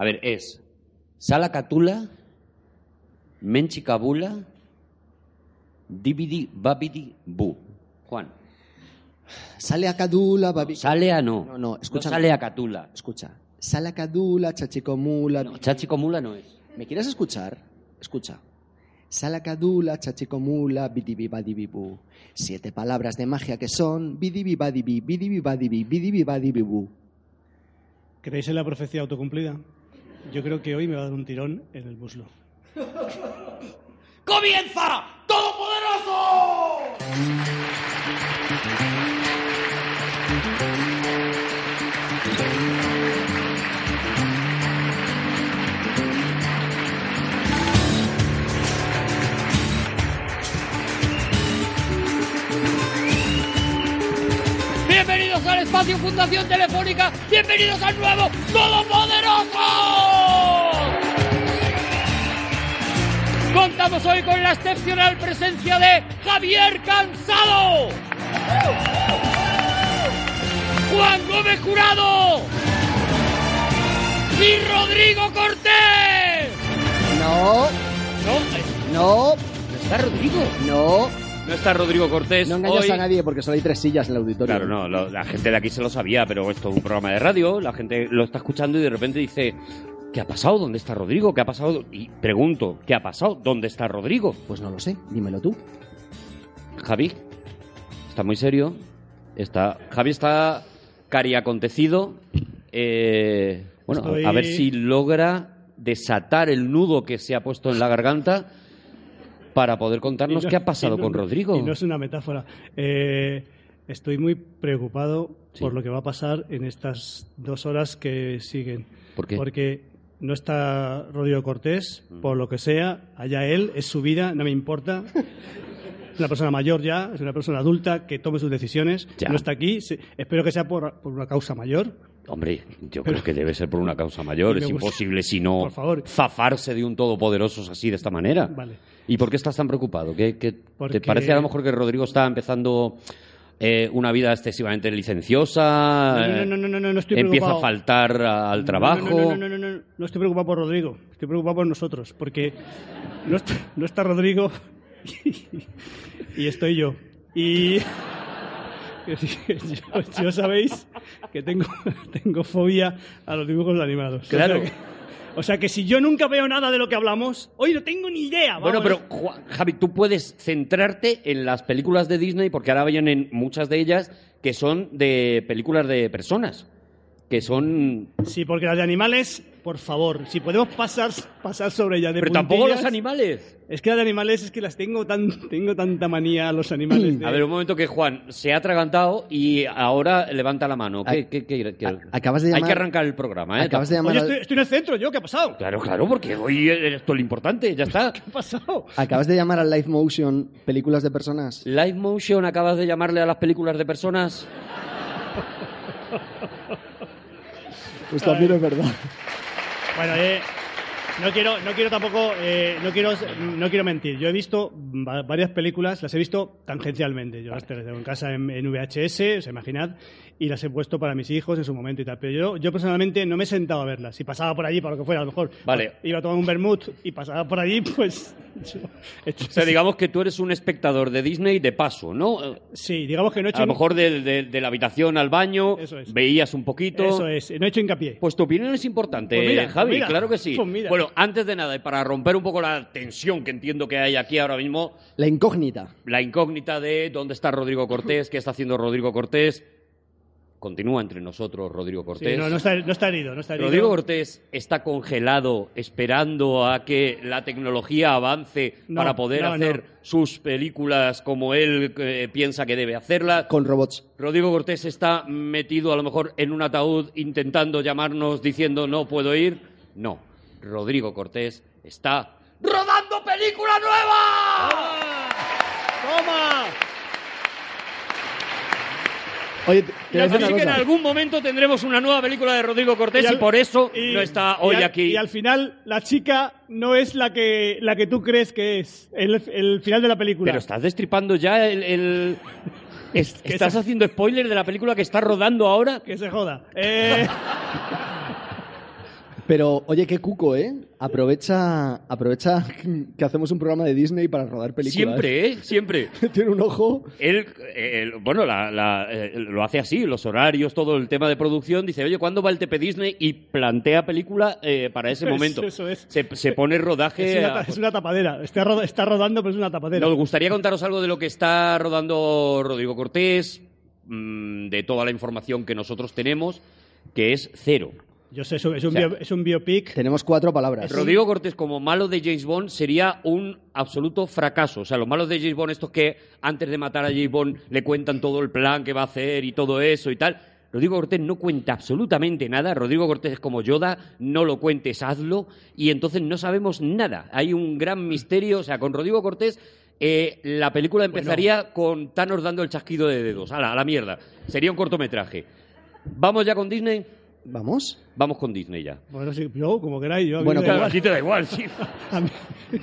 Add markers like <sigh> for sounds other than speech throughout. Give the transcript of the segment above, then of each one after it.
A ver, es Sala Catula, Menchicabula, Dibidi Babidi Bu. Juan. Sale a Cadula, babi... Sale a no. No, no, escucha. sale a Catula. Escucha. Sale a Cadula, chachicomula... No, Chachicomula no es. ¿Me quieres escuchar? Escucha. Salacadula, chachicomula, bidibibadibibu. Siete palabras de magia que son bidibibadibi, bidibibadibi, bidibibadibibu. ¿Creéis en la profecía autocumplida? Yo creo que hoy me va a dar un tirón en el muslo. <laughs> ¡Comienza! ¡Todopoderoso! Bienvenidos al espacio Fundación Telefónica. Bienvenidos al nuevo Todopoderoso. Contamos hoy con la excepcional presencia de Javier Cansado. Juan Gómez Jurado. Y Rodrigo Cortés. No, No, eh, no, no está Rodrigo. no. No está Rodrigo Cortés. No engañas hoy. a nadie porque solo hay tres sillas en el auditorio. Claro, no, la gente de aquí se lo sabía, pero esto es un programa de radio, la gente lo está escuchando y de repente dice, ¿qué ha pasado? ¿Dónde está Rodrigo? ¿Qué ha pasado? Y pregunto, ¿qué ha pasado? ¿Dónde está Rodrigo? Pues no lo sé, dímelo tú. Javi, está muy serio, está, Javi está cari acontecido, eh, bueno, Estoy- a ver si logra desatar el nudo que se ha puesto en la garganta para poder contarnos no- qué ha pasado y no- con Rodrigo. Y no es una metáfora. Eh, estoy muy preocupado Sí. por lo que va a pasar en estas dos horas que siguen. ¿Por qué? Porque no está Rodrigo Cortés, Mm. por lo que sea, allá él, es su vida, no me importa. Es <laughs> una persona mayor ya, es una persona adulta que tome sus decisiones. Ya. No está aquí, espero que sea por, por una causa mayor. Hombre, yo creo que debe ser por una causa mayor. <laughs> Es imposible si no zafarse de un todopoderoso así de esta manera. Vale. ¿Y por qué estás tan preocupado? ¿Qué, qué- Porque- ¿Te parece a lo mejor que Rodrigo está empezando eh, una vida excesivamente licenciosa? No, no, no, no, no, no, no estoy Empieza preocupado. a faltar a- al trabajo. No, no, no, no, no, estoy preocupado por Rodrigo, estoy preocupado por nosotros, porque no está, no está Rodrigo <laughs> y, estoy yo. Y <laughs> yo, yo sabéis que tengo, <laughs> tengo fobia a los dibujos animados. Claro. O sea, que, o sea que si yo nunca veo nada de lo que hablamos, hoy no tengo ni idea. Bueno, vamos. pero Juan- Javi, tú puedes centrarte en las películas de Disney porque ahora vienen muchas de ellas que son de películas de personas, que son... Sí, porque las de animales, por favor, si podemos pasar, pasar sobre ellas de Pero tampoco los animales. Es que las de animales es que las tengo tan tengo tanta manía a los animales. de- A ver, un momento que Juan se ha atragantado y ahora levanta la mano. ¿Qué, A- qué- qué- qué- a- acabas de Hay llamar- que arrancar el programa, ¿eh? Acabas de llamar Oye, estoy, estoy en el centro, ¿yo? ¿Qué ha pasado? Claro, claro, porque hoy esto es lo importante, ya está. <laughs> ¿Qué ha pasado? Acabas de llamar al live motion películas de personas. Live Motion, acabas de llamarle a las películas de personas. <laughs> Pues también es verdad. Bueno, eh, no quiero, no quiero tampoco, eh, no quiero, no quiero mentir. Yo he visto va- varias películas, las he visto tangencialmente. Yo las tengo en casa en, en VHS, os imaginad, y las he puesto para mis hijos en su momento y tal. Pero yo, yo personalmente no me he sentado a verlas. Si pasaba por allí, para lo que fuera, a lo mejor Vale. iba a tomar un vermut y pasaba por allí, <laughs> pues. yo he hecho- O sea, digamos que tú eres un espectador de Disney de paso, ¿no? sí, digamos que no he hecho. A lo mejor de, de- de la habitación al baño, Eso es. veías un poquito. Eso es, no he hecho hincapié. Pues tu opinión es importante, Pues mira, Javi, pues mira, claro que sí. pues mira. Bueno, antes de nada, y para romper un poco la tensión que entiendo que hay aquí ahora mismo, La incógnita. la incógnita de dónde está Rodrigo Cortés, qué está haciendo Rodrigo Cortés. Continúa entre nosotros Rodrigo Sí, Cortés. no, no está, no está herido, no está herido. Rodrigo Cortés está congelado esperando a que la tecnología avance No, para poder no, hacer no. sus películas como él eh, piensa que debe hacerlas. Con robots. Rodrigo Cortés está metido a lo mejor en un ataúd intentando llamarnos diciendo no puedo ir. No, Rodrigo Cortés está rodando película nueva. ¡Toma! Oye, decir Así que en algún momento tendremos una nueva película de Rodrigo Cortés y, al- por eso y- no está y hoy al- aquí. Y al final, la chica no es la que, la que tú crees que es. El, el final de la película. Pero estás destripando ya el... el- es- ¿Estás se- haciendo spoiler de la película que está rodando ahora? Que se joda. Eh, <laughs> Pero, oye, qué cuco, ¿eh? Aprovecha, aprovecha <laughs> que hacemos un programa de Disney para rodar películas. Siempre, ¿eh? Siempre. <laughs> Tiene un ojo. Él, eh, bueno, la- la, eh, lo hace así, los horarios, todo el tema de producción. Dice, oye, ¿cuándo va el TP Disney? Y plantea película eh, para ese <laughs> Eso- momento. eso es. Se, se pone rodaje. Es una, a- ta- es una tapadera. Está, está rodando, pero es una tapadera. Nos gustaría contaros algo de lo que está rodando Rodrigo Cortés, mm, de toda la información que nosotros tenemos, que es cero. Yo sé, es un, O sea, bio- es un biopic. Tenemos cuatro palabras. Rodrigo Cortés como malo de James Bond sería un absoluto fracaso. O sea, los malos de James Bond, estos que antes de matar a James Bond le cuentan todo el plan que va a hacer y todo eso y tal. Rodrigo Cortés no cuenta absolutamente nada. Rodrigo Cortés es como Yoda, no lo cuentes, hazlo. Y entonces no sabemos nada. Hay un gran misterio. O sea, con Rodrigo Cortés eh, la película empezaría con Thanos dando el chasquido de dedos. A la, a la mierda. Sería un cortometraje. ¿Vamos ya con Disney? ¿Vamos? Vamos con Disney ya. Bueno, sí, yo, como queráis. Yo, a mí Bueno, me da Claro, a ti te da igual, sí. <laughs> A mí-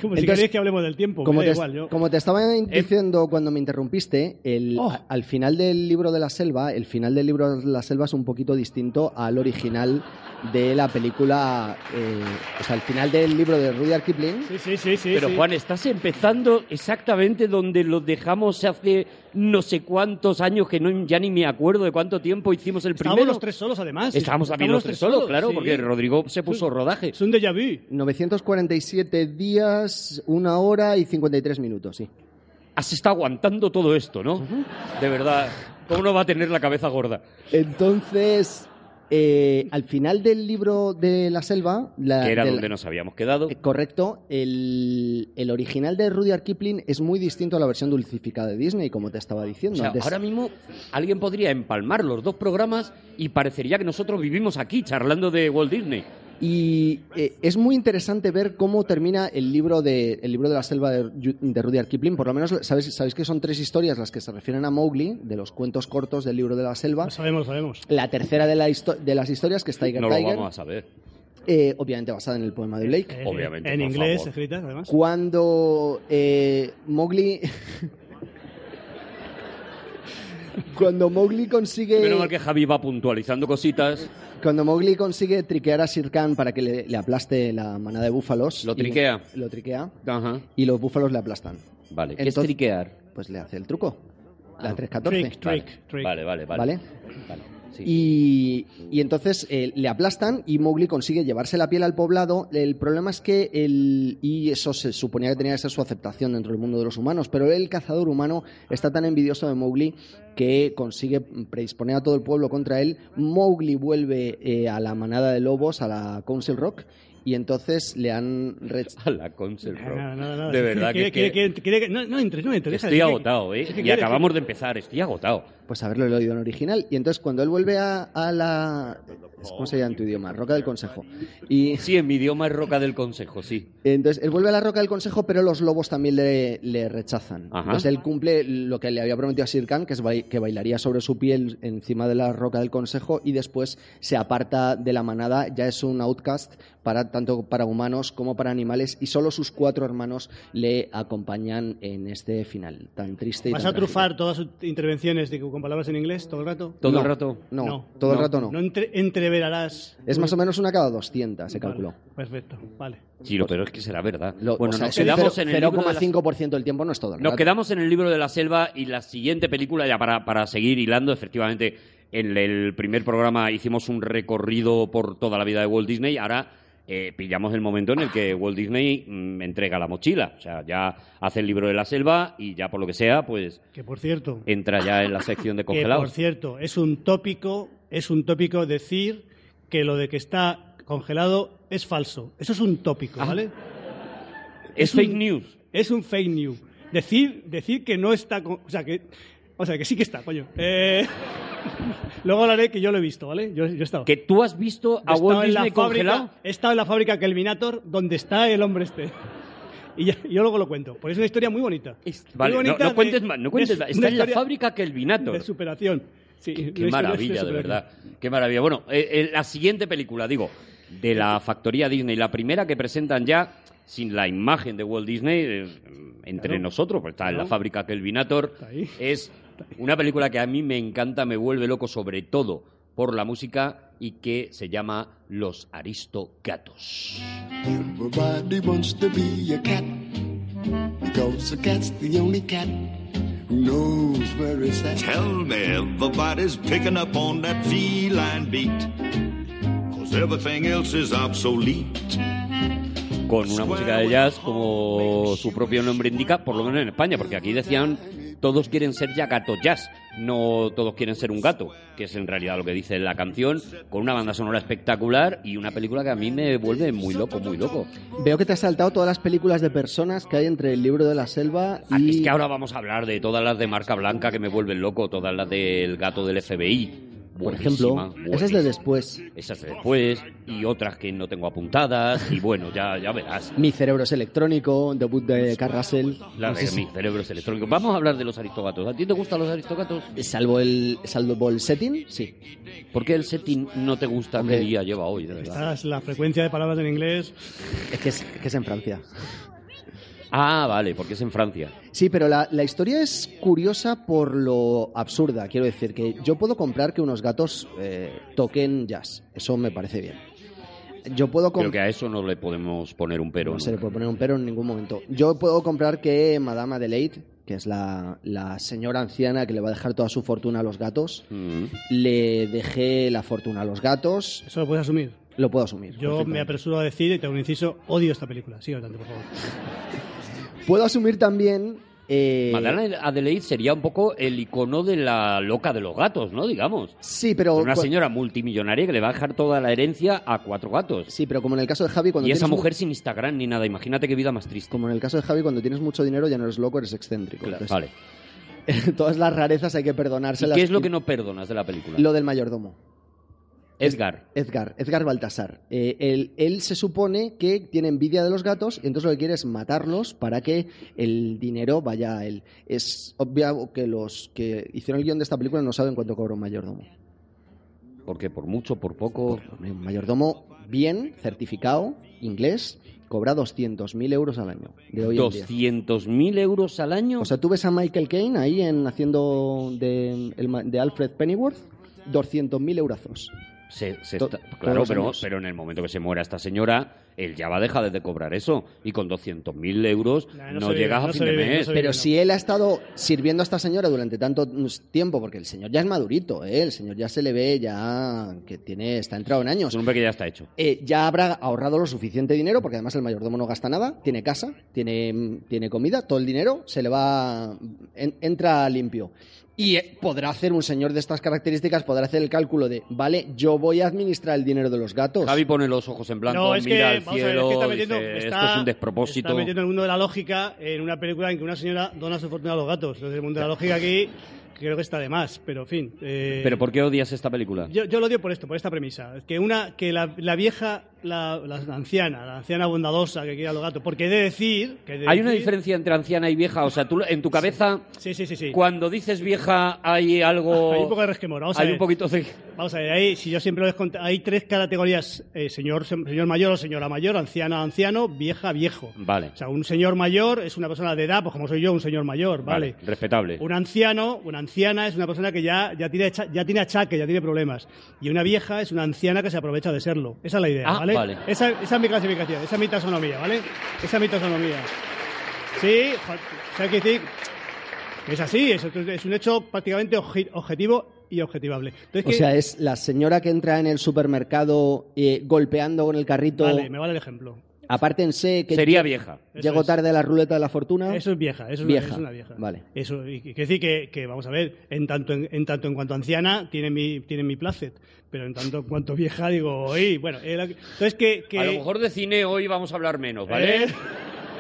como si Entonces, queréis que hablemos del tiempo. Como me te, da igual. Yo. como te estaba diciendo cuando me interrumpiste, el, Oh. a- al final del libro de la selva, el final del libro de la selva es un poquito distinto al original de la película, eh, o sea, el final del libro de Rudyard Kipling. Sí, sí, sí. sí Pero sí. Juan, estás empezando exactamente donde lo dejamos hace no sé cuántos años que no, ya ni me acuerdo de cuánto tiempo hicimos el Estábamos primero. los tres solos, además. Estábamos también los tres solos, claro, sí. porque Rodrigo se puso rodaje. Es un déjà vu. 947 días, una hora y 53 minutos, sí. Has estado aguantando todo esto, ¿no? De verdad, ¿cómo no va a tener la cabeza gorda? Entonces, eh, al final del libro de la selva, la, Que era donde nos habíamos quedado. Eh, Correcto. El, el original de Rudyard Kipling es muy distinto a la versión dulcificada de Disney, como te estaba O diciendo. sea, antes. ahora mismo alguien podría empalmar los dos programas y parecería que nosotros vivimos aquí charlando de Walt Disney. Y eh, es muy interesante ver cómo termina el libro de, el libro de la selva de, de Rudyard Kipling. Por lo menos sabéis, sabéis que son tres historias las que se refieren a Mowgli, de los cuentos cortos del libro de la selva. Lo sabemos, lo sabemos. La tercera de, la de las historias, que es Tiger No lo Tiger, vamos a saber. eh, obviamente basada en el poema de Blake. Eh, Obviamente, En por inglés, favor. escritas, además. Cuando eh, Mowgli. <laughs> Cuando Mowgli consigue. Menos mal que Javi va puntualizando cositas. Cuando Mowgli consigue triquear a Sir Khan para que le, le aplaste la manada de búfalos. Lo y le- triquea. lo triquea. Ajá. Y los búfalos le aplastan. Vale. ¿Qué es Entonces- triquear? Pues le hace el truco. La Ah. 314. Trick, Vale, trick, trick. Vale, vale, vale. ¿Vale? Vale, sí. Y, y entonces eh, le aplastan y Mowgli consigue llevarse la piel al poblado. El problema es que el, y eso se suponía que tenía que ser su aceptación dentro del mundo de los humanos, pero el cazador humano está tan envidioso de Mowgli que consigue predisponer a todo el pueblo contra él. Mowgli vuelve eh, a la manada de lobos, a la Council Rock, y entonces le han <laughs> A la Council Rock. De verdad que, no, entres, no entres. estoy agotado, ¿eh? Y acabamos de empezar, estoy agotado. Pues haberlo leído en original. Y entonces cuando él vuelve a, a la... ¿Cómo se llama en tu idioma? Roca del Consejo. Y Sí, en mi idioma es Roca del Consejo, sí. Entonces, él vuelve a la roca del consejo, pero los lobos también le, le rechazan. Ajá. Entonces, él cumple lo que le había prometido a Sir Khan, que es que bailaría sobre su piel encima de la roca del consejo, y después se aparta de la manada. Ya es un outcast para tanto para humanos como para animales, y solo sus cuatro hermanos le acompañan en este final tan triste y ¿Vas tan a trágico. trufar todas sus intervenciones de- con palabras en inglés todo el rato? Todo No, el rato. No, todo el No. rato no. No entre- entreverarás. Es más o menos una cada 200, se Vale, calculó. perfecto, vale. Sí, lo peor es que será verdad. Lo- bueno, o sea, nos es el quedamos cero- en el libro de la- 0,5% del tiempo no es todo el Nos rato. quedamos en el libro de la selva y la siguiente película, ya para, para seguir hilando, efectivamente, en el primer programa hicimos un recorrido por toda la vida de Walt Disney, ahora eh, pillamos el momento en el que Walt Disney mm, entrega la mochila, o sea, ya hace el libro de la selva y ya por lo que sea, pues Que por cierto, entra ya en la sección de <laughs> que por congelados. cierto, es un tópico, es un tópico decir que lo de que está congelado es falso. Eso es un tópico, Ah. ¿vale? Es un- fake news. Es un fake news. Decir, decir que no está, con- o sea que, o sea que sí que está, coño. Eh, <laughs> luego hablaré que yo lo he visto, ¿vale? Yo, yo he estado. Que tú has visto a Walt en la Disney fábrica- congelado. He estado en la fábrica Kelvinator donde está el hombre este. <laughs> Y ya- yo luego lo cuento. Porque es una historia muy bonita. Muy Vale, no, bonita no cuentes más, no cuentes de- más. Está en la fábrica Kelvinator. De superación. Sí, Qué historia maravilla, de verdad. Qué maravilla. Bueno, eh, eh, la siguiente película, digo, de la factoría Disney, la primera que presentan ya sin la imagen de Walt Disney eh, entre Claro. nosotros, pues está en la fábrica Kelvinator. Es una película que a mí me encanta, me vuelve loco, sobre todo por la música y que se llama Los Aristogatos. Everybody wants to be a cat because a cat's the only cat who knows where it's at. Tell me everybody's picking up on that feline beat. Cause everything else is obsolete. Con una música de jazz como su propio nombre indica, por lo menos en España, porque aquí decían todos quieren ser ya gatos jazz, no todos quieren ser un gato, que es en realidad lo que dice la canción, con una banda sonora espectacular y una película que a mí me vuelve muy loco, muy loco. Veo que te has saltado todas las películas de personas que hay entre el libro de la selva Ah, y... Es que ahora vamos a hablar de todas las de marca blanca que me vuelven loco, todas las del gato del FBI. Por ejemplo, Buenísima, esa es de después. Esas de después y otras que no tengo apuntadas y bueno, ya, ya verás. <laughs> Mi cerebro es electrónico, debut de Carl Russell. La No de sé si- mi cerebro es electrónico. Vamos a hablar de los aristogatos. ¿A ti te gustan los aristogatos? Salvo el, salvo el setting, sí. ¿Por qué el setting no te gusta? Hombre. ¿Qué día lleva hoy, de verdad? Esta es la frecuencia de palabras en inglés. Es que es, que es en Francia. Ah, vale, porque es en Francia. Sí, pero la, la historia es curiosa por lo absurda. Quiero decir que yo puedo comprar que unos gatos eh, toquen jazz. Eso me parece bien. Yo puedo Creo comprar... que a eso no le podemos poner un pero. No se le puede poner un pero en ningún momento. Yo puedo comprar que Madame Adelaide, que es la, la señora anciana que le va a dejar toda su fortuna a los gatos, Mm. le deje la fortuna a los gatos. Eso lo puedes asumir. Lo puedo asumir. Yo me apresuro a decir, y te hago un inciso, odio esta película. Sigue adelante, por favor. Puedo asumir también. eh, Madame Adelaide sería un poco el icono de la loca de los gatos, ¿no? Digamos. Sí, pero. Una señora multimillonaria que le va a dejar toda la herencia a cuatro gatos. Sí, pero como en el caso de Javi, cuando Y esa mujer sin Instagram ni nada. Imagínate qué vida más triste. Como en el caso de Javi, cuando tienes mucho dinero ya no eres loco, eres excéntrico. Claro, Entonces, vale. <laughs> todas las rarezas hay que ¿Y perdonárselas. qué es lo que no perdonas de la película? Lo del mayordomo. Edgar. Edgar, Edgar Baltasar. Eh, él, él se supone que tiene envidia de los gatos y entonces lo que quiere es matarlos para que el dinero vaya a él. Es obvio que los que hicieron el guion de esta película no saben cuánto cobra un mayordomo. Porque por mucho, por poco. Un mayordomo bien, certificado, inglés, cobra 200.000 euros al año. De hoy en día. 200.000 euros al año. O sea, tú ves a Michael Caine ahí en, haciendo de, de Alfred Pennyworth, 200.000 eurazos. Se- se To- está- claro, pero, pero en el momento que se muera esta señora, él ya va a dejar de cobrar eso. Y con 200.000 euros Nah, no, no vive, llegas a fin de vive, mes. Pero no. si él ha estado sirviendo a esta señora durante tanto tiempo, porque el señor ya es madurito, ¿eh? el señor ya se le ve ya que tiene está entrado en Es años. un hombre que ya está hecho. Eh, ya habrá ahorrado lo suficiente dinero, porque además el mayordomo no gasta nada, tiene casa, tiene, tiene comida, todo el dinero se le va, en- entra limpio. Y eh, podrá hacer un señor de estas características, podrá hacer el cálculo de, vale, yo voy a administrar el dinero de los gatos. Javi pone los ojos en blanco, No, es que, mira al vamos a ver, cielo, es que está metiendo, dice, está- esto es un despropósito. Está metiendo el mundo de la lógica en una película en que una señora dona su fortuna a los gatos. Entonces, el mundo de la lógica aquí creo que está de más, pero en fin. eh, ¿Pero por qué odias esta película? Yo, yo lo odio por esto, por esta premisa. Que una que la, la vieja, la, la anciana, la anciana bondadosa que quiere a los gatos, porque he de decir... Que he de ¿Hay una diferencia entre anciana y vieja? O sea, tú en tu cabeza, Sí, sí, sí, sí. cuando dices vieja, hay algo... <laughs> Hay un poco de resquemor. Vamos a hay ver. un poquito de... Vamos a ver, ahí, si yo siempre lo contado, hay tres categorías, eh, señor, señor mayor o señora mayor, anciana, anciano, vieja, viejo. Vale, O sea, un señor mayor es una persona de edad, pues como soy yo, un señor mayor, ¿vale? vale, respetable. Un anciano, una anciana es una persona que ya, ya, tiene, ya tiene achaque, ya tiene problemas. Y una vieja es una anciana que se aprovecha de serlo. Esa es la idea, Ah, ¿vale? vale. Esa, esa es mi clasificación, esa es mi taxonomía, ¿vale? Esa es mi taxonomía. Sí, jo- o sea, hay que decir que es así, es, es un hecho prácticamente obje- objetivo y objetivable. Entonces, O que- sea, es la señora que entra en el supermercado eh, golpeando con el carrito. Vale, me vale el ejemplo. Apártense que Sería vieja. Llego es. tarde a la ruleta de la fortuna. Eso es vieja, eso es, Vieja. Una, es una vieja. Vale. Eso, y quiere decir que, que, vamos a ver, en tanto en, en tanto en cuanto anciana tiene mi, tiene mi placet, pero en tanto en cuanto vieja digo, oye, bueno, era- entonces que, que- A lo mejor de cine hoy vamos a hablar menos, ¿vale? ¿Eh? <laughs>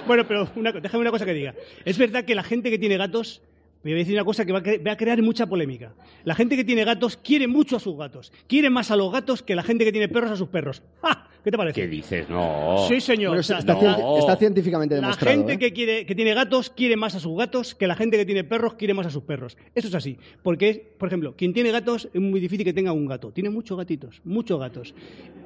Bueno, pero una, déjame una cosa que diga. Es verdad que la gente que tiene gatos, voy a decir una cosa que va a, cre- va a crear mucha polémica. La gente que tiene gatos quiere mucho a sus gatos. Quiere más a los gatos que la gente que tiene perros a sus perros. ¡Ja! ¿Qué te parece? ¿Qué dices? No. Sí, señor. Bueno, O sea, está, no. cien- está científicamente la demostrado. gente ¿eh? que, quiere, que tiene gatos quiere más a sus gatos que la gente que tiene perros quiere más a sus perros. Eso es así. Porque, por ejemplo, quien tiene gatos es muy difícil que tenga un gato. Tiene muchos gatitos, muchos gatos.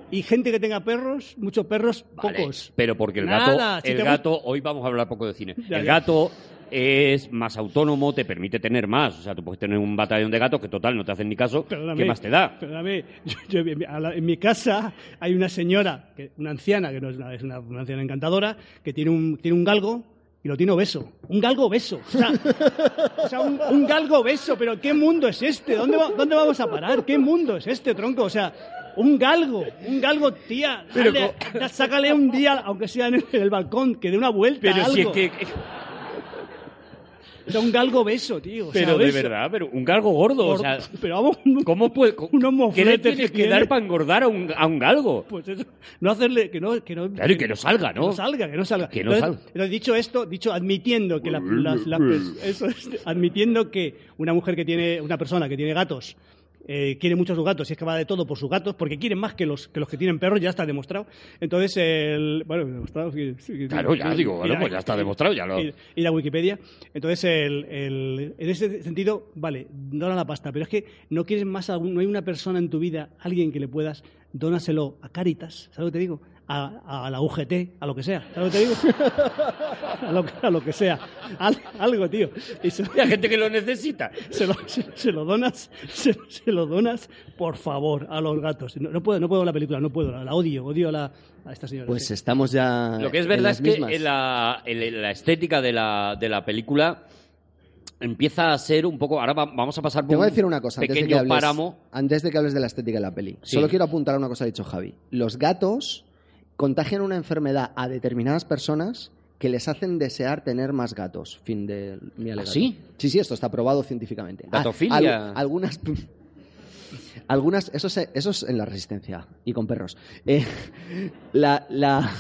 Y gente que tenga perros, muchos perros, Vale, pocos. Pero porque el Nada, gato, si el gato, hoy vamos a hablar poco de cine. Ya, el ya. gato es más autónomo, te permite tener más. O sea, tú puedes tener un batallón de gatos que total no te hacen ni caso. Perdóname, ¿Qué más te da? Perdóname, yo- yo- en mi- a la- en mi casa hay una señora, que, una anciana, que no es una, es una, una anciana encantadora, que tiene un, tiene un galgo y lo tiene obeso. Un galgo obeso. O sea, o sea, un, un galgo obeso, pero ¿qué mundo es este? ¿Dónde, va- ¿Dónde vamos a parar? ¿Qué mundo es este, tronco? O sea, un galgo, un galgo, tía. Pero dale, sácale un día, aunque sea en el, en el balcón, que dé una vuelta. Pero si es que. O sea, un galgo obeso, tío. o sea, Pero de verdad, pero un galgo gordo. O sea, Pero vamos, un- ¿cómo puede.? <laughs> unos ¿Qué le tienes que que dar para engordar a un, a un galgo? Pues eso, no hacerle que no que no Claro, y que no salga, ¿no? que no salga que no salga Que no Entonces, salga. entonces, dicho esto dicho admitiendo que la- las- las pers- eso es, admitiendo que una mujer que tiene una persona que tiene gatos eh, quiere mucho a sus gatos y es que va de todo por sus gatos porque quieren más que los que los que tienen perros ya está demostrado entonces el bueno demostrado Claro, ya digo, bueno, pues ya está demostrado, ya lo- ir, ir a Wikipedia entonces el, el- en ese sentido vale dona la pasta pero es que no quieres más algún- no hay una persona en tu vida alguien que le puedas dónaselo a Caritas ¿sabes lo que te digo? A, a la UGT, a lo que sea, ¿sabes lo que te digo? <laughs> a, lo, a lo que sea, Al- algo, tío. Y se, Hay gente que lo necesita. se lo, se, se lo donas, se, se lo donas, por favor, a los gatos. No, no puedo, no puedo la película, no puedo, la, la odio, odio a, la, a esta señora. Pues sí. estamos ya. Lo que es en verdad las es que en la, en la estética de la, de la película empieza a ser un poco. Ahora va- vamos a pasar por Te voy a decir una cosa antes de, que pequeño hables, páramo. antes de que hables de la estética de la peli. Sí. Solo quiero apuntar a una cosa que ha dicho Javi. Los gatos contagian una enfermedad a determinadas personas que les hacen desear tener más gatos. Fin de mi alegato. sí? Sí, sí, esto está probado científicamente. Ah, Gatofilia. al- algunas <laughs> algunas eso es, eso es en la resistencia y con perros. Eh, la, la,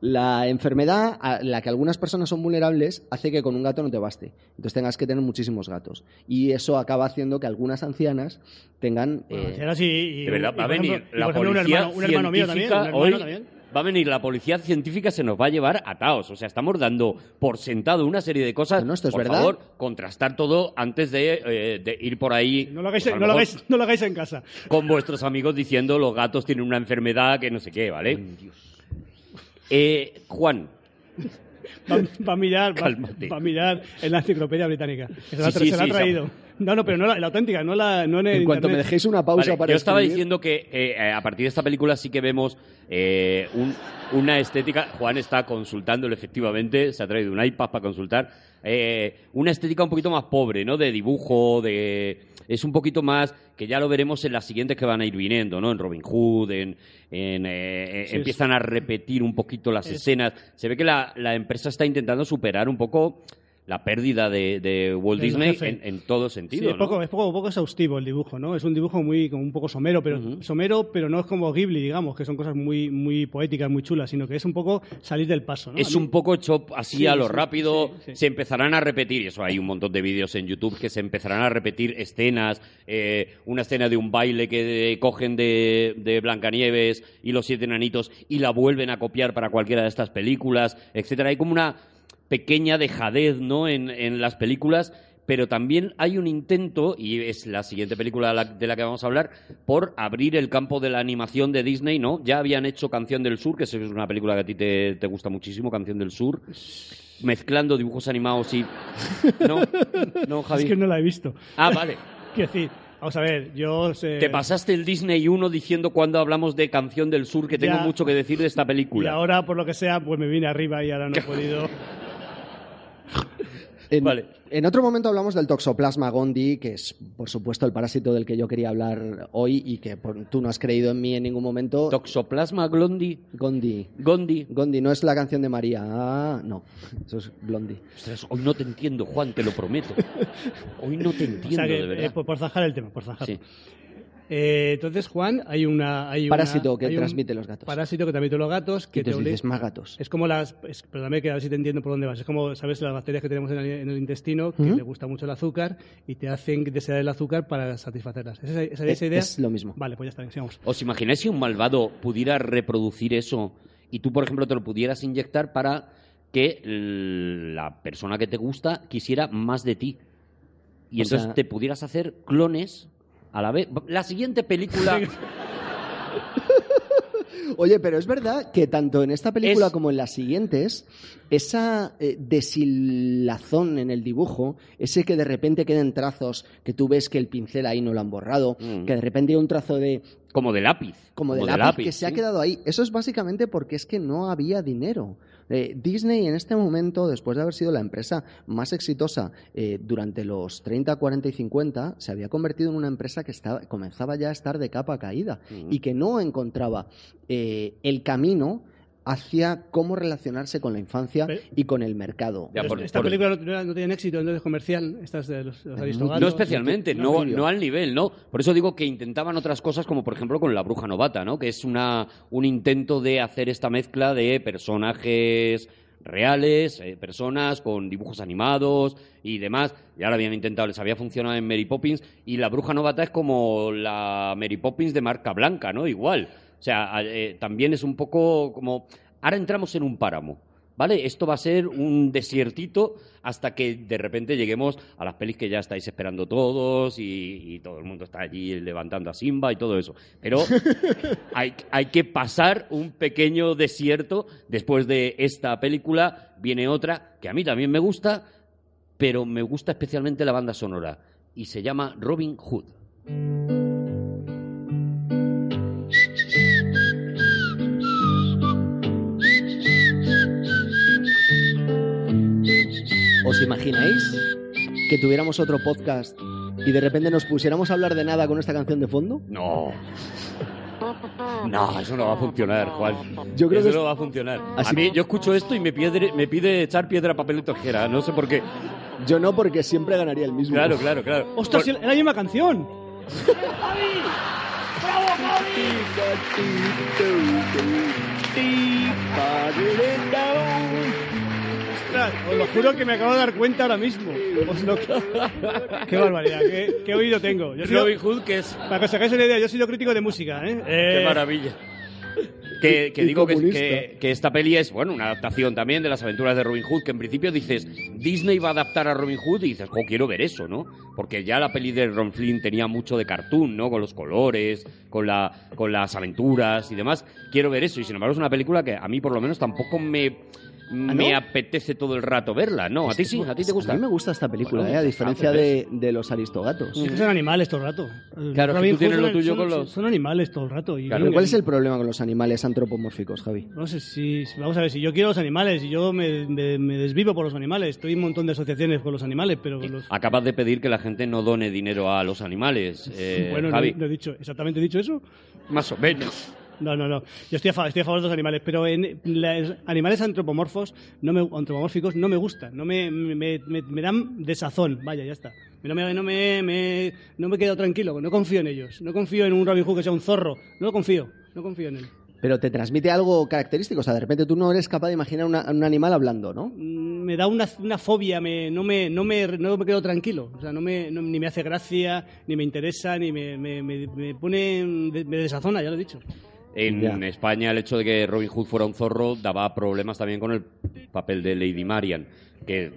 la enfermedad a la que algunas personas son vulnerables hace que con un gato no te baste. Entonces tengas que tener muchísimos gatos. Y eso acaba haciendo que algunas ancianas tengan... Bueno, eh, si ahora sí, y- De verdad, y, va a venir la ejemplo, un policía hermano, un hermano mío también, un hermano hoy. también. Va a venir la policía científica, se nos va a llevar ataos. O sea, estamos dando por sentado una serie de cosas. No, esto es por verdad. favor, contrastar todo antes de, eh, de ir por ahí. No lo hagáis, pues, no lo hagáis, no lo hagáis en casa. Con vuestros amigos diciendo los gatos tienen una enfermedad que no sé qué, ¿vale? Eh, Juan, Va, va a mirar, va, a mirar en la enciclopedia británica. Que Se la, Sí, tra- sí, se la ha sí, traído. No, no, pero no la, la auténtica, no la, no en el en cuanto me dejéis una pausa Vale, para yo estaba escribir- diciendo que eh, eh, a partir de esta película sí que vemos eh, un- una estética. Juan está consultándolo efectivamente, se ha traído un iPad para consultar. eh, una estética un poquito más pobre, ¿no? De dibujo, de. Es un poquito más. que ya lo veremos en las siguientes que van a ir viniendo, ¿no? En Robin Hood, en. en, eh, eh, Sí, empiezan a repetir un poquito las escenas. Se ve que la, la empresa está intentando superar un poco la pérdida de, de Walt Disney en, en todo Sí, sentido. es poco, ¿no? es poco, poco exhaustivo el dibujo, ¿no? Es un dibujo muy, como un poco somero, pero somero, pero no es como Ghibli, digamos, que son cosas muy, muy poéticas, muy chulas, sino que es un poco salir del paso, ¿no? Es un poco chop así Sí, a lo sí, rápido. Se empezarán a repetir, y eso hay un montón de vídeos en YouTube que se empezarán a repetir escenas. eh, una escena de un baile que cogen de, de Blancanieves y los siete enanitos y la vuelven a copiar para cualquiera de estas películas, etcétera. Hay como una pequeña dejadez ¿no? en, en las películas. Pero también hay un intento, y es la siguiente película de la, que vamos a hablar, por abrir el campo de la animación de Disney, ¿no? Ya habían hecho Canción del Sur, que es una película que a ti te, te gusta muchísimo, Canción del Sur, mezclando dibujos animados y... No, no, Javi. Es que no la he visto. Ah, vale. <laughs> Quiero decir, vamos a ver, yo sé... Te pasaste el Disney 1 diciendo cuando hablamos de Canción del Sur que tengo Ya. mucho que decir de esta Y película. ahora, por lo que sea, pues me vine arriba y ahora no he <laughs> podido... En, Vale. en otro momento hablamos del Toxoplasma gondii, que es, por supuesto, el parásito del que yo quería hablar hoy y que por- tú no has creído en mí en ningún momento. Toxoplasma Glondi, Gondi. Gondi. Gondi, no es la canción de María. Ah, no. Eso es Blondie. Ostras, hoy no te entiendo, Juan, te lo prometo. <laughs> Hoy no te O entiendo, sea que, de verdad. eh, por, por zanjar el tema, por zanjar. Sí. Eh, entonces, Juan, hay una... Hay una- Parásito que hay un transmite los gatos. Parásito que transmite los gatos, que Y te dices, más gatos. Es como las. Es, perdóname que a ver si te entiendo por dónde vas. Es como, ¿sabes? Las bacterias que tenemos en el, en el intestino, que Ujú. le gusta mucho el azúcar y te hacen desear el azúcar para satisfacerlas. ¿Es esa, esa- esa idea? Es lo mismo. Vale, pues ya está, sigamos. ¿Os imagináis si un malvado pudiera reproducir eso y tú, por ejemplo, te lo pudieras inyectar para que la persona que te gusta quisiera más de ti? Y O entonces sea- te pudieras hacer clones a la vez. La siguiente película. <laughs> Oye, pero es verdad que tanto en esta película Es- como en las siguientes, esa eh, deshilazón en el dibujo, ese que de repente queden trazos, que tú ves que el pincel ahí no lo han borrado, Mm. que de repente hay un trazo de Como de lápiz. como de lápiz, que se ha quedado ahí. Eso es básicamente porque es que no había dinero. Eh, Disney en este momento, después de haber sido la empresa más exitosa eh, durante los 30, 40 y 50, se había convertido en una empresa que estaba, comenzaba ya a estar de capa caída y que no encontraba eh, el camino hacia cómo relacionarse con la infancia Pero- y con el mercado. Ya, Pero por- esta por- película no, no tenía éxito entonces comercial, estas de los, los aristogatos. No especialmente, no, no al nivel, ¿no? Por eso digo que intentaban otras cosas, como por ejemplo con La Bruja Novata, ¿no? Que es una, un intento de hacer esta mezcla de personajes reales, eh, personas con dibujos animados y demás. Ya lo habían intentado, les había funcionado en Mary Poppins y La Bruja Novata es como la Mary Poppins de marca blanca, ¿no? Igual. O sea, eh, también es un poco como... Ahora entramos en un páramo. ¿Vale? Esto va a ser un desiertito hasta que de repente lleguemos a las pelis que ya estáis esperando todos y, y todo el mundo está allí levantando a Simba y todo eso. Pero <laughs> hay, hay que pasar un pequeño desierto. Después de esta película viene otra que a mí también me gusta, pero me gusta especialmente la banda sonora y se llama Robin Hood. ¿Os imagináis que tuviéramos otro podcast y de repente nos pusiéramos a hablar de nada con esta canción de fondo? No. No, eso no va a funcionar, Juan. Yo creo eso que no va a funcionar. Así- A mí, yo escucho esto y me pide, me pide echar piedra, papel y tijera. No sé por qué. Yo no, porque siempre ganaría el mismo. Claro, claro, claro. ¡Ostras, Por- era la misma canción! <laughs> ¡Ostras! Os lo juro que me acabo de dar cuenta ahora mismo. Os lo- ¡Qué barbaridad! ¡Qué, qué oído tengo! Yo he sido- Robin Hood, que es... para que os hagáis una idea, yo he sido crítico de música, ¿eh? Qué Eh, maravilla. Que, digo que- que esta peli es, bueno, una adaptación también de las aventuras de Robin Hood, que en principio dices, Disney va a adaptar a Robin Hood y dices, jo, quiero ver eso, ¿no? Porque ya la peli de Ron Flynn tenía mucho de cartoon, ¿no? Con los colores, con, la, con las aventuras y demás. Quiero ver eso. Y sin embargo es una película que a mí por lo menos tampoco me, me apetece todo el rato verla. No, a ti sí, a ti te gusta. A mí me gusta esta película, Bueno, ¿eh? a diferencia ah, de, de los aristogatos. sí que son animales todo el rato. Claro, que Robin tú tienes Hood lo tuyo son- con los- Son animales todo el rato. y- Claro. ¿Cuál es el problema con los animales antropomórficos, Javi? No sé si. Vamos a ver, si yo quiero los animales y yo me, me- me desvivo por los animales, estoy en un montón de asociaciones con los animales, pero con los. Acabas de pedir que la gente no done dinero a los animales, <laughs> eh, bueno, no, Javi. no he dicho. ¿Exactamente he dicho eso? Más o menos. No, no, no. Yo estoy a, fa- estoy a favor de los animales, pero en los animales antropomorfos, no me, antropomórficos, no me gustan. No me, me, me- me dan desazón. Vaya, ya está. No me, no, me, me- no me he quedado tranquilo, no confío en ellos. No confío en un Robin Hood que sea un zorro. No lo confío, no confío en él. Pero te transmite algo característico, o sea, de repente tú no eres capaz de imaginar una- un animal hablando, ¿no? Mm, me da una, una fobia, me, no, me, no, me, no me quedo tranquilo. O sea, no me, no- ni me hace gracia, ni me interesa, ni me, me, me, me pone. me desazona, ya lo he dicho. En. España el hecho de que Robin Hood fuera un zorro daba problemas también con el papel de Lady Marian, que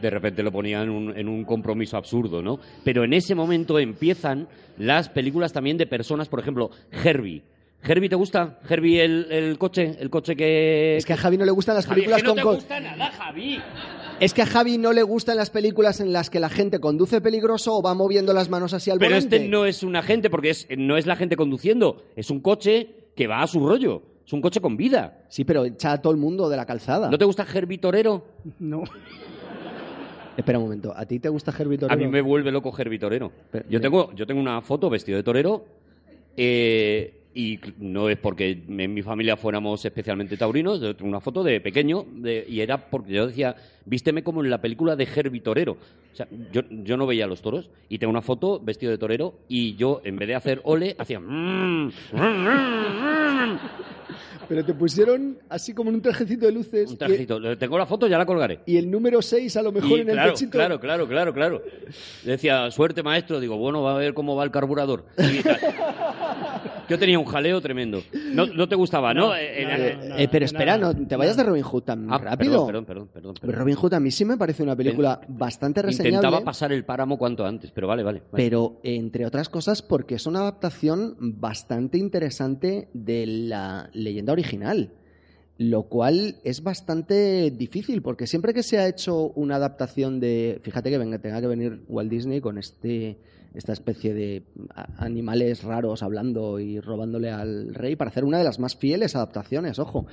de repente lo ponía en un, en un compromiso absurdo, ¿no? Pero en ese momento empiezan las películas también de personas, por ejemplo, Herbie. ¿Herbie te gusta? ¿Herbie el, el coche? ¿El coche que...? Es que a Javi no le gustan las Javi, es películas que no con... te gusta nada, Javi. Es que a Javi no le gustan las películas en las que la gente conduce peligroso o va moviendo las manos hacia el Pero volante. este no es un agente, porque es, no es la gente conduciendo, es un coche que va a su rollo. Es un coche con vida. Sí, pero echa a todo el mundo de la calzada. ¿No te gusta Herbie Torero? No. Espera un momento, ¿a ti te gusta Herbie A Torero? mí me vuelve loco Herbie Torero. Pero- yo, tengo, yo tengo una foto vestido de torero eh, y no es porque en mi familia fuéramos especialmente taurinos, yo tengo una foto de pequeño de- y era porque yo decía, vísteme como en la película de Herbie Torero. O sea, yo, yo no veía los toros y tengo una foto vestido de torero y yo en vez de hacer ole, hacía... "Mm, mm, mm, mm". Pero te pusieron así como en un trajecito de luces Un trajecito. Tengo la foto, ya la colgaré. y, y el número 6 a lo mejor Y en el claro, pechito. claro, claro, claro, claro. Decía, suerte maestro, digo, bueno, va a ver cómo va el carburador. Y. <laughs> Yo tenía un jaleo tremendo. No, no te gustaba, ¿no? No, Eh, no, eh, no, no. Eh, pero espera, no te vayas de Robin Hood tan ah, rápido. Perdón, perdón, perdón. perdón, Pero Robin Hood a mí sí me parece una película bastante reseñable. Intentaba pasar el páramo cuanto antes, pero vale, vale. vale. Pero, entre otras cosas, porque es una adaptación bastante interesante de la leyenda original. Lo cual es bastante difícil, porque siempre que se ha hecho una adaptación de. Fíjate que venga, tenga que venir Walt Disney con este esta especie de animales raros hablando y robándole al rey para hacer una de las más fieles adaptaciones, ojo.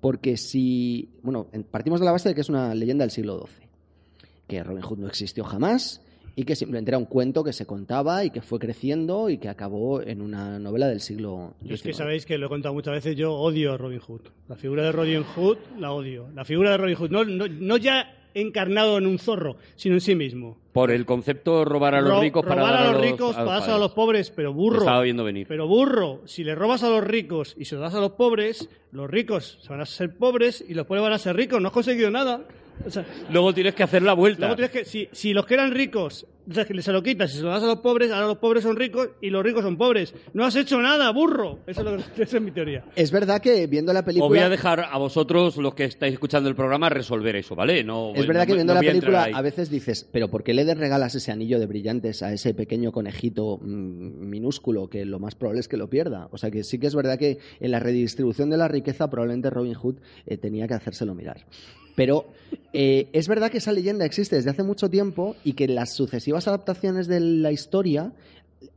Porque si. Bueno, en- partimos de la base de que es una leyenda del siglo XII. Que Robin Hood no existió jamás y que simplemente era un cuento que se contaba y que fue creciendo y que acabó en una novela del siglo Yo es que XIX. sabéis que lo he contado muchas veces, yo odio a Robin Hood. La figura de Robin Hood la odio. La figura de Robin Hood, no, no, no ya encarnado en un zorro, sino en sí mismo. Por el concepto robar a los Ro- ricos para robar dar a los ricos, a los a los pobres, pero burro. Estaba viendo venir. Pero burro, si le robas a los ricos y se lo das a los pobres, los ricos se van a ser pobres y los pobres van a ser ricos. No has conseguido nada. O sea, Luego tienes que hacer la vuelta. luego tienes que, si, si los que eran ricos o sea, que se lo quitas y se lo das a los pobres, ahora los pobres son ricos y los ricos son pobres. No has hecho nada, burro. Eso es, lo que- <laughs> esa es mi teoría. Es verdad que viendo la película. Os voy a dejar a vosotros, los que estáis escuchando el programa, resolver eso, ¿vale? No, Es verdad no que viendo no la a película a veces dices, pero ¿por qué le regalas ese anillo de brillantes a ese pequeño conejito mm, minúsculo que lo más probable es que lo pierda? O sea que sí que es verdad que en la redistribución de la riqueza probablemente Robin Hood eh, tenía que hacérselo mirar. Pero eh, es verdad que esa leyenda existe desde hace mucho tiempo y que las sucesivas adaptaciones de la historia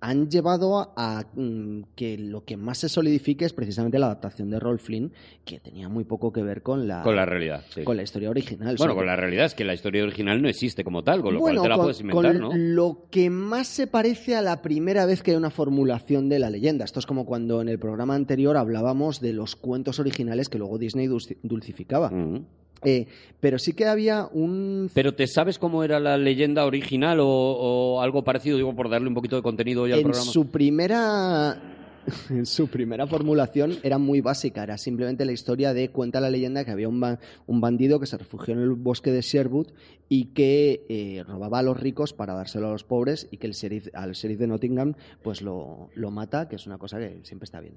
han llevado a, a, mm, que lo que más se solidifique es precisamente la adaptación de Rolf Flynn, que tenía muy poco que ver con la, Con la realidad. sí. con la historia original. Bueno, con la realidad es que la historia original no existe como tal, con lo bueno, cual te la con- puedes inventar, con ¿no? Lo que más se parece a la primera vez que hay una formulación de la leyenda. Esto es como cuando en el programa anterior hablábamos de los cuentos originales que luego Disney dulci- dulcificaba. Ujú. Eh, pero sí que había un Pero ¿te sabes cómo era la leyenda original o, o algo parecido? Digo, por darle un poquito de contenido hoy al en programa. su primera <laughs> su primera formulación era muy básica, era simplemente la historia de cuenta la leyenda que había un, ba- un bandido que se refugió en el bosque de Sherwood y que eh, robaba a los ricos para dárselo a los pobres y que el sheriff, al sheriff de Nottingham pues lo, lo mata, que es una cosa que siempre está bien.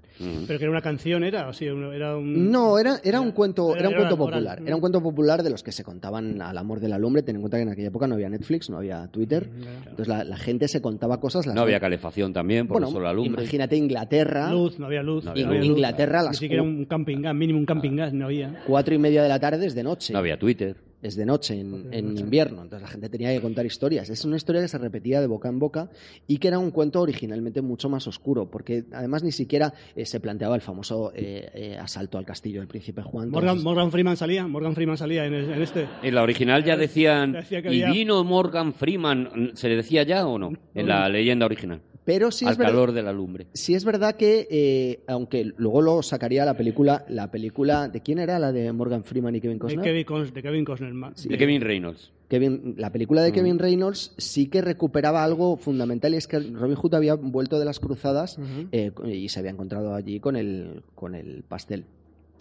Pero que era una canción, ¿era? O era un... No, era, era un cuento, Era- era un cuento popular. oral. Era un cuento popular de los que se contaban al amor de la lumbre. Ten en cuenta que en aquella época no había Netflix, no había Twitter. Entonces la, la gente se contaba cosas. Las No había calefacción también, por bueno, eso la lumbre. imagínate Inglaterra, Luz, no había luz. No había no luz. Inglaterra, Ni las siquiera un camping gas, mínimo un camping gas no había. cuatro y media de la tarde es de noche. No había Twitter. Es de noche en, en invierno, entonces la gente tenía que contar historias. Es una historia que se repetía de boca en boca y que era un cuento originalmente mucho más oscuro, porque además ni siquiera eh, se planteaba el famoso eh, eh, asalto al castillo del príncipe Juan. Morgan, Entonces, Morgan Freeman salía, Morgan Freeman salía en, el- en este. En la original ya decían, Decía que ¿y había- vino Morgan Freeman? ¿Se le decía ya o no? En la leyenda original. pero sí Al es verdad- calor de la lumbre. Sí es verdad que, eh, aunque luego lo sacaría la película, la película, ¿de quién era? La de Morgan Freeman y Kevin Costner. De Kevin Costner. Sí. De Kevin Reynolds. Kevin- la película de Kevin Reynolds sí que recuperaba algo fundamental y es que Robin Hood había vuelto de las cruzadas eh, y se había encontrado allí con el, con el pastel.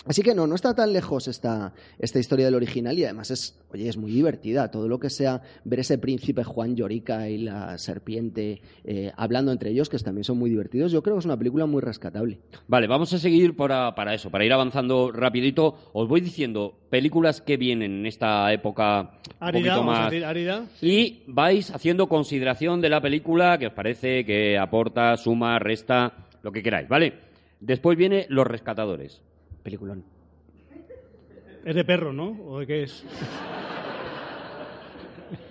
Así que no, no está tan lejos esta, esta historia del original y además es, oye, es muy divertida. Todo lo que sea ver ese príncipe Juan Llorica y la serpiente eh, hablando entre ellos, que también son muy divertidos, yo creo que es una película muy rescatable. Vale, vamos a seguir para, para eso, para ir avanzando rapidito. Os voy diciendo películas que vienen en esta época un poquito vamos a más... decir, árida. Y vais haciendo consideración de la película que os parece que aporta, suma, resta, lo que queráis, ¿vale? Después viene Los Rescatadores. Peliculón. Es de perro, ¿no? ¿O de qué es?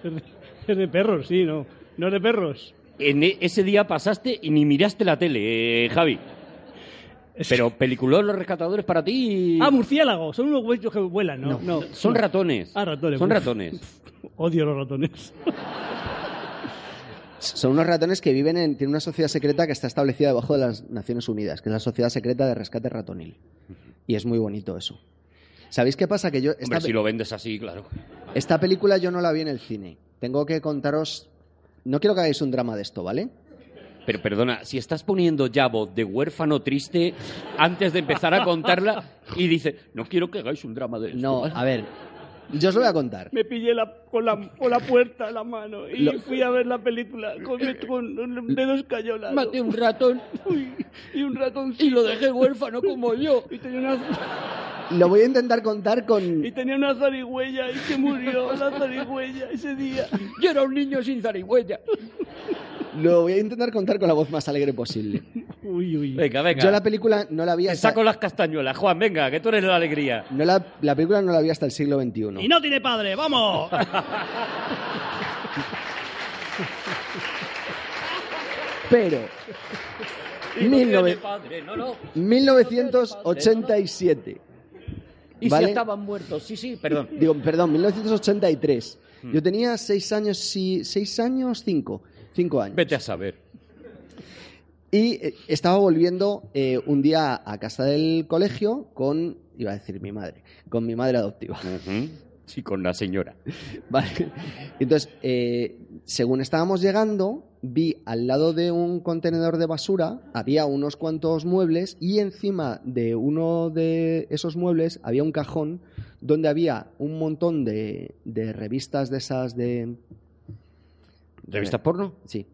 Es <laughs> de, es de perros, sí, ¿no? No es de perros. En e- ese día pasaste y ni miraste la tele, eh, Javi. Pero peliculón Los Rescatadores para ti... Ah, murciélagos. Son unos huellos que vuelan, ¿no? No. Son ratones. Ah, ratones. Son Uf. ratones. <laughs> Odio los ratones. <laughs> Son unos ratones que viven en. Tiene una sociedad secreta que está establecida debajo de las Naciones Unidas, que es la Sociedad Secreta de Rescate Ratonil. Y es muy bonito eso. ¿Sabéis qué pasa? Que yo. Esta, Hombre, si lo vendes así, claro. esta película yo no la vi en el cine. Tengo que contaros. No quiero que hagáis un drama de esto, ¿vale? Pero perdona, si estás poniendo ya voz de huérfano triste antes de empezar a contarla y dice, no quiero que hagáis un drama de esto. No, ¿vale?". a ver. Yo os lo voy a contar. Me pillé la, con, la, con la puerta en la mano y Lo- fui a ver la película con, con dedos escayolados. Maté un ratón Uy, y un ratón y lo dejé huérfano como yo. Y tenía una... lo voy a intentar contar con... Y tenía una zarigüeya y se murió la zarigüeya ese día. Yo era un niño sin zarigüeya. Lo voy a intentar contar con la voz más alegre posible. <laughs> Uy, uy. Venga, venga. Yo la película no la vi Te hasta... saco las castañuelas. Juan, venga, que tú eres la alegría. No la, la película no la vi hasta el siglo XXI. Y no tiene padre, vamos. <laughs> Pero... Y no 19 tiene padre, no, no. 1987. Y ¿Vale? si estaban muertos, sí, sí, perdón. Digo, perdón, 1983. Hmm. Yo tenía seis años, sí, seis años, cinco. Cinco años. Vete a saber. Y eh, estaba volviendo eh, un día a casa del colegio con, iba a decir mi madre, con mi madre adoptiva. Ujú. Sí, con la señora. <laughs> Vale. Entonces, eh, según estábamos llegando, vi al lado de un contenedor de basura, había unos cuantos muebles y encima de uno de esos muebles había un cajón donde había un montón de, de revistas de esas de... ¿Revistas porno? Sí.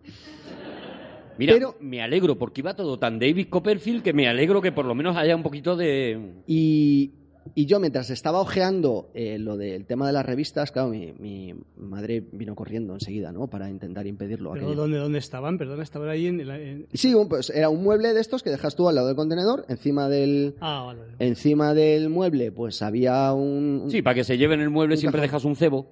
Mira, Pero- me alegro, porque iba todo tan David Copperfield que me alegro que por lo menos haya un poquito de... Y, y yo, mientras estaba ojeando eh, lo del tema de las revistas, claro, mi, mi madre vino corriendo enseguida, ¿no? Para intentar impedirlo. Pero aquello. ¿dónde, ¿Dónde estaban? Perdona, estaban ahí en... la- en- Sí, un- pues era un mueble de estos que dejas tú al lado del contenedor, encima del, Ah, vale. vale. encima del mueble, pues había un, un- Sí, para que se lleven el mueble siempre cajón. dejas un cebo.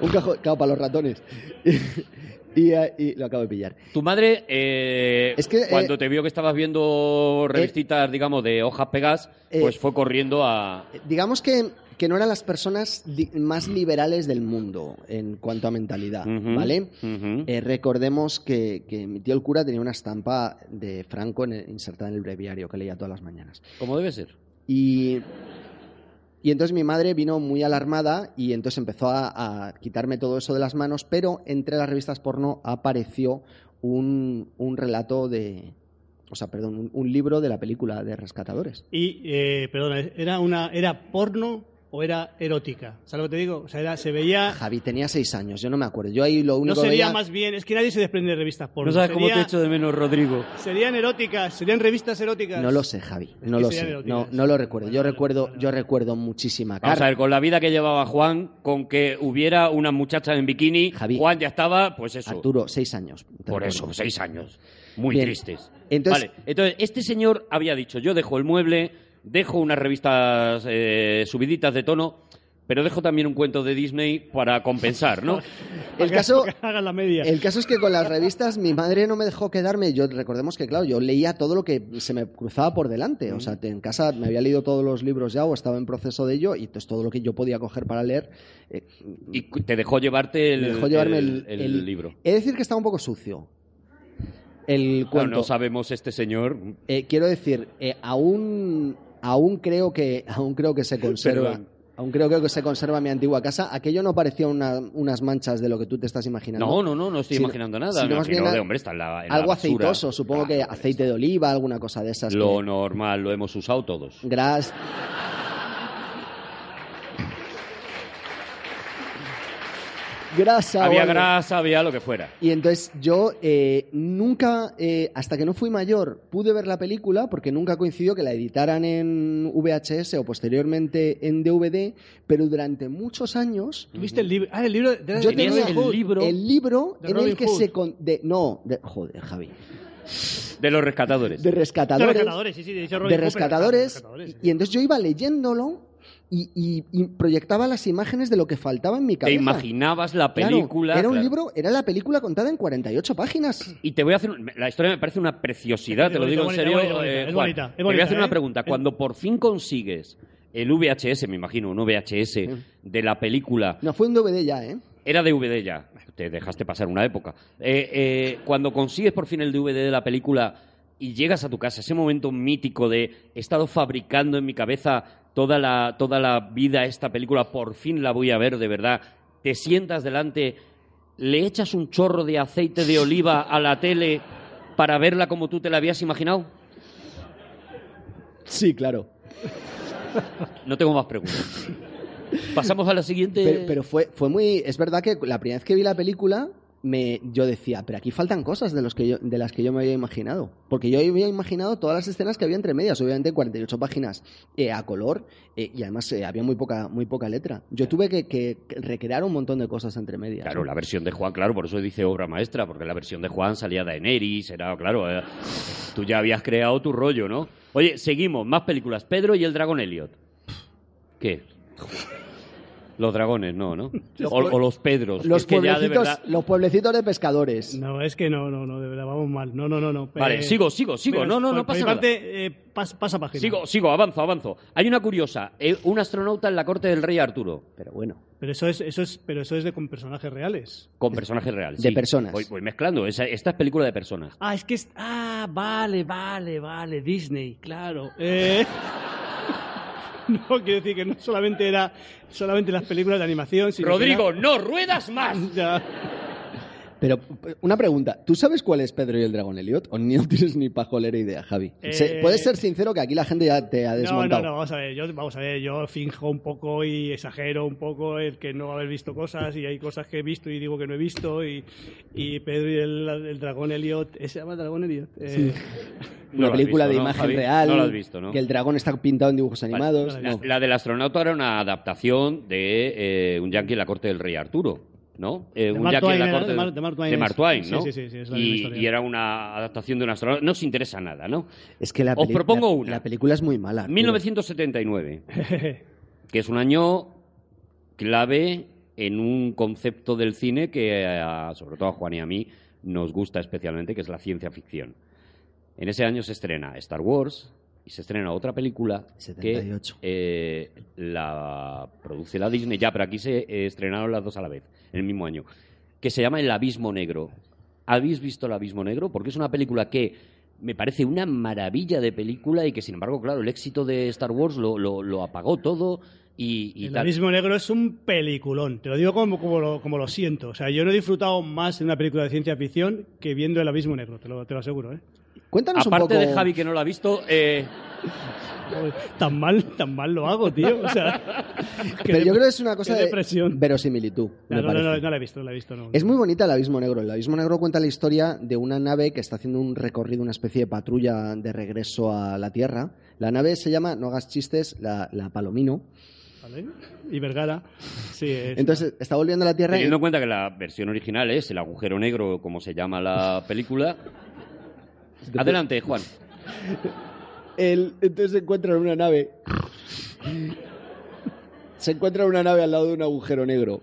Un cajón, claro, para los ratones. <laughs> y, eh, y lo acabo de pillar. Tu madre, eh, Es que, eh, cuando te vio que estabas viendo revistitas, digamos, de hojas pegadas, Eh, pues fue corriendo a... Digamos que, que no eran las personas más liberales del mundo en cuanto a mentalidad, ¿vale? Eh, recordemos que, que mi tío el cura tenía una estampa de Franco en el- insertada en el breviario que leía todas las mañanas. Como debe ser. Y, y entonces mi madre vino muy alarmada y entonces empezó a, quitarme todo eso de las manos, pero entre las revistas porno apareció un, un relato de... O sea, perdón, un, un libro de la película de Rescatadores. Y, eh, perdona, ¿era, una, ¿era porno o era erótica? ¿Sabes lo que te digo? O sea, era, se veía... Javi tenía seis años, yo no me acuerdo. Yo ahí lo No único que sería veía... más bien... Es que nadie se desprende de revistas porno. No sabes cómo te echo de menos, Rodrigo. Serían eróticas, serían revistas eróticas. No lo sé, Javi. Es No lo sé. No, no lo recuerdo. Yo recuerdo, yo recuerdo muchísima Vamos a ver, con la vida que llevaba Juan, con que hubiera una muchacha en bikini, Javi. Juan ya estaba, pues eso. Arturo, seis años. Por recuerdo. eso, seis años. Muy Bien. tristes. Entonces- vale, entonces, este señor había dicho, yo dejo el mueble, dejo unas revistas eh, subiditas de tono, pero dejo también un cuento de Disney para compensar, ¿no? <laughs> El caso, Que <laughs> hagan la media. el caso es que con las revistas mi madre no me dejó quedarme. Yo recordemos que, claro, yo leía todo lo que se me cruzaba por delante. O sea, en casa me había leído todos los libros ya o estaba en proceso de ello y entonces todo lo que yo podía coger para leer. eh, Y te dejó llevarte el, me dejó llevarme el, el- el el- libro. He de decir que estaba un poco sucio. El Claro, cuento. no sabemos este señor. Eh, quiero decir, eh, aún, aún creo que aún creo que se conserva. Aún creo que se conserva mi antigua casa. Aquello no parecía una- unas manchas de lo que tú te estás imaginando. No, no, no, no estoy Sino- imaginando nada. sino Me más imagino bien de, a- hombre, está en la, en la Algo aceitoso, supongo que aceite de oliva, alguna cosa de esas. Lo que- normal, lo hemos usado todos. Gras. Grasa. o Había algo. grasa, había lo que fuera. Y entonces yo eh, nunca, eh, hasta que no fui mayor, pude ver la película porque nunca coincidió que la editaran en VHS o posteriormente en DVD, pero durante muchos años ¿Tuviste el libro? Ah, el libro de, yo Tenías tenía el Hood. libro el libro De en Robin el que Hood. se... con- de, no, de, joder, Javi. De los rescatadores. De De rescatadores. rescatadores, sí, sí, de hecho Robin de Hood, pero- rescatadores. ah, rescatadores, sí. Y entonces yo iba leyéndolo y, y- y proyectaba las imágenes de lo que faltaba en mi Te cabeza. imaginabas la Claro, película. era un claro. libro, era la película contada en 48 páginas. Y te voy a hacer. un- La historia me parece una preciosidad, Es te lo digo en bonita, serio. bonita, bonita, eh, Juan. bonita, Te voy a hacer una ¿eh? pregunta. Cuando por fin consigues el VHS, me imagino, un VHS de la película, No, fue un DVD ya, ¿eh? era DVD ya. Te dejaste pasar una época. Eh, eh, cuando consigues por fin el DVD de la película y llegas a tu casa, ese momento mítico de he estado fabricando en mi cabeza toda la, toda la vida esta película, por fin la voy a ver de verdad, te sientas delante, le echas un chorro de aceite de oliva a la tele para verla como tú te la habías imaginado. Sí, claro. No tengo más preguntas. <laughs> Pasamos a la siguiente. Pero, pero fue, fue muy. Es verdad que la primera vez que vi la película, me, yo decía, pero aquí faltan cosas de, los que yo- de las que yo me había imaginado. Porque yo había imaginado todas las escenas que había entre medias, obviamente 48 páginas eh, a color eh, y además eh, había muy poca, muy poca letra. Yo tuve que, que recrear un montón de cosas entre medias. Claro, la versión de Juan, claro, por eso dice obra maestra, porque la versión de Juan salía Daenerys, era, claro, tú ya habías creado tu rollo, ¿no? Oye, seguimos, más películas. Pedro y el dragón Elliot. ¿Qué? Los dragones, no, ¿no? <laughs> O, los Pedros. Los es que ya de pueblecitos, verdad... los pueblecitos de pescadores. No, es que no, no, no, de verdad, vamos mal. No, no, no, no. Vale, Eh, sigo, sigo, sigo. No, no, por- no por pasa nada. parte, eh, pas- pasa página. Sigo, sigo, avanzo, avanzo. Hay una curiosa. eh, un astronauta en la corte del rey Arturo. Pero bueno. Pero eso es, eso es, pero eso es de con personajes reales. Con personajes reales. De sí. personas. Voy, voy mezclando. Esa- esta es película de personas. Ah, es que es. Ah, vale, vale, vale. Disney, claro. Eh, <laughs> <laughs> no, quiero decir que no solamente era solamente las películas de animación, sino. que Rodrigo, era- no ruedas más. <laughs> Ya. Pero una pregunta, ¿tú sabes cuál es Pedro y el dragón Elliot? ¿O ni no tienes ni pajolera idea, Javi? Eh, Puedes ser sincero que aquí la gente ya te ha No, no, desmontado. no, vamos a ver, yo, vamos a ver, yo finjo un poco y exagero un poco el que no haber visto cosas y hay cosas que he visto y digo que no he visto y, y Pedro y el, el dragón Elliot, ¿eh, ¿se llama dragón Elliot? Eh, <laughs> No Una has película visto, de ¿no, imagen Javi? real. No lo has visto, ¿no? Que el dragón está pintado en dibujos animados. no, La, no. la del astronauta era una adaptación de eh, un yankee en la corte del rey Arturo, ¿no? Eh, un Mark en Twain la corte de Mar- de Mark Twain de Mark ¿no? sí, sí, sí, es la y, era una adaptación de un astronauta. No os interesa nada, ¿no? Es que la Os propongo la- una. La película es muy mala. Arturo. 1979, <laughs> que es un año clave en un concepto del cine que, a- sobre todo a Juan y a mí, nos gusta especialmente, que es la ciencia ficción. En ese año se estrena Star Wars y se estrena otra película 78. que eh, la produce la Disney ya, pero aquí se eh, estrenaron las dos a la vez, en el mismo año, que se llama El Abismo Negro. ¿Habéis visto El Abismo Negro? Porque es una película que me parece una maravilla de película y que, sin embargo, claro, el éxito de Star Wars lo, lo- lo apagó todo y, y el tal. abismo negro es un peliculón, te lo digo como, como, lo, como lo siento. O sea, yo no he disfrutado más de una película de ciencia ficción que viendo el abismo negro, te lo, te lo aseguro, ¿eh? Cuéntanos Aparte un poco. de Javi, que no lo ha visto, eh, Tan mal, tan mal lo hago, tío. O sea, Pero yo creo que es una cosa de depresión. verosimilitud. No, no, no, no, no la he visto, no la he visto. No. Es muy bonita el Abismo Negro. El Abismo Negro cuenta la historia de una nave que está haciendo un recorrido, una especie de patrulla de regreso a la Tierra. La nave se llama, no hagas chistes, la, la Palomino. ¿Vale? Y Vergara, sí. es- Entonces está volviendo a la Tierra. y- teniendo en cuenta que la versión original es El agujero negro, como se llama la película. Adelante, Juan. <laughs> Él, entonces se encuentra en una nave. se encuentra en una nave al lado de un agujero negro.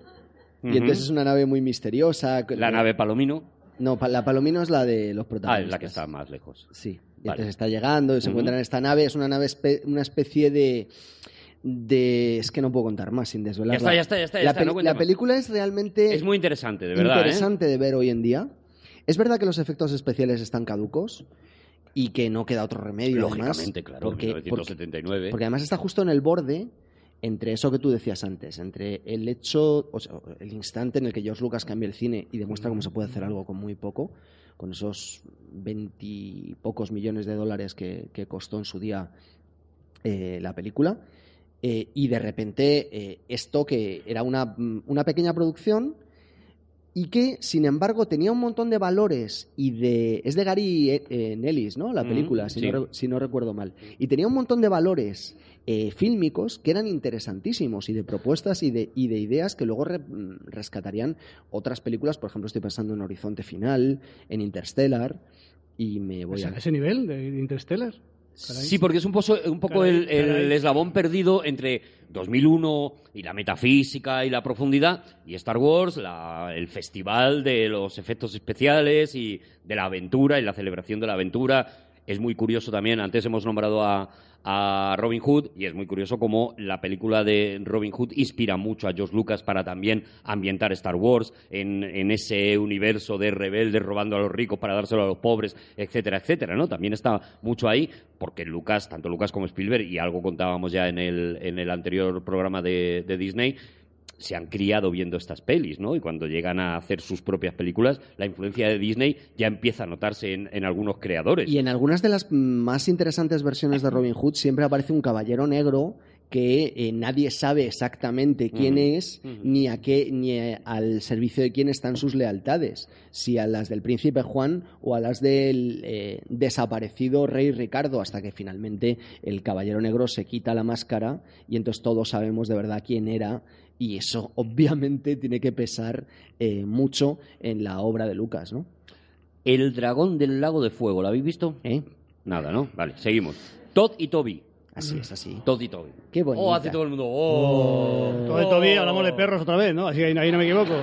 Y entonces es una nave muy misteriosa. La nave Palomino. No, la Palomino es la de los Ah, protagonistas. es la que está más lejos. Sí. Y Vale. entonces está llegando y se Ujú. encuentra en esta nave. Es una nave, espe- una especie de. de es que no puedo contar más sin desvelarla. Ya está, ya está, ya está, ya la, está, no película es realmente Es muy interesante, de verdad. ¿eh? interesante de ver hoy en día. Es verdad que los efectos especiales están caducos y que no queda otro remedio. además, Lógicamente, claro. porque, porque, 1979. porque además está justo en el borde entre eso que tú decías antes, entre el hecho, o sea, el instante en el que George Lucas cambia el cine y demuestra cómo se puede hacer algo con muy poco, con esos veintipocos millones de dólares que, que costó en su día eh, la película, eh, y de repente eh, esto que era una, una pequeña producción y que, sin embargo, tenía un montón de valores y de... Es de Gary eh, eh, Nellis, ¿no? La Mm, película, si, sí. no, re- si no recuerdo mal. Y tenía un montón de valores eh, fílmicos que eran interesantísimos y de propuestas y de, y de ideas que luego re- mm, rescatarían otras películas. Por ejemplo, estoy pensando en Horizonte Final, en Interstellar y me voy ¿Es a a... ese nivel de Interstellar? Caray. Sí, porque es un, pozo- un poco Caray, el, el caray. eslabón perdido entre 2001 y la metafísica y la profundidad y Star Wars, la- el festival de los efectos especiales y de la aventura y la celebración de la aventura. Es muy curioso también, antes hemos nombrado a, a Robin Hood y es muy curioso cómo la película de Robin Hood inspira mucho a George Lucas para también ambientar Star Wars en, en ese universo de rebeldes robando a los ricos para dárselo a los pobres, etcétera, etcétera, ¿no? También está mucho ahí porque Lucas, tanto Lucas como Spielberg, y algo contábamos ya en el, en el anterior programa de, de Disney, se han criado viendo estas pelis, ¿no? Y cuando llegan a hacer sus propias películas, la influencia de Disney ya empieza a notarse en, en algunos creadores. Y en algunas de las más interesantes versiones de Robin Hood siempre aparece un caballero negro que eh, nadie sabe exactamente quién es ni a qué ni a- al servicio de quién están sus lealtades, si a las del príncipe Juan o a las del eh, desaparecido rey Ricardo, hasta que finalmente el caballero negro se quita la máscara y entonces todos sabemos de verdad quién era y eso <laughs> obviamente tiene que pesar eh, mucho en la obra de Lucas, ¿no? El dragón del lago de fuego, ¿lo habéis visto? ¿Eh? Nada, ¿no? Vale, seguimos. Todd y Toby. Así es, así. Todd y Toby. Qué bonita. Oh, hace todo el mundo. Oh. Todo de Toby, hablamos de perros otra vez, ¿no? Así que ahí, ahí no me equivoco.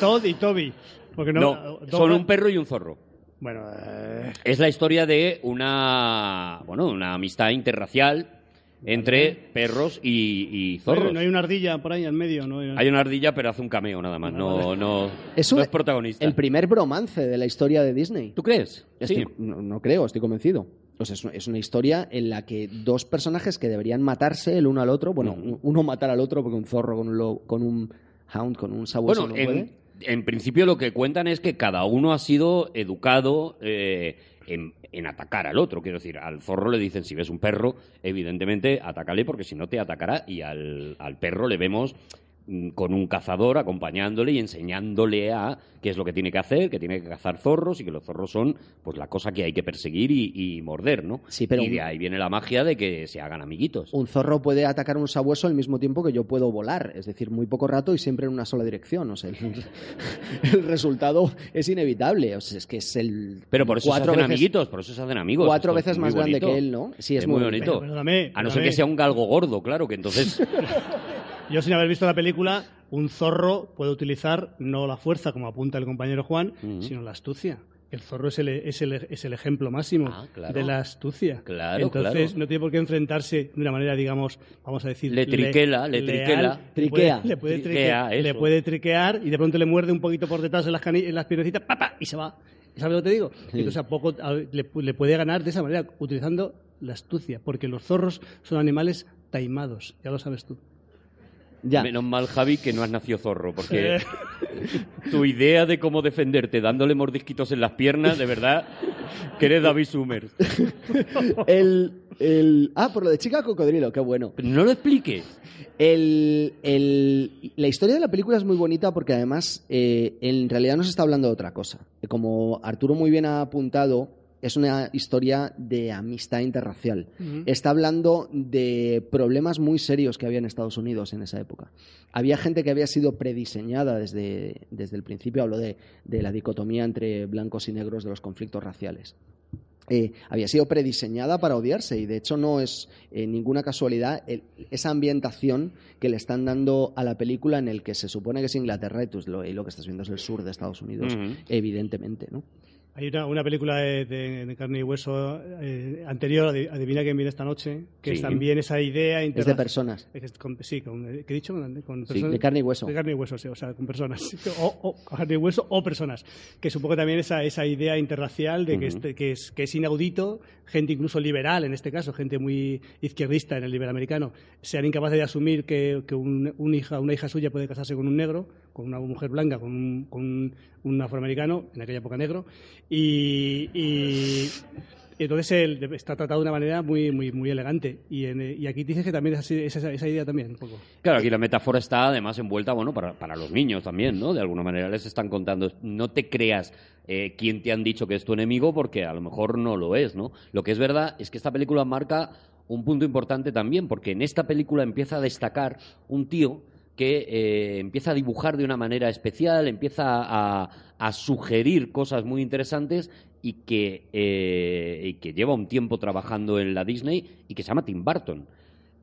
Todd y Toby. Porque no, No, Todd- son un perro y un zorro. Bueno, eh, Es la historia de una, bueno, una amistad interracial entre perros y, y no zorros. hay- no hay una ardilla por ahí en medio, ¿no? Hay una ardilla, pero hace un cameo nada más. No, no, Es, no un- es protagonista. el primer bromance de la historia de Disney. ¿Tú crees? Estoy- Sí. no, no creo, estoy convencido. O sea, es, una- historia en la que dos personajes que deberían matarse el uno al otro, bueno, Mm. uno matar al otro porque un zorro con un, lo- con un hound, con un sabueso Bueno, no puede. en, en principio lo que cuentan es que cada uno ha sido educado eh, en, en atacar al otro. Quiero decir, al zorro le dicen, si ves un perro, evidentemente atácale porque si no te atacará. Y al, al perro le vemos con un cazador acompañándole y enseñándole a qué es lo que tiene que hacer, que tiene que cazar zorros y que los zorros son pues la cosa que hay que perseguir y, y morder, ¿no? Sí, pero y de ahí viene la magia de que se hagan amiguitos. Un zorro puede atacar a un sabueso al mismo tiempo que yo puedo volar, es decir, muy poco rato y siempre en una sola dirección. O sea, el, <laughs> el resultado es inevitable. O sea, es que es el. Pero por eso se cuatro hacen veces- amiguitos, por eso se hacen amigos. Cuatro veces más grande bonito. que él, ¿no? Sí, es, es muy muy bonito. Pero A no ser que sea un galgo gordo, claro, que entonces... <laughs> Yo sin haber visto la película, un zorro puede utilizar no la fuerza como apunta el compañero Juan, sino la astucia. El zorro es el, es el, es el ejemplo máximo Ah, claro. de la astucia. Claro, Entonces claro. no tiene por qué enfrentarse de una manera, digamos, vamos a decir... Le triquela, le leal. triquela. Le puede- Triquea. Le puede, Triquea, le puede triquear y de pronto le muerde un poquito por detrás en las, en las piernecitas y se va. ¿Sabes lo que te digo? Entonces a poco a- le, pu- le puede ganar de esa manera, utilizando la astucia, porque los zorros son animales taimados, ya lo sabes tú. Ya. Menos mal, Javi, que no has nacido zorro, porque Eh. tu idea de cómo defenderte dándole mordisquitos en las piernas, de verdad, que eres David Summers. El, el- Ah, por lo de chica cocodrilo, qué bueno. Pero no lo expliques. El, el- la historia de la película es muy bonita porque además eh, en realidad nos está hablando de otra cosa. Como Arturo muy bien ha apuntado, es una historia de amistad interracial. Está hablando de problemas muy serios que había en Estados Unidos en esa época. Había gente que había sido prediseñada desde, desde el principio, hablo de, de la dicotomía entre blancos y negros de los conflictos raciales eh, había sido prediseñada para odiarse y de hecho no es eh, ninguna casualidad el- esa ambientación que le están dando a la película en el que se supone que es Inglaterra y, tú lo, y lo que estás viendo es el sur de Estados Unidos, evidentemente, ¿no? Hay una, una película de, de- de carne y hueso eh, anterior, adi- Adivina quién viene esta noche, que es también esa idea Es de personas, Es con- sí, con, ¿qué he dicho? Con, sí, personas- de carne y hueso. De carne y hueso, sí, o sea, con personas. <laughs> O, o carne y hueso o personas. Que supongo también esa, esa idea interracial de que, este- que, es, que es inaudito, gente incluso liberal en este caso, gente muy izquierdista en el liberamericano, sean incapaces de asumir que, que un, un hija, una hija suya puede casarse con un negro, con una mujer blanca, con un, con un, afroamericano, en aquella época negro, y, entonces él está tratado de una manera muy, muy, muy elegante. Y, en- y aquí dices que también es así- es esa, esa idea también, un poco. Claro, aquí la metáfora está además envuelta, bueno, para, para los niños también, ¿no? De alguna manera les están contando, no te creas eh, quién te han dicho que es tu enemigo, porque a lo mejor no lo es, ¿no? Lo que es verdad es que esta película marca un punto importante también, porque en esta película empieza a destacar un tío que eh, empieza a dibujar de una manera especial, empieza a, sugerir cosas muy interesantes y que, eh, y que lleva un tiempo trabajando en la Disney y que se llama Tim Burton.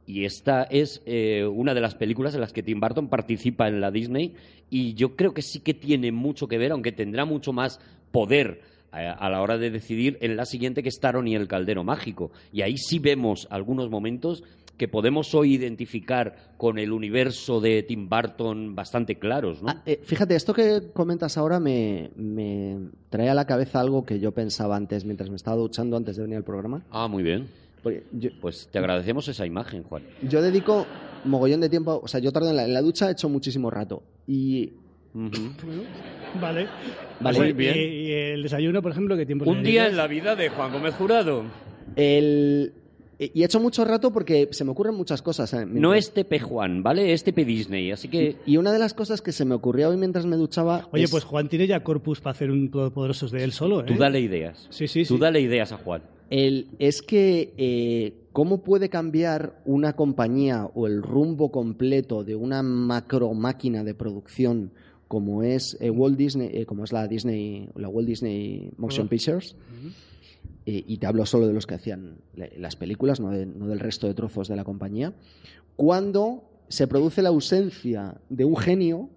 Y esta es eh, una de las películas en las que Tim Burton participa en la Disney y yo creo que sí que tiene mucho que ver, aunque tendrá mucho más poder a la hora de decidir en la siguiente que es Taron y el Caldero Mágico. Y ahí sí vemos algunos momentos que podemos hoy identificar con el universo de Tim Burton bastante claros, ¿no? Ah, eh, fíjate, esto que comentas ahora me, me trae a la cabeza algo que yo pensaba antes, mientras me estaba duchando antes de venir al programa. Ah, muy bien. Yo, Pues te agradecemos esa imagen, Juan. yo dedico mogollón de tiempo, o sea, yo tardo en la, en la ducha, he hecho muchísimo rato. Y. Vale. Vale. Muy Y- bien. Y, el desayuno, por ejemplo, ¿qué tiempo Un día en la vida de Juan Gómez Jurado. el, Y he hecho mucho rato porque se me ocurren muchas cosas. eh, No es TP Juan, ¿vale? Es TP Disney, así que... Y una de las cosas que se me ocurrió hoy mientras me duchaba. Oye, es- pues Juan tiene ya corpus para hacer un Todopoderosos de él solo, ¿eh? Tú dale ideas. Sí, sí, Tú sí. dale ideas a Juan. El- es que eh, cómo puede cambiar una compañía o el rumbo completo de una macro máquina de producción como es eh, Walt Disney, eh, como es la Disney, la Walt Disney Motion Pictures. Y te hablo solo de los que hacían la- las películas, no, no del resto de trozos de la compañía. Cuando se produce la ausencia de un genio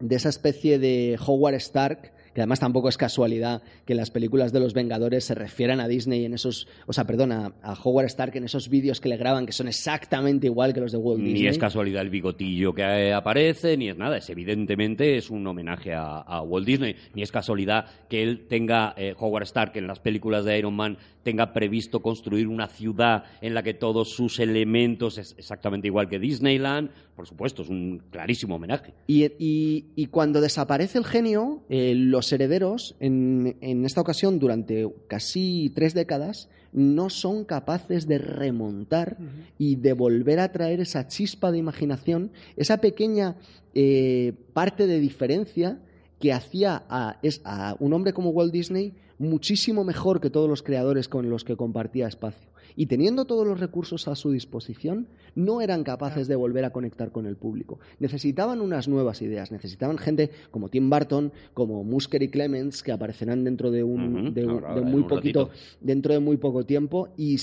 de esa especie de Howard Stark, que además tampoco es casualidad que las películas de los Vengadores se refieran a Disney en esos, o sea, perdón, a, a Howard Stark en esos vídeos que le graban que son exactamente igual que los de Walt Disney. Ni es casualidad el bigotillo que eh, aparece, ni es nada. Es evidentemente es un homenaje a, a Walt Disney. Ni es casualidad que él tenga, eh, Howard Stark, en las películas de Iron Man, tenga previsto construir una ciudad en la que todos sus elementos es exactamente igual que Disneyland. Por supuesto, es un clarísimo homenaje. Y, y- y cuando desaparece el genio, eh, los herederos, en, en esta ocasión durante casi tres décadas, no son capaces de remontar y de volver a traer esa chispa de imaginación, esa pequeña eh, parte de diferencia que hacía a, es- a un hombre como Walt Disney muchísimo mejor que todos los creadores con los que compartía espacio. Y teniendo todos los recursos a su disposición, no eran capaces de volver a conectar con el público. Necesitaban unas nuevas ideas, necesitaban gente como Tim Burton, como Musker y Clements, que aparecerán dentro de, un, de, ahora, muy un poquito, ratito. dentro de muy poco tiempo, y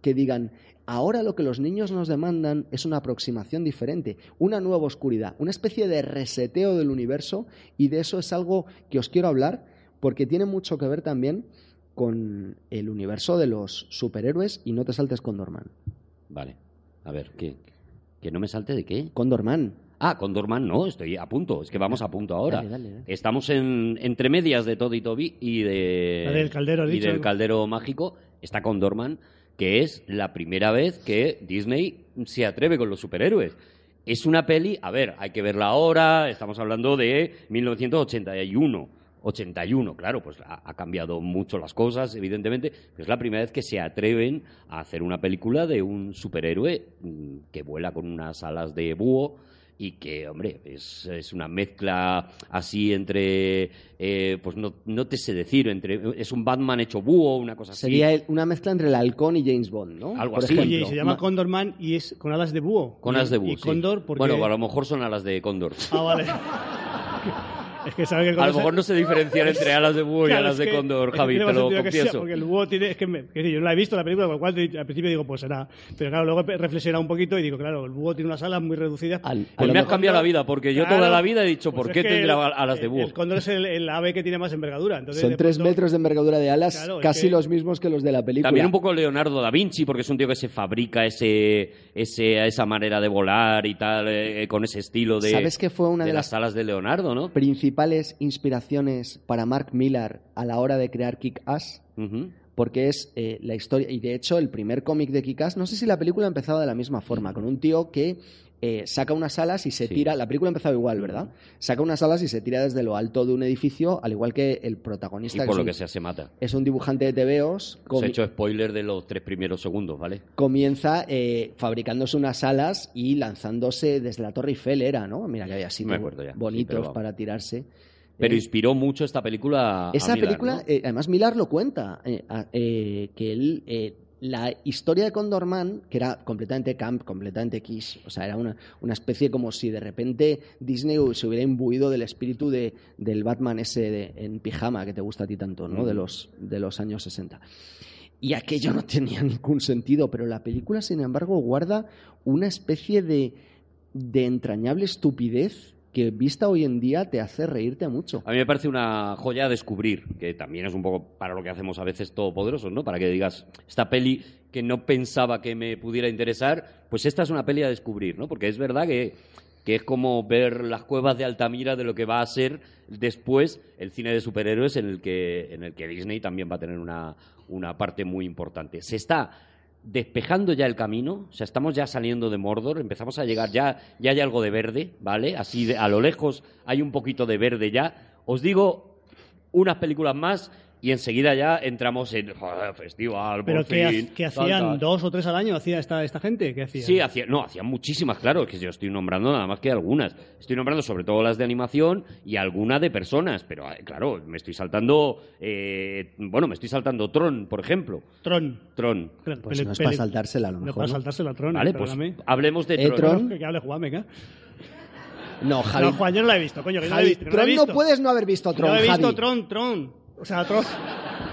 que digan, ahora lo que los niños nos demandan es una aproximación diferente, una nueva oscuridad, una especie de reseteo del universo, y de eso es algo que os quiero hablar, porque tiene mucho que ver también con el universo de los superhéroes y no te saltes con Dorman. Vale. A ver, ¿qué? ¿Que no me salte de qué? Con Dorman. Ah, con Dorman no, estoy a punto. Es que vamos a punto ahora. Dale, dale, dale. Estamos en, entre medias de Toddy Toby y de. La del caldero, y dicho, del caldero mágico. Está con Dorman, que es la primera vez que Disney se atreve con los superhéroes. Es una peli, a ver, hay que verla ahora. Estamos hablando de 1981. 81, claro, pues ha, ha cambiado mucho las cosas, evidentemente, pero es la primera vez que se atreven a hacer una película de un superhéroe mm, que vuela con unas alas de búho y que, hombre, es, es una mezcla así entre, eh, pues no, no te sé decir, entre es un Batman hecho búho, una cosa así. Sería una mezcla entre el halcón y James Bond, ¿no? Algo Por así. ejemplo. Oye, se llama Ma- Condorman y es con alas de búho. Con alas de búho. Y sí. Cóndor porque... Bueno, a lo mejor son alas de cóndor. Ah, vale. <laughs> es que sabe que A lo mejor no se diferencian entre <laughs> alas de búho y alas es de que- cóndor, es que Javi, te lo que sea, confieso. porque el búho tiene, es que, me- que yo no la he visto la película, con lo cual al principio digo, pues será. Pero claro, luego he reflexionado un poquito y digo, claro, el búho tiene unas alas muy reducidas. Al- Pues me has cambiado la vida, porque yo toda la vida he dicho, pues ¿por es qué que tendrá alas de búho? El cóndor es el, el ave que tiene más envergadura. Entonces, Son tres pronto- metros de envergadura de alas, Claro, casi que- los mismos que los de la película. También un poco Leonardo da Vinci, porque es un tío que se fabrica ese, ese, esa manera de volar y tal, eh, con ese estilo de, ¿Sabes qué fue una de, de las las alas de Leonardo, ¿no? Principales inspiraciones para Mark Millar a la hora de crear Kick-Ass? Porque es eh, la historia, y de hecho el primer cómic de Kick-Ass, no sé si la película ha empezado de la misma forma, con un tío que eh, saca unas alas y se Sí. tira, la película ha empezado igual, ¿verdad? Saca unas alas y se tira desde lo alto de un edificio, al igual que el Y protagonista, por que lo es, que un, sea se mata. es un dibujante de TVOs, Os he comi- hecho spoiler de los tres primeros segundos, ¿vale? comienza eh, fabricándose unas alas y lanzándose desde la Torre Eiffel, era, ¿no? Mira que había sitios sí, bonitos para tirarse. Pero Eh, inspiró mucho esta película. a Esa película, ¿no? eh, además Millar lo cuenta, eh, eh, que él, la historia de Condorman, que era completamente camp, completamente quiche, o sea, era una, una especie como si de repente Disney se hubiera imbuido del espíritu de, del Batman ese de- en pijama que te gusta a ti tanto, ¿no? De, los, de los años 60. Y aquello no tenía ningún sentido, pero la película, sin embargo, guarda una especie de, de entrañable estupidez que vista hoy en día te hace reírte mucho. A mí me parece una joya a descubrir, que también es un poco para lo que hacemos a veces todopoderosos, ¿no? Para que digas, esta peli que no pensaba que me pudiera interesar, pues esta es una peli a descubrir, ¿no? Porque es verdad que, que es como ver las cuevas de Altamira de lo que va a ser después el cine de superhéroes en el que, en el que Disney también va a tener una, una parte muy importante. Se está despejando ya el camino, o sea, estamos ya saliendo de Mordor, empezamos a llegar, ya, ya hay algo de verde, ¿vale? Así de- a lo lejos hay un poquito de verde ya. Os digo unas películas más y enseguida ya entramos en joder, festival, ¿Pero por qué, fin, qué tal, hacían? tal. ¿Dos o tres al año hacía esta, esta gente? ¿Qué hacían? Sí, hacía, no, hacían muchísimas, claro, es que yo estoy nombrando nada más que algunas. Estoy nombrando sobre todo las de animación y alguna de personas, pero eh, claro, me estoy saltando, eh, bueno, me estoy saltando Tron, por ejemplo. Tron. Tron. Pues pele- no es para saltársela a lo No es mejor. para ¿no? saltárselo a Tron. Vale, pues hablemos de Eh, Tron. Tron. Que hable Juan, venga. No, Javi. No, Juan, yo no la he visto, coño, que no la he Javi, visto. que no la he Tron no puedes no haber visto Tron, No he visto Javi. Tron, Tron. O sea, Tron.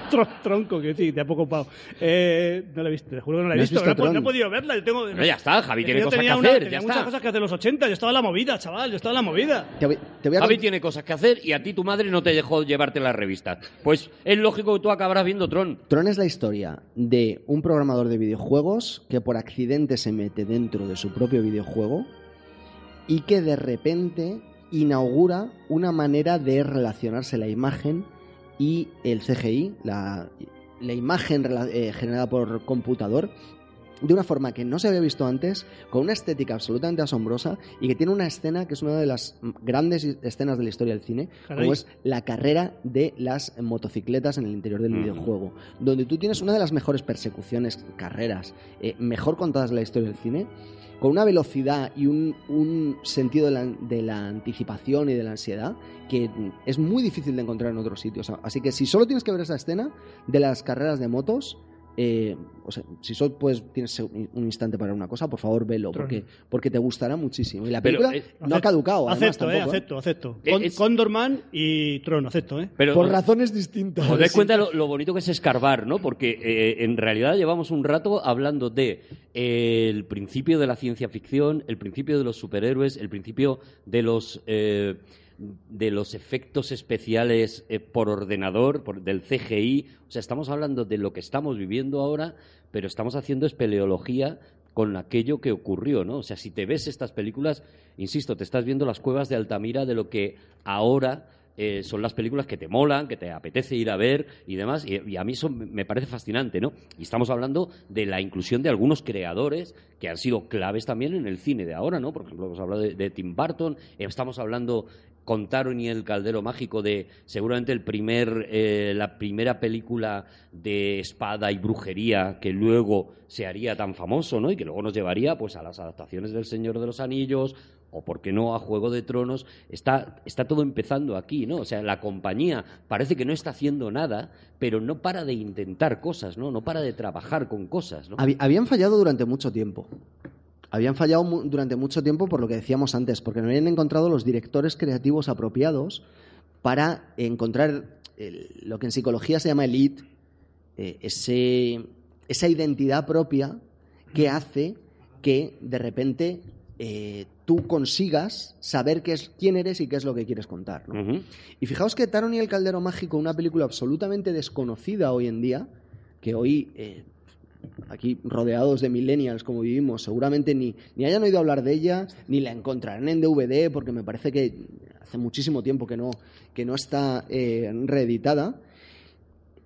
Tron, tronco, que sí, te ha poco pao. Eh, no la he visto, te juro que no la he ¿No has visto. visto No, he no podido verla. Yo tengo, Bueno, ya está, Javi tiene cosas que una- hacer, tenía ya muchas está. cosas que hacer en los 80. Yo estaba en la movida, chaval. Yo estaba en la movida. Te voy, te voy a Javi tiene cosas que hacer y a ti tu madre no te dejó llevarte las revistas. Pues es lógico que tú acabarás viendo Tron. Tron es la historia de un programador de videojuegos que por accidente se mete dentro de su propio videojuego y que de repente inaugura una manera de relacionarse la imagen y el CGI, la, la imagen eh, generada por computador, de una forma que no se había visto antes, con una estética absolutamente asombrosa y que tiene una escena que es una de las grandes escenas de la historia del cine, Caray. como es la carrera de las motocicletas en el interior del videojuego, donde tú tienes una de las mejores persecuciones, carreras, eh, mejor contadas de la historia del cine, con una velocidad y un, un sentido de la, de la anticipación y de la ansiedad que es muy difícil de encontrar en otros sitios. Así que si solo tienes que ver esa escena de las carreras de motos, eh, o sea, si solo puedes, tienes un instante para una cosa, por favor velo, porque, porque te gustará muchísimo. Y la Pero, película eh, no ha caducado, además, Acepto, eh, tampoco, ¿eh? acepto, acepto. Eh, Con, es- Condorman y Tron, acepto, ¿eh? Pero Por razones distintas. os dais cuenta lo, lo bonito que es escarbar, ¿no? Porque eh, en realidad llevamos un rato hablando de eh, el principio de la ciencia ficción, el principio de los superhéroes, el principio de los eh, de los efectos especiales eh, por ordenador, por- del CGI. O sea, estamos hablando de lo que estamos viviendo ahora, pero estamos haciendo espeleología con aquello que ocurrió, ¿no? O sea, si te ves estas películas, insisto, te estás viendo las cuevas de Altamira de lo que ahora eh, son las películas que te molan, que te apetece ir a ver y demás, y, y a mí eso me parece fascinante, ¿no? Y estamos hablando de la inclusión de algunos creadores que han sido claves también en el cine de ahora, ¿no? Por ejemplo, hemos hablado de, Tim Burton, estamos hablando con Taron y el Caldero Mágico de seguramente el primer, eh, la primera película de espada y brujería que luego se haría tan famoso, ¿no? Y que luego nos llevaría pues a las adaptaciones del Señor de los Anillos o, por qué no, a Juego de Tronos. Está, está todo empezando aquí, ¿no? O sea, la compañía parece que no está haciendo nada, pero no para de intentar cosas, ¿no? No para de trabajar con cosas, ¿no? Habían fallado durante mucho tiempo. Habían fallado durante mucho tiempo por lo que decíamos antes, porque no habían encontrado los directores creativos apropiados para encontrar el- lo que en psicología se llama el id, eh, ese, esa identidad propia que hace que de repente eh, tú consigas saber qué es, quién eres y qué es lo que quieres contar. Y fijaos que Taron y el Caldero Mágico, una película absolutamente desconocida hoy en día, que hoy, eh, aquí rodeados de millennials como vivimos, seguramente ni, ni hayan oído hablar de ella, ni la encontrarán en DVD, porque me parece que hace muchísimo tiempo que no, que no está eh, reeditada,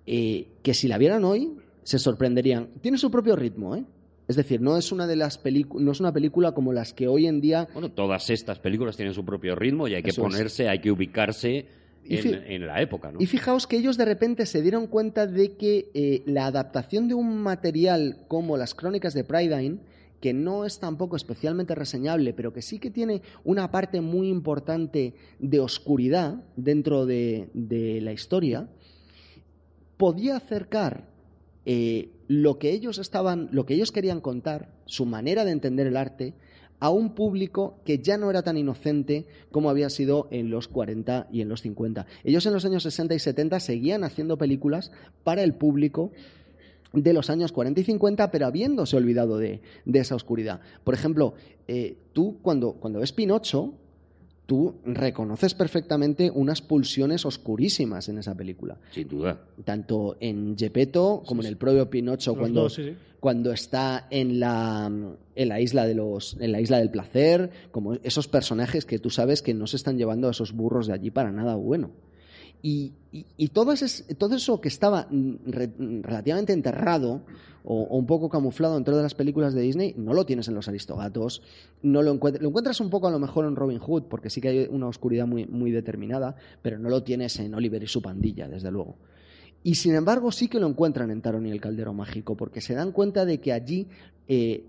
eh, que si la vieran hoy se sorprenderían. Tiene su propio ritmo, ¿eh? Es decir, no es una de las no es una película como las que hoy en día Bueno, todas estas películas tienen su propio ritmo y hay que Eso es. ponerse, hay que ubicarse en, la época, ¿no? Y fijaos que ellos de repente se dieron cuenta de que eh, la adaptación de un material como las crónicas de Prydain, que no es tampoco especialmente reseñable, pero que sí que tiene una parte muy importante de oscuridad dentro de, de la historia, podía acercar eh, lo que ellos estaban, lo que ellos querían contar, su manera de entender el arte, a un público que ya no era tan inocente como había sido en los 40 y en los 50. Ellos en los años 60 y 70 seguían haciendo películas para el público de los años 40 y 50, pero habiéndose olvidado de, de esa oscuridad. Por ejemplo, eh, tú cuando, cuando ves Pinocho, tú reconoces perfectamente unas pulsiones oscurísimas en esa película Sin duda. tanto en Gepetto como en el propio Pinocho cuando, dos, sí, sí. cuando está en la, en la isla de los en la isla del placer como esos personajes que tú sabes que no se están llevando a esos burros de allí para nada bueno y, y- todo, eso que estaba mm, mm, relativamente enterrado o, un poco camuflado dentro de las películas de Disney, no lo tienes en Los Aristogatos, no lo, encuent- lo encuentras un poco a lo mejor en Robin Hood, porque sí que hay una oscuridad muy, muy determinada, pero no lo tienes en Oliver y su pandilla, desde luego. Y sin embargo sí que lo encuentran en Taron y el Caldero Mágico, porque se dan cuenta de que allí eh,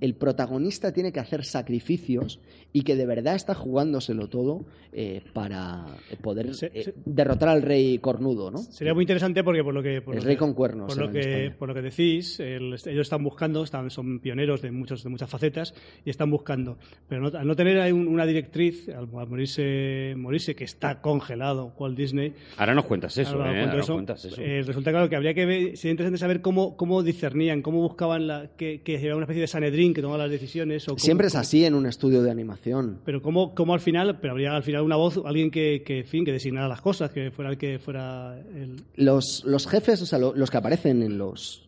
el protagonista tiene que hacer sacrificios y que de verdad está jugándoselo todo eh, para poder Se- eh, se- derrotar al rey cornudo, ¿no? Sería muy interesante porque por lo que... Por El lo rey que- con cuernos Por lo, que, por lo que decís, el- ellos están buscando, están, son pioneros de, muchos, de muchas facetas y están buscando. Pero no- al no tener ahí un- una directriz, al, al morirse, morirse, que está congelado Walt Disney, Ahora nos cuentas eso, Ahora ¿eh? Ahora nos eso. cuentas eso. Eh, resulta claro que habría que ver, sería interesante saber cómo, cómo discernían, cómo buscaban la, que, que era una especie de Que tomaba las decisiones. O cómo- Siempre es así en un estudio de animación. Pero cómo, cómo al final, pero habría al final una voz, alguien que, que, en fin, que designara las cosas, que fuera el que fuera el, Los, los jefes, o sea, lo- los que aparecen en los.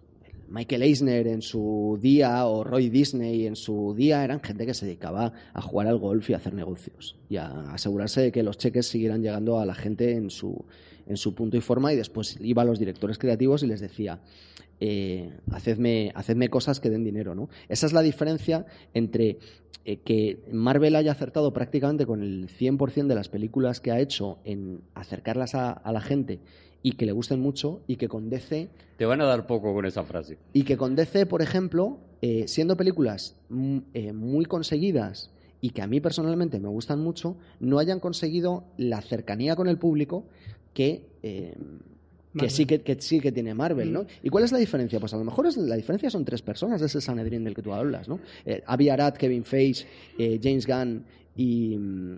Michael Eisner en su día o Roy Disney en su día eran gente que se dedicaba a jugar al golf y a hacer negocios y a asegurarse de que los cheques siguieran llegando a la gente en su, en su punto y forma y después iba a los directores creativos y les decía eh, hacedme, hacedme cosas que den dinero. ¿no? Esa es la diferencia entre eh, que Marvel haya acertado prácticamente con el 100% de las películas que ha hecho en acercarlas a, a la gente y que le gusten mucho y que con DC Te van a dar poco con esa frase. y que con DC, por ejemplo, eh, siendo películas mm, eh, muy conseguidas y que a mí personalmente me gustan mucho, no hayan conseguido la cercanía con el público que, que, sí que, que sí que tiene Marvel, ¿no? ¿Y cuál es la diferencia? Pues a lo mejor es, la diferencia son tres personas de ese Sanedrín del que tú hablas, ¿no? Eh, Avi Arad, Kevin Feige, eh, James Gunn y... mm,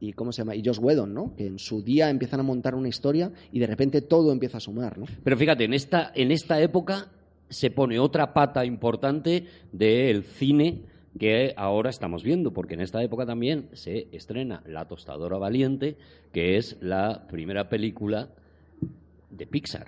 y cómo se llama y Josh Whedon, ¿no? Que en su día empiezan a montar una historia y de repente todo empieza a sumar, ¿no? Pero fíjate, en esta, en esta época se pone otra pata importante del cine que ahora estamos viendo, porque en esta época también se estrena La Tostadora Valiente, que es la primera película de Pixar.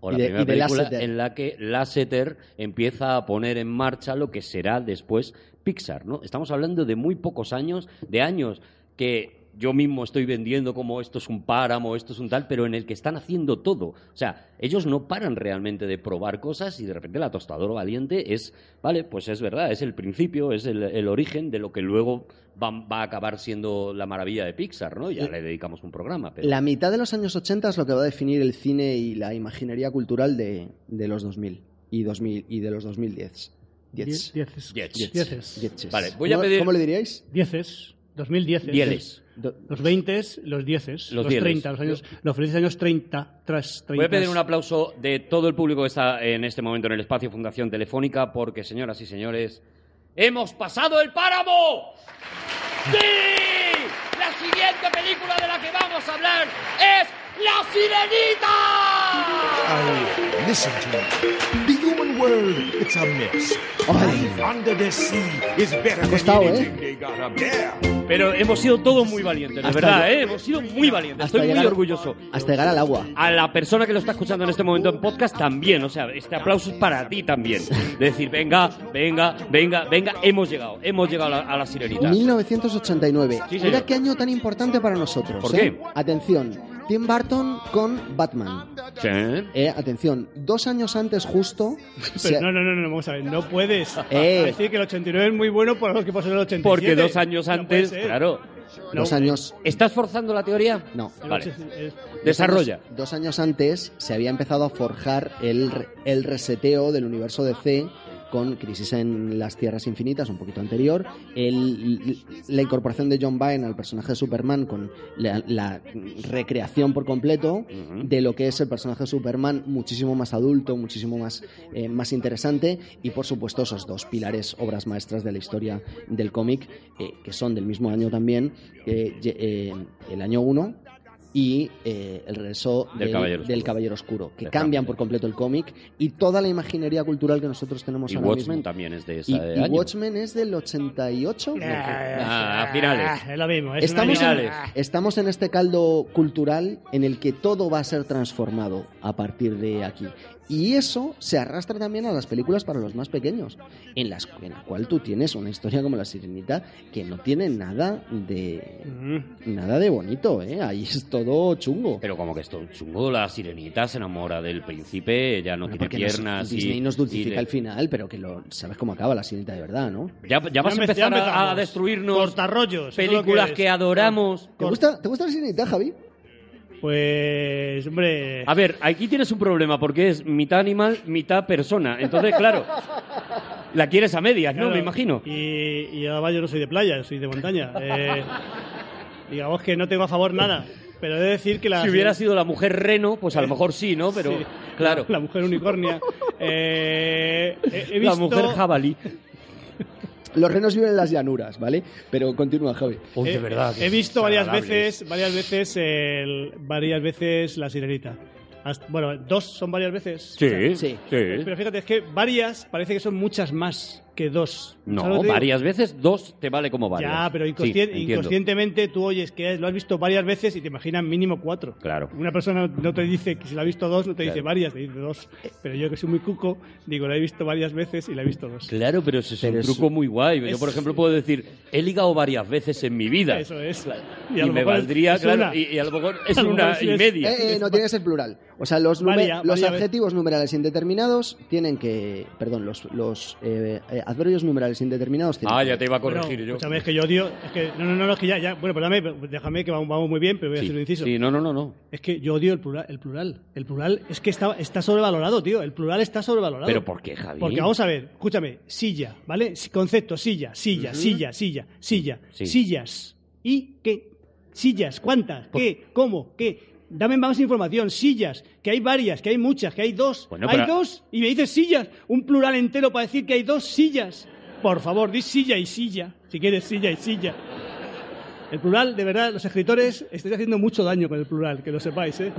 O la de- primera película en la que Lasseter empieza a poner en marcha lo que será después Pixar, ¿no? Estamos hablando de muy pocos años, de años que yo mismo estoy vendiendo como esto es un páramo, esto es un tal, pero en el que están haciendo todo. O sea, ellos no paran realmente de probar cosas y de repente la tostadora valiente es, vale, pues es verdad, es el principio, es el, el origen de lo que luego va, va a acabar siendo la maravilla de Pixar, ¿no? Ya le dedicamos un programa. Pero... La mitad de los años 80 es lo que va a definir el cine y la imaginería cultural de, de los 2000 y, 2000 y de los 2010. Diez. Dieces. Dieces. Dieces. Dieces. Vale, voy a ¿Cómo- pedir- ¿Cómo le diríais? Dieces. 2010. Dieles. Los 20, los 10, los, Los dieles. 30, los, años, los felices años 30, tras 30. Voy a pedir un aplauso de todo el público que está en este momento en el espacio Fundación Telefónica, porque, señoras y señores, ¡hemos pasado el páramo! ¡Sí! La siguiente película de la que vamos a hablar es La Sirenita. Listen to human world, it's a mess. Life under the sea is better than costado, anything they got up there. Pero hemos sido todos muy valientes, de Hasta verdad, ¿eh? Hemos sido muy valientes. hasta Estoy muy orgulloso. Hasta llegar al agua. A la persona que lo está escuchando en este momento en podcast también, o sea, este aplauso es para ti también. De decir, venga, venga, venga, venga, hemos llegado, hemos llegado a la, a la sirenita. 1989. Sí, señor. Mira qué año tan importante para nosotros. ¿Por ¿eh? qué? Atención, Tim Burton con Batman. Sí. Eh, atención, dos años antes justo... se- Pero no, no, no, no, vamos a ver, no puedes <laughs> Eh. decir que el 89 es muy bueno por lo que pasó en el 87. Porque dos años No antes, ser. claro. dos no. años... ¿Estás forzando la teoría? No. Vale. Desarrolla. Dos años, dos años antes se había empezado a forjar el, re- el reseteo del universo DC con Crisis en las Tierras Infinitas, un poquito anterior, el- la incorporación de John Byrne al personaje de Superman con la, la recreación por completo de lo que es el personaje de Superman, muchísimo más adulto, muchísimo más, eh, más interesante, y por supuesto esos dos pilares, obras maestras de la historia del cómic, eh, que son del mismo año también, eh, el año 1 y eh, el regreso Del Caballero Oscuro. del Caballero Oscuro, que cambian por completo el cómic y toda la imaginería cultural que nosotros tenemos Y ahora Watchmen mismo. también es de ese Y, y año. Watchmen es del 88. Ah, a finales. Ah, es lo mismo. Es Estamos en, estamos en este caldo cultural en el que todo va a ser transformado a partir de aquí. Y eso se arrastra también a las películas para los más pequeños, en las en la cual tú tienes una historia como La Sirenita que no tiene nada de Mm. nada de bonito, ¿eh? Ahí es todo chungo. Pero como que esto chungo, la sirenita se enamora del príncipe, ella no Bueno, tiene nos- piernas y... Disney nos y dulcifica el final, pero que lo sabes cómo acaba La Sirenita de verdad, ¿no? Ya, ya vas a Ya empe- empezar ya a, destruirnos Cortarrollos. es películas es. que adoramos. ¿Te gusta, ¿Te gusta La Sirenita, Javi? Pues, hombre... A ver, aquí tienes un problema porque es mitad animal, mitad persona. Entonces, claro, la quieres a medias, ¿no? Me imagino. Y, y además yo no soy de playa, yo soy de montaña. Eh, digamos que no tengo a favor nada. Pero he de decir que la... Si hubiera sido la mujer reno, pues a lo mejor sí, ¿no? Pero, Sí. claro, La mujer unicornia. <laughs> Eh, he, he la mujer jabalí. Los renos viven en las llanuras, ¿vale? Pero continúa, Javi. Uy, de he- verdad. He visto varias veces, varias veces, el- varias veces la sirenita. Hasta- bueno, dos son varias veces. Sí, O sea, sí. sí. Pero fíjate, es que varias parece que son muchas más que dos. ¿Sabes lo No, varias veces, dos te vale como varias. Ya, pero Sí, inconscien- entiendo. inconscientemente tú oyes que lo has visto varias veces y te imaginas mínimo cuatro. Claro. Una persona no te dice que si la ha visto dos, no te dice varias, te dice dos. Pero yo que soy muy cuco, digo, la he visto varias veces y la he visto dos. Claro, pero ese es Pero un es- truco muy guay. Yo, es- por ejemplo, puedo decir, he ligado varias veces en mi vida. Eso es. Y, a lo me valdría, es claro, una. y, y a lo mejor es <laughs> lo una mejor sí y es- media. Eh, eh, no tiene que ser plural. O sea, los, los adjetivos numerales indeterminados tienen que. Perdón, los, los eh, eh, adverbios numerales indeterminados tienen Ah, ya te iba a Bueno, corregir yo. escúchame, es que yo odio. Es que, no, no, no, es que ya, ya. Bueno, perdóname, déjame que vamos, vamos muy bien, pero voy a Sí, hacer un inciso. sí, no, no, no, no. Es que yo odio el plural. El plural, el plural es que está, está sobrevalorado, tío. El plural está sobrevalorado. ¿Pero por qué, Javi? Porque vamos a ver, escúchame, silla, ¿vale? Concepto, silla, silla, silla, silla, silla, Sí. sillas. ¿Y qué? Sillas, ¿cuántas? ¿Qué? ¿Cómo? ¿Qué? Dame más información, sillas, que hay varias, que hay muchas, que hay dos. Bueno, hay pero- dos y me dices sillas, un plural entero para decir que hay dos sillas. Por favor, di silla y silla, si quieres silla y silla. El plural, de verdad, los escritores estáis haciendo mucho daño con el plural, que lo sepáis, ¿eh?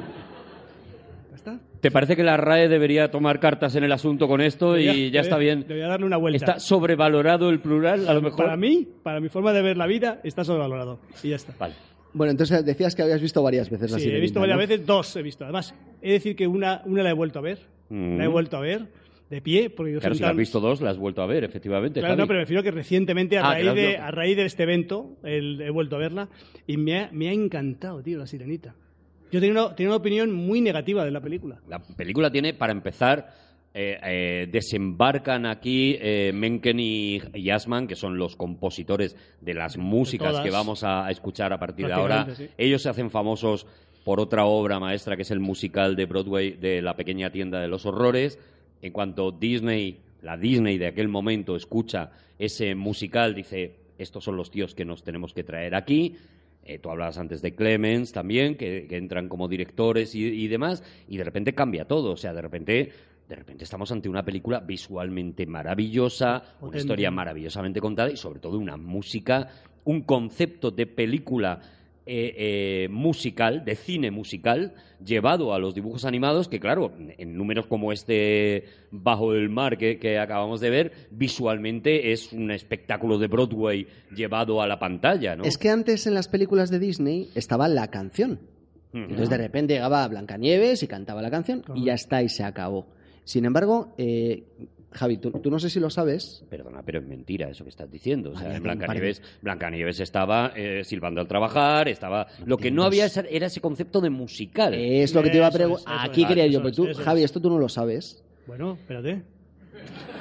¿Ya está? ¿Te parece que la RAE debería tomar cartas en el asunto con esto y Debería- ya está debería- bien? Debería darle una vuelta. ¿Está sobrevalorado el plural, a lo mejor? Para mí, para mi forma de ver la vida, está sobrevalorado. Y ya está. Vale. Bueno, entonces decías que habías visto varias veces la Sí, he sirenita, visto varias ¿no? veces, dos he visto. Además, he de decir que una, una la he vuelto a ver. Mm. La he vuelto a ver de pie. Porque yo Claro, si la has visto dos, la has vuelto a ver, efectivamente. Claro, Javi. no, pero me refiero que recientemente, a, Ah, raíz de, a raíz de este evento, el- he vuelto a verla y me ha, me ha encantado, tío, la sirenita. Yo tenía una, tenía una opinión muy negativa de la película. La película tiene, para empezar, eh, eh, desembarcan aquí eh, Menken y Yasman, que son los compositores de las músicas todas. que vamos a, a escuchar a partir de ahora. Sí. Ellos se hacen famosos por otra obra maestra, que es el musical de Broadway de La pequeña tienda de los horrores. En cuanto Disney, la Disney de aquel momento, escucha ese musical, dice, estos son los tíos que nos tenemos que traer aquí. Eh, tú hablabas antes de Clemens también, que, que entran como directores y, y demás, y de repente cambia todo. O sea, de repente, de repente estamos ante una película visualmente maravillosa, una historia maravillosamente contada y sobre todo una música, un concepto de película eh, eh, musical, de cine musical, llevado a los dibujos animados, que claro, en números como este Bajo el Mar que, que acabamos de ver, visualmente es un espectáculo de Broadway llevado a la pantalla, ¿no? Es que antes en las películas de Disney estaba la canción. Entonces de repente llegaba Blancanieves y cantaba la canción y ya está y se acabó. Sin embargo, eh, Javi, tú, tú no sé si lo sabes. Perdona, pero es mentira eso que estás diciendo. O sea, Blancanieves, Blancanieves estaba eh, silbando al trabajar, estaba... Lo que no había era ese concepto de musical. Es lo que te iba a preguntar. Aquí quería yo, pero tú. Javi, esto tú no lo sabes. Bueno, espérate.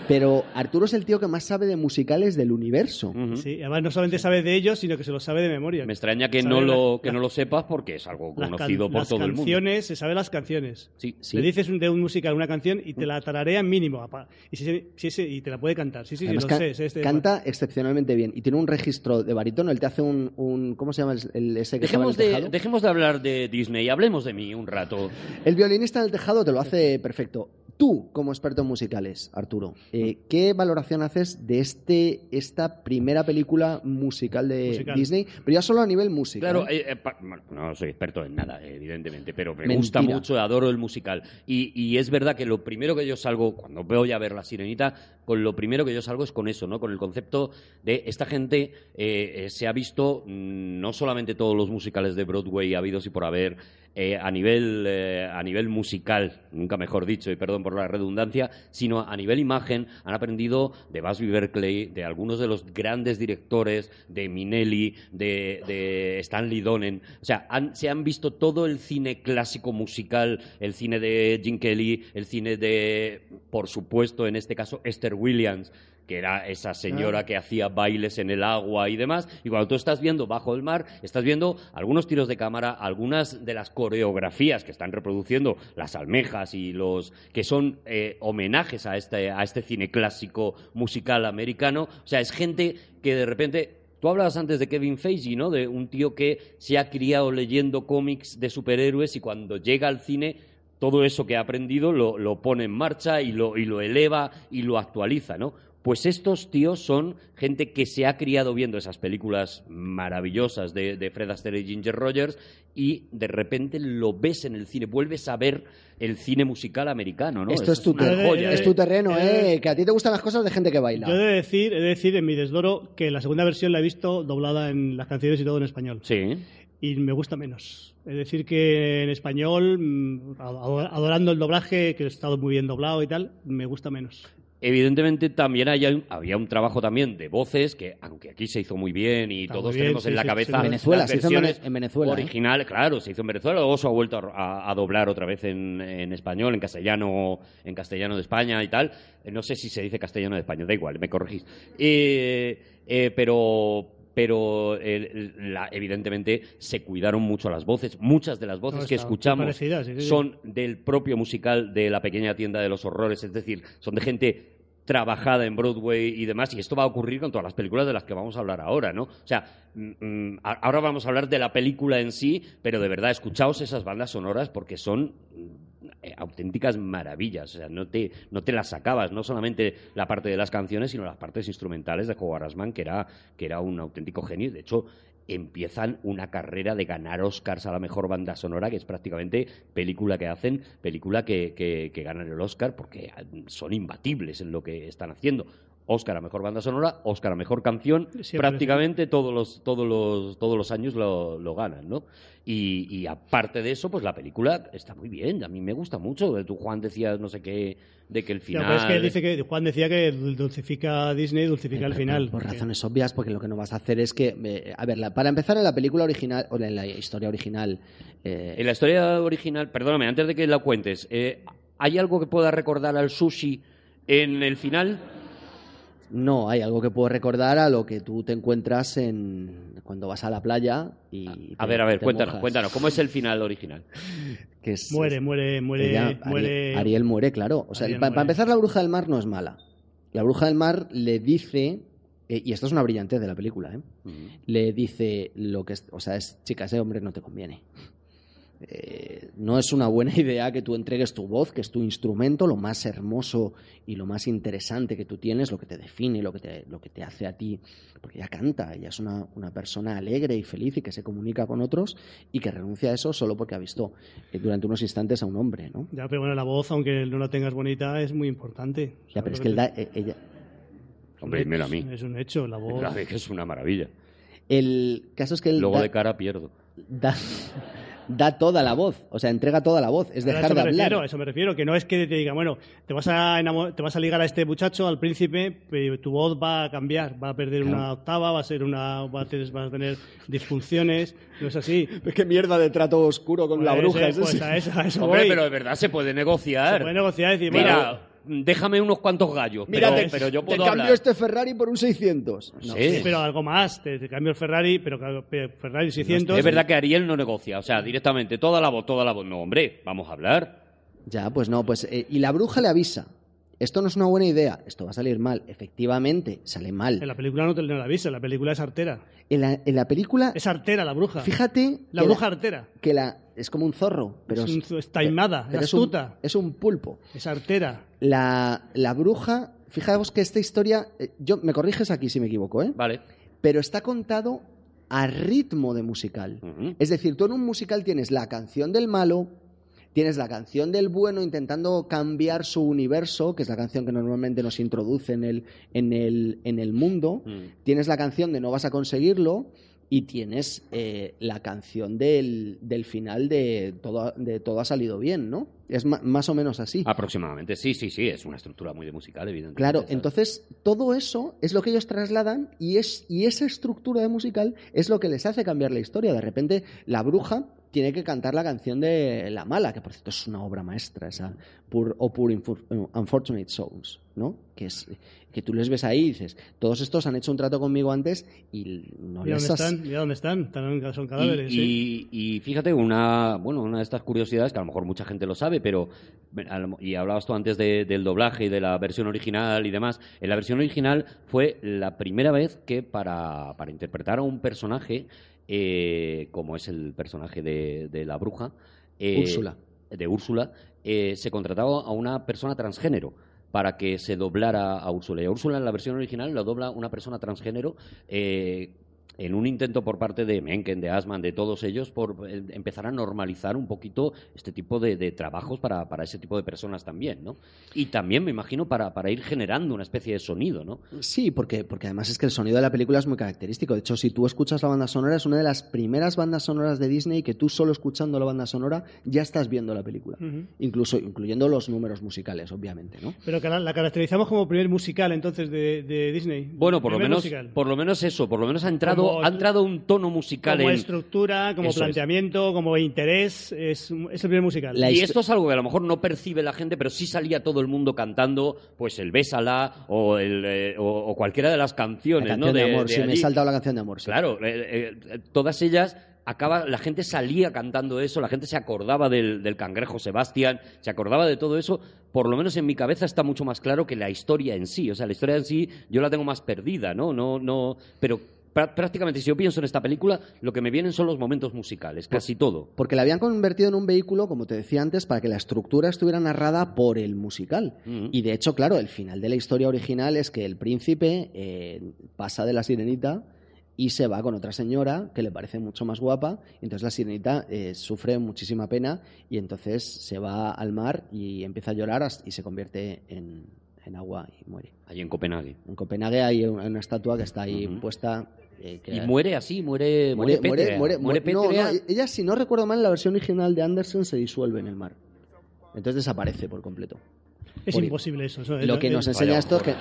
Pero Arturo es el tío que más sabe de musicales del universo. Sí, además no solamente sabe de ellos, sino que se lo sabe de memoria. Me extraña que no, la- lo, que la- no lo sepas porque es algo las conocido por las todo el mundo. canciones, se sabe las canciones. Sí, Sí. Le dices un- de un musical una canción y te la tararea mínimo. apa- Y, si, si y te la puede cantar. Sí, sí, sí, lo sé. este- canta excepcionalmente bien y tiene un registro de barítono. Él te hace un, un- ¿cómo se llama el, el- ese que en Dejemos el de, tejado? dejemos de hablar de Disney, hablemos de mí un rato. El violinista en el tejado te lo hace perfecto. Tú, como experto en musicales, Arturo, eh, ¿qué valoración haces de este esta primera película musical de Musical. Disney? Pero ya solo a nivel musical. Claro, eh, eh, pa- bueno, no soy experto en nada, evidentemente, pero me Mentira. gusta mucho, adoro el musical. Y, y es verdad que lo primero que yo salgo, cuando veo ya ver La Sirenita, con lo primero que yo salgo es con eso, ¿no? Con el concepto de esta gente eh, eh, se ha visto mm, no solamente todos los musicales de Broadway habidos y por haber, eh, a, nivel, eh, a nivel musical, nunca mejor dicho, y perdón por la redundancia, sino a nivel imagen, han aprendido de Busby Berkeley, de algunos de los grandes directores, de Minelli, de, de Stanley Donen. O sea, han- se han visto todo el cine clásico musical, el cine de Jim Kelly, el cine de, por supuesto, en este caso, Esther Williams que era esa señora que hacía bailes en el agua y demás. Y cuando tú estás viendo Bajo el Mar, estás viendo algunos tiros de cámara, algunas de las coreografías que están reproduciendo las almejas y los que son eh, homenajes a este, a este cine clásico musical americano. O sea, es gente que de repente Tú hablabas antes de Kevin Feige, ¿no? De un tío que se ha criado leyendo cómics de superhéroes y cuando llega al cine todo eso que ha aprendido lo, lo pone en marcha y lo, y lo eleva y lo actualiza, ¿no? Pues estos tíos son gente que se ha criado viendo esas películas maravillosas de, de Fred Astaire y Ginger Rogers y de repente lo ves en el cine, vuelves a ver el cine musical americano, ¿no? Esto es tu, una ter- joya. es tu terreno, eh, ¿eh? Que a ti te gustan las cosas de gente que baila. Yo he de decir, he de decir en mi desdoro que la segunda versión la he visto doblada en las canciones y todo en español. Sí. Y me gusta menos. Es decir, que en español, mm, ado- adorando el doblaje, que ha estado muy bien doblado y tal, me gusta menos. Evidentemente también hay un- había un trabajo también de voces que, aunque aquí se hizo muy bien y Está todos bien, tenemos sí, en la sí, cabeza sí. Venezuela, las se hizo en versiones Vene- en Venezuela, ¿eh? originales, claro, se hizo en Venezuela, luego se ha vuelto a, a- a doblar otra vez en, en español, en castellano, en castellano de España y tal. Eh, No sé si se dice castellano de España, da igual, me corregís. Eh, eh, pero pero la- evidentemente se cuidaron mucho las voces. Muchas de las voces No, que escuchamos parecidas, sí, sí, sí. son del propio musical de la pequeña tienda de los horrores, es decir, son de gente trabajada en Broadway y demás, y esto va a ocurrir con todas las películas de las que vamos a hablar ahora, ¿no? O sea, mm, mm, ahora vamos a hablar de la película en sí, pero de verdad, escuchaos esas bandas sonoras porque son mm, eh, auténticas maravillas, o sea, no te, no te las sacabas, no solamente la parte de las canciones, sino las partes instrumentales de Howard Ashman, que era, que era un auténtico genio, de hecho, empiezan una carrera de ganar Oscars a la mejor banda sonora, que es prácticamente película que hacen, película que, que, que ganan el Oscar, porque son imbatibles en lo que están haciendo. Oscar a mejor banda sonora, Oscar a mejor canción, Siempre, prácticamente todos los, todos los, todos los años lo, lo ganan, ¿no? Y, y aparte de eso, pues la película está muy bien, a mí me gusta mucho. Tú, Juan, decías no sé qué, de que el final... pero es que dice que Juan decía que dul- dulcifica a Disney, dulcifica el Por- final. Por, porque- razones obvias, porque lo que no vas a hacer es que. eh, a ver, la- para empezar, en la película original, o en la historia original. eh, En la historia original, perdóname, antes de que la cuentes, eh, ¿hay algo que pueda recordar al sushi en el final? No, hay algo que puedo recordar a lo que tú te encuentras en cuando vas a la playa y. A te- ver, a ver, cuéntanos, mojas. cuéntanos, ¿cómo es el final original? <laughs> Que es- Muere, muere, muere, ella- Ari- muere. Ariel muere, claro. O sea, para empezar, la bruja del mar no es mala. La bruja del mar le dice. eh, y esto es una brillantez de la película, ¿eh? le dice lo que es, o sea, es chica, ese hombre no te conviene. Eh, no es una buena <laughs> idea que tú entregues tu voz, que es tu instrumento, lo más hermoso y lo más interesante que tú tienes, lo que te define, lo que te, lo que te hace a ti, porque ella canta, ella es una, una persona alegre y feliz y que se comunica con otros y que renuncia a eso solo porque ha visto eh, durante unos instantes a un hombre, ¿no? Ya, pero bueno, la voz, aunque no la tengas bonita, es muy importante. Ya, pero es que él da- eh, ella, Hombre, dímelo a mí. Es un hecho, la voz. La es que es una maravilla. el caso es que él Luego da- de cara pierdo. da, da toda la voz, o sea, entrega toda la voz, es dejar eso de me hablar. refiero, a eso me refiero, que no es que te diga, bueno, te vas a te vas a ligar a este muchacho, al príncipe, pero tu voz va a cambiar, va a perder una octava, va a ser una, va a tener, vas a tener disfunciones, no es así. <laughs> Qué mierda de trato oscuro con la Pues, bruja. eh, es pues ese. a eso, a eso Hombre, voy. pero de verdad se puede negociar. Se puede negociar y decir, bueno, Mira, déjame unos cuantos gallos, Mira, pero, te, pero yo te puedo cambio hablar. este Ferrari por un 600. No, Sí. Sí, pero algo más, te, te cambio el Ferrari, pero Ferrari 600. Es verdad que Ariel no negocia, o sea, directamente, toda la voz, toda la voz. No, hombre, vamos a hablar. Ya, pues no, pues... eh, y la bruja le avisa. Esto no es una buena idea, esto va a salir mal. Efectivamente, sale mal. En la película no te no la avisa, la película es artera. En la, en la película, Es artera la bruja. fíjate... la que bruja artera. que la, es como un zorro, pero Es un- es taimada, pero es un- astuta. es un pulpo. Es artera. La, la bruja, fijaos que esta historia, eh, yo me corriges aquí si me equivoco, ¿eh? Vale. Pero está contado a ritmo de musical. Es decir, tú en un musical tienes la canción del malo, tienes la canción del bueno intentando cambiar su universo, que es la canción que normalmente nos introduce en el, en el, en el mundo, Mm. tienes la canción de no vas a conseguirlo y tienes eh, la canción del, del final de todo, de todo ha salido bien, ¿no? Es más o menos así. Aproximadamente, sí, sí, sí, es una estructura muy de musical, evidentemente. Claro, ¿sabes? entonces todo eso es lo que ellos trasladan y, es, y esa estructura de musical es lo que les hace cambiar la historia. De repente, la bruja tiene que cantar la canción de La Mala, que por cierto es una obra maestra, esa, Poor, Poor Infor- Unfortunate Souls. ¿No? Que es que tú les ves ahí y dices, todos estos han hecho un trato conmigo antes y no les dónde has- están, mira dónde están. Están- son cadáveres. Y, sí. y- y fíjate, una, bueno, una de estas curiosidades que a lo mejor mucha gente lo sabe, pero. Y hablabas tú antes de- del doblaje y de la versión original y demás. En la versión original fue la primera vez que para, para interpretar a un personaje, eh, como es el personaje de, de la bruja. eh, Úrsula. De Úrsula, eh, se contrataba a una persona transgénero para que se doblara a Úrsula. Y a Úrsula en la versión original lo dobla una persona transgénero eh, en un intento por parte de Mencken, de Asman, de todos ellos, por eh, empezar a normalizar un poquito este tipo de, de trabajos para, para ese tipo de personas también, ¿no? Y también, me imagino, para, para ir generando una especie de sonido, ¿no? Sí, porque, porque además es que el sonido de la película es muy característico. De hecho, si tú escuchas la banda sonora, es una de las primeras bandas sonoras de Disney que tú solo escuchando la banda sonora ya estás viendo la película. Incluso incluyendo los números musicales, obviamente, ¿no? Pero que la, la caracterizamos como primer musical entonces de, de Disney. Bueno, por lo menos, musical. por lo menos eso, por lo menos ha entrado, Como- ha entrado un tono musical como en, estructura, como Eso es. planteamiento, como interés, es, es el primer musical. La y esto es algo que a lo mejor no percibe la gente, pero sí salía todo el mundo cantando, pues el Bésala o, el, eh, o, o cualquiera de las La canciones, canción ¿no? de, amor, de sí, me he saltado la canción de amor. sí. Claro, eh, eh, todas ellas acaba, la gente salía cantando eso, la gente se acordaba del, del cangrejo Sebastián, se acordaba de todo eso. Por lo menos en mi cabeza está mucho más claro que la historia en sí. O sea, la historia en sí yo la tengo más perdida, ¿no? No, no. Pero prácticamente si yo pienso en esta película, lo que me vienen son los momentos musicales, casi todo. Porque la habían convertido en un vehículo, como te decía antes, para que la estructura estuviera narrada por el musical. Ujú. Y de hecho, claro, el final de la historia original es que el príncipe eh, pasa de la sirenita y se va con otra señora que le parece mucho más guapa. Y entonces la sirenita eh, sufre muchísima pena y entonces se va al mar y empieza a llorar y se convierte en, en agua y muere. Allí en Copenhague. En Copenhague hay una una estatua que está ahí puesta. Eh, Y muere así, muere, Muere, muere, muere, pétrea, muere, muere muere- no, no, pétrea. ella, si no recuerdo mal, en la versión original de Anderson se disuelve en el mar. Entonces desaparece por completo. es por- imposible eso. eso- Lo que nos enseña esto es que...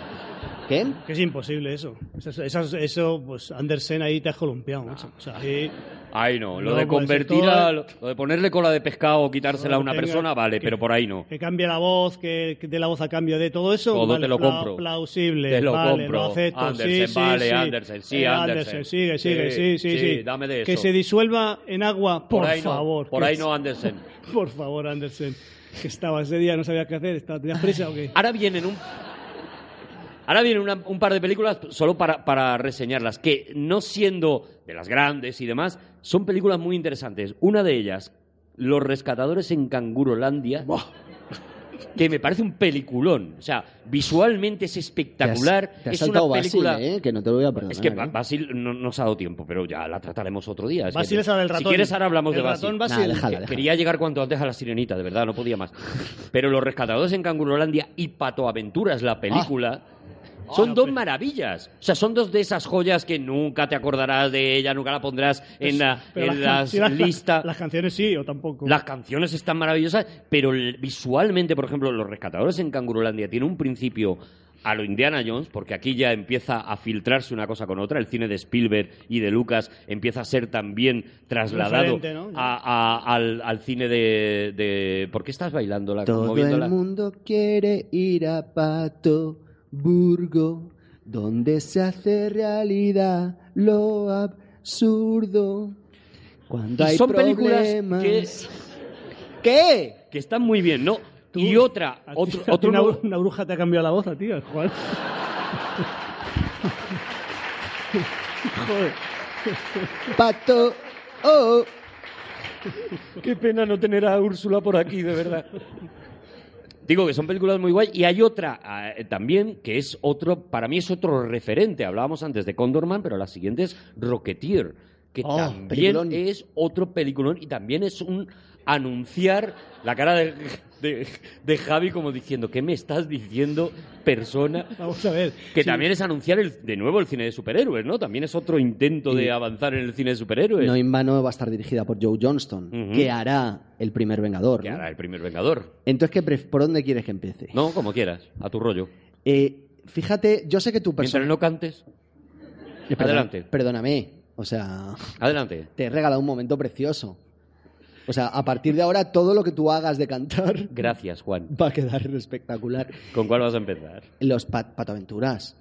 ¿Qué? que es imposible eso. Eso, eso, eso, pues Andersen ahí te ha columpiado, macho. O sea, ahí- Ay, no, lo No, de pues, convertir todo- a. Lo de ponerle cola de pescado o quitársela a una tenga- persona, vale, que- pero por ahí no. que cambie la voz, que, que dé la voz a cambio de todo eso. Todo vale, te lo compro. Plausible. Te lo vale, compro. Lo acepto. Andersen, sí, vale, sí. Andersen, sí, Eh, Andersen. sigue, sigue, sí, Sí, sí, sí, sí. dame de Que eso. se disuelva en agua, por, Por ahí no, favor. por que ahí es- no, Andersen. <laughs> Por favor, Andersen. Que estaba ese día, no sabía qué hacer. estaba- ¿Tenías prisa o qué? Ahora vienen un. Ahora vienen una- un par de películas solo para, para reseñarlas, que no siendo de las grandes y demás, son películas muy interesantes. Una de ellas, Los Rescatadores en Cangurolandia, que me parece un peliculón. O sea, visualmente es espectacular. Te has es una película. ¿eh? Que no te lo voy a perdonar. Es que ¿eh? Ba- Basil no nos ha dado tiempo, pero ya la trataremos otro día. Es Basil es la del Si ratón. quieres, ahora hablamos El de Basil. ratón Basil. Nah, déjala, Que- déjala. Quería llegar cuanto antes a la sirenita, de verdad, no podía más. Pero Los Rescatadores en Cangurolandia y Pato Aventuras, la película, son no, dos pero- maravillas. O sea, son dos de esas joyas que nunca te acordarás de ella, nunca la pondrás en la, en las, las sí, las- listas. las canciones sí o tampoco. Las canciones están maravillosas, pero visualmente, por ejemplo, Los Rescatadores en Cangurolandia tiene un principio a lo Indiana Jones, porque aquí ya empieza a filtrarse una cosa con otra. El cine de Spielberg y de Lucas empieza a ser también trasladado a- a- al, al cine de, de- ¿Por qué estás bailando? La, Todo moviéndola? el mundo quiere ir a Pato Burgo, donde se hace realidad lo absurdo. Cuando Y hay son películas problemas... que, ¿Qué? que están muy bien, ¿no? Tú- y otra, a otro, a ti otro una, nuevo- una bruja te ha cambiado la voz a ti, Juan. Joder. Pato... Oh, Qué pena no tener a Úrsula por aquí, de verdad. Digo que son películas muy guay. Y hay otra eh, también que es otro, para mí es otro referente. Hablábamos antes de Condorman, pero la siguiente es Rocketeer, que Oh, también peliculón. es otro peliculón y también es un anunciar la cara de, de- de Javi como diciendo, ¿qué me estás diciendo, persona? Vamos a ver. Que Sí. también es anunciar el- de nuevo el cine de superhéroes, ¿no? También es otro intento de avanzar en el cine de superhéroes. no en vano va a estar dirigida por Joe Johnston, Ujú. que hará el primer Vengador. Que ¿no? hará el primer Vengador. Entonces, ¿qué ¿por dónde quieres que empiece? No, como quieras, a tu rollo. Eh, fíjate, yo sé que tu Mientras persona... no cantes, Perdón- adelante. Perdóname, o sea, adelante. te he regalado un momento precioso. O sea, a partir de ahora todo lo que tú hagas de cantar Gracias, Juan. va a quedar espectacular. ¿Con cuál vas a empezar? Los pat- patoaventuras.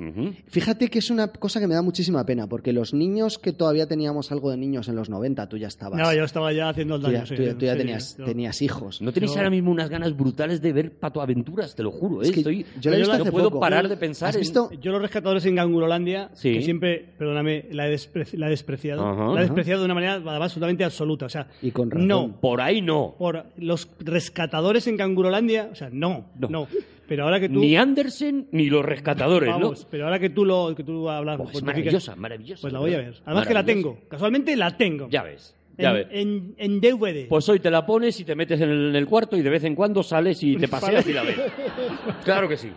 Fíjate que es una cosa que me da muchísima pena, porque los niños que todavía teníamos algo de niños en los 90, tú ya estabas. No, yo estaba ya haciendo el tú ya, daño. sí, tú ya- tú ya sí, tenías, yo- tenías hijos. ¿No tenéis Yo- ahora mismo unas ganas brutales de ver Pato Aventuras? Te lo juro, ¿eh? Es que Estoy- yo la he visto no hace puedo poco. parar de pensar ¿Has en- visto? Yo los rescatadores en Gangurolandia, Sí. que siempre, perdóname, la he, despre- la he despreciado. La he despreciado de una manera además absolutamente absoluta. O sea, Y con razón. no. Por ahí no. Por los rescatadores en Gangurolandia, o sea, no, No. no. Pero ahora que tú... Ni Andersen ni los rescatadores, Vamos, pero ahora que tú lo que tú hablas... ¿no? Oh, es maravillosa, maravillosa. Pues la voy a ver. Además que la tengo. Casualmente la tengo. Ya ves, ya en, ves. en, en DVD. Pues hoy te la pones y te metes en el, en el cuarto y de vez en cuando sales y te <laughs> paseas y la ves. Claro que sí.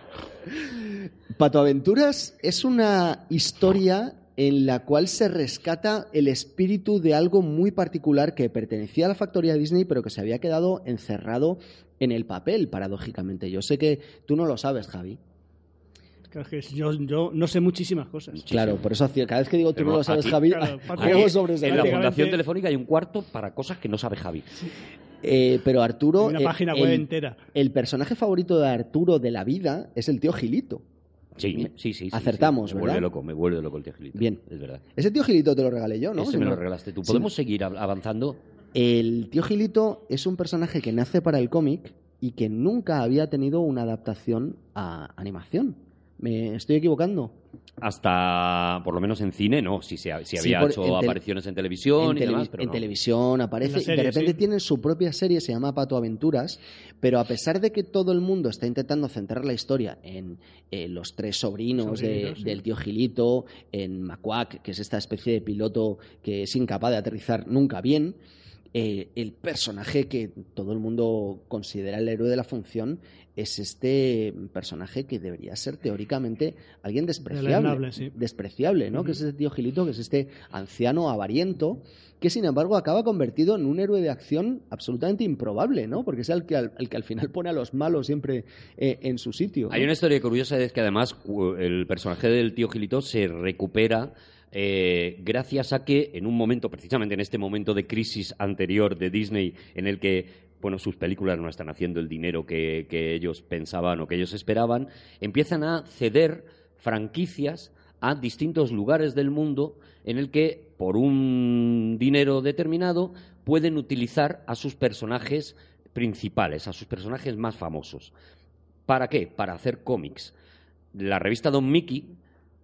Patoaventuras es una historia en la cual se rescata el espíritu de algo muy particular que pertenecía a la factoría Disney, pero que se había quedado encerrado en el papel, paradójicamente. Yo sé que tú no lo sabes, Javi. Claro, es que yo, yo no sé muchísimas cosas. Claro, por eso cada vez que digo tú Pero no lo sabes, aquí- Javi, claro, <laughs> juego sobre ese En la Fundación Telefónica hay un cuarto para cosas que no sabe Javi. Eh, pero Arturo. Hay una eh, página el, web entera. El personaje favorito de Arturo de la vida es el tío Gilito. Sí, sí, sí. sí, Acertamos, sí. Me ¿verdad? vuelve loco, me vuelve loco el tío Gilito. Bien. Es verdad. Ese tío Gilito te lo regalé yo, ¿no? Ese Si me lo regalaste tú. Sí. ¿Podemos seguir av- avanzando? El tío Gilito es un personaje que nace para el cómic y que nunca había tenido una adaptación a animación. ¿Me estoy equivocando? Hasta, por lo menos en cine, no. Si, se, si Sí, había por- hecho en apariciones en televisión en, y televi- demás, pero en no. televisión aparece En la y de repente sí. tienen su propia serie, se llama Pato Aventuras, pero a pesar de que todo el mundo está intentando centrar la historia en eh, los tres sobrinos, de- Sobrinos, sí. del tío Gilito, en Macuac, que es esta especie de piloto que es incapaz de aterrizar nunca bien, eh, el personaje que todo el mundo considera el héroe de la función es este personaje que debería ser teóricamente alguien despreciable, sí. despreciable, ¿no? Que es ese tío Gilito, que es este anciano avariento, que sin embargo acaba convertido en un héroe de acción absolutamente improbable, ¿no? Porque es el que al, el que al final pone a los malos siempre eh, en su sitio. ¿no? Hay una historia curiosa, es que además el personaje del tío Gilito se recupera eh, gracias a que en un momento, precisamente en este momento de crisis anterior de Disney, en el que bueno, sus películas no están haciendo el dinero que, que ellos pensaban o que ellos esperaban, empiezan a ceder franquicias a distintos lugares del mundo en el que, por un dinero determinado, pueden utilizar a sus personajes principales, a sus personajes más famosos. ¿Para qué? Para hacer cómics. La revista Don Mickey,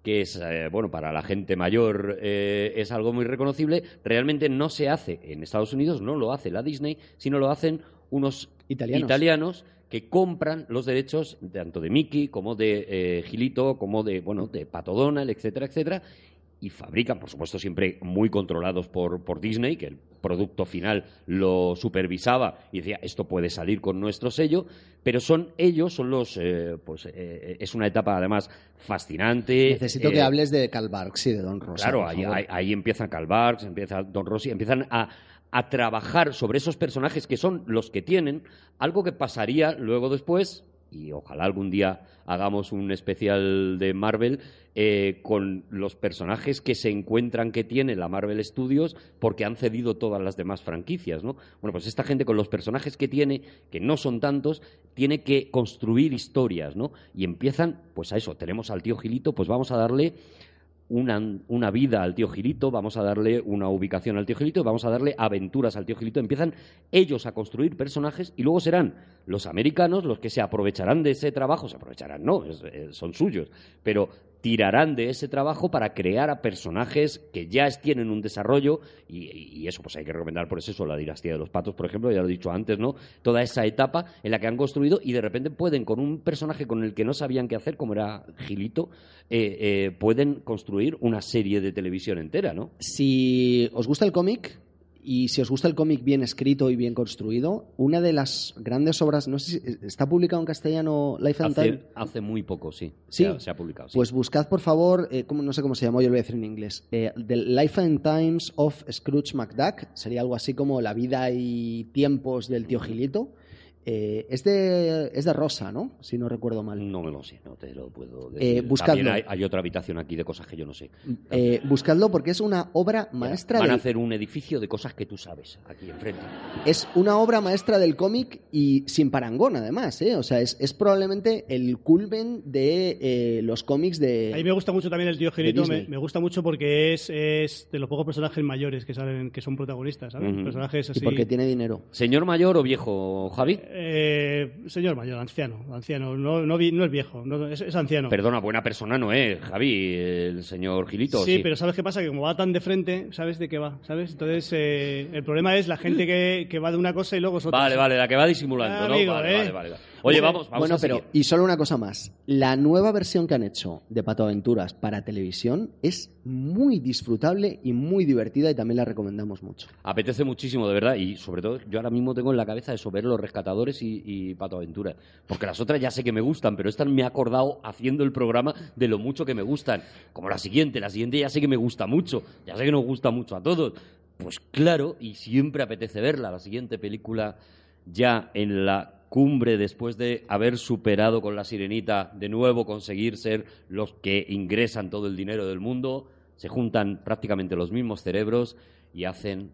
que es, eh, bueno, para la gente mayor eh, es algo muy reconocible, realmente no se hace en Estados Unidos, no lo hace la Disney, sino lo hacen unos Italianos. italianos que compran los derechos tanto de Mickey como de eh, Gilito, como de, bueno, de Pato Donald, etcétera, etcétera, y fabrican, por supuesto, siempre muy controlados por, por Disney, que el producto final lo supervisaba y decía, esto puede salir con nuestro sello, pero son ellos, son los, eh, pues eh, es una etapa además fascinante. Necesito eh, que hables de Karl Barks y de Don Rosa. Claro, ahí, ahí, ahí empieza Karl Barks, empieza Don Rossi, empiezan a, a trabajar sobre esos personajes que son los que tienen, algo que pasaría luego después, y ojalá algún día hagamos un especial de Marvel, eh, con los personajes que se encuentran que tiene la Marvel Studios porque han cedido todas las demás franquicias, ¿no? Bueno, pues esta gente con los personajes que tiene, que no son tantos, tiene que construir historias, ¿no? Y empiezan, pues a eso, tenemos al tío Gilito, pues vamos a darle una, una vida al tío Gilito, vamos a darle una ubicación al tío Gilito, vamos a darle aventuras al tío Gilito. Empiezan ellos a construir personajes y luego serán los americanos los que se aprovecharán de ese trabajo, se aprovecharán, no, es- eh, son suyos, pero tirarán de ese trabajo para crear a personajes que ya tienen un desarrollo y, y eso pues hay que recomendar por eso la dinastía de los patos, por ejemplo, ya lo he dicho antes, ¿no? Toda esa etapa en la que han construido y de repente pueden con un personaje con el que no sabían qué hacer, como era Gilito, eh, eh, pueden construir una serie de televisión entera, ¿no? Si os gusta el cómic y si os gusta el cómic bien escrito y bien construido, una de las grandes obras, no sé si está publicado en castellano Life and Time. Hace, hace muy poco, sí. Sí. Se ha, se ha publicado. sí. Pues buscad, por favor, eh, ¿cómo- no sé cómo se llamó, yo lo voy a decir en inglés. Eh, The Life and Times of Scrooge McDuck. Sería algo así como la vida y tiempos del tío Gilito. Eh, es, de, es de Rosa, ¿no? Si no recuerdo mal. No me lo sé, no te lo puedo decir. Eh, buscadlo. También hay, hay otra habitación aquí de cosas que yo no sé. Eh, buscadlo porque es una obra maestra Van a hacer un edificio de cosas que tú sabes aquí enfrente. Es una obra maestra del cómic y sin parangón, además, ¿eh? O sea, es, es probablemente el culmen de eh, los cómics de... A mí me gusta mucho también el tío Genito, me, gusta mucho porque es, es de los pocos personajes mayores que salen, que son protagonistas, ¿sabes? Personajes así. Y porque tiene dinero. ¿Señor mayor o viejo, Javi? Eh, señor mayor, anciano, anciano, no, no, vi- no es viejo, no, es, es anciano. Perdona, buena persona no es, Javi, el señor Gilito. Sí, pero ¿sabes qué pasa? Que como va tan de frente, ¿sabes de qué va? ¿Sabes? Entonces, eh, el problema es la gente que, que va de una cosa y luego es otra. Vale, vale, la que va disimulando, Ah, ¿no? amigo, vale, ¿eh? vale, vale, vale. Oye, vamos, vamos bueno, a pero seguir. y solo una cosa más. La nueva versión que han hecho de Pato Aventuras para televisión es muy disfrutable y muy divertida y también la recomendamos mucho. Apetece muchísimo, de verdad, y sobre todo yo ahora mismo tengo en la cabeza eso, ver Los Rescatadores y, y Pato Aventura. Porque las otras ya sé que me gustan, pero estas me he acordado haciendo el programa de lo mucho que me gustan. Como la siguiente, la siguiente ya sé que me gusta mucho, ya sé que nos gusta mucho a todos. Pues claro, y siempre apetece verla, la siguiente película ya en la cumbre después de haber superado con la sirenita de nuevo conseguir ser los que ingresan todo el dinero del mundo, se juntan prácticamente los mismos cerebros y hacen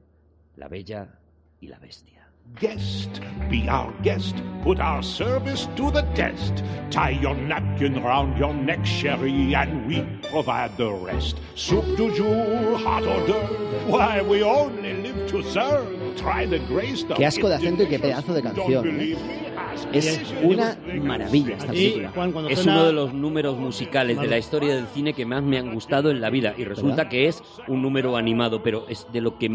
la bella y la bestia. Guest, be our guest. Put our service to the test. Tie your napkin round your neck, Sherry, and we provide the rest. Soup du jour, hot hors d'oeuvre. Why, we only live to serve. Qué asco de acento y qué pedazo de canción, ¿eh? Es una maravilla esta película. Es uno de los números musicales de la historia del cine que más me han gustado en la vida y resulta que es un número animado, pero es de lo que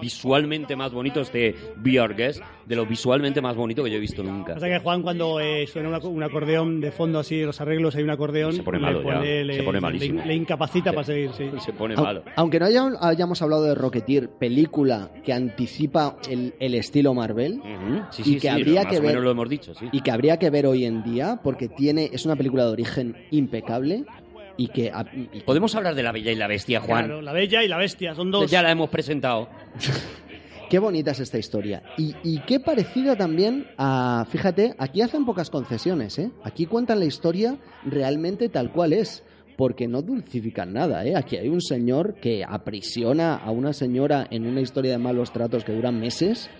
visualmente más bonito este Be Our Guest, de lo visualmente más bonito que yo he visto nunca. Pasa que Juan cuando eh, suena una- un acordeón de fondo así, los arreglos, hay un acordeón, Se pone le malo ya, pone- le, se pone le- malísimo. le incapacita para seguir, sí. <laughs> Se pone malo. Aunque no haya- hayamos hablado de Rocketeer, película que anticipa el, el estilo Marvel Ujú, Sí, y sí, que sí, habría más que o menos ver- lo hemos dicho, sí. y que habría que ver hoy en día porque tiene es una película de origen impecable y que, a- y que- Podemos hablar de la Bella y la Bestia, Juan. Claro, la bella y la bestia, son dos. Ya la hemos presentado. <laughs> qué bonita es esta historia y, y qué parecida también a fíjate aquí hacen pocas concesiones ¿eh? aquí cuentan la historia realmente tal cual es porque no dulcifican nada, ¿eh? Aquí hay un señor que aprisiona a una señora en una historia de malos tratos que dura meses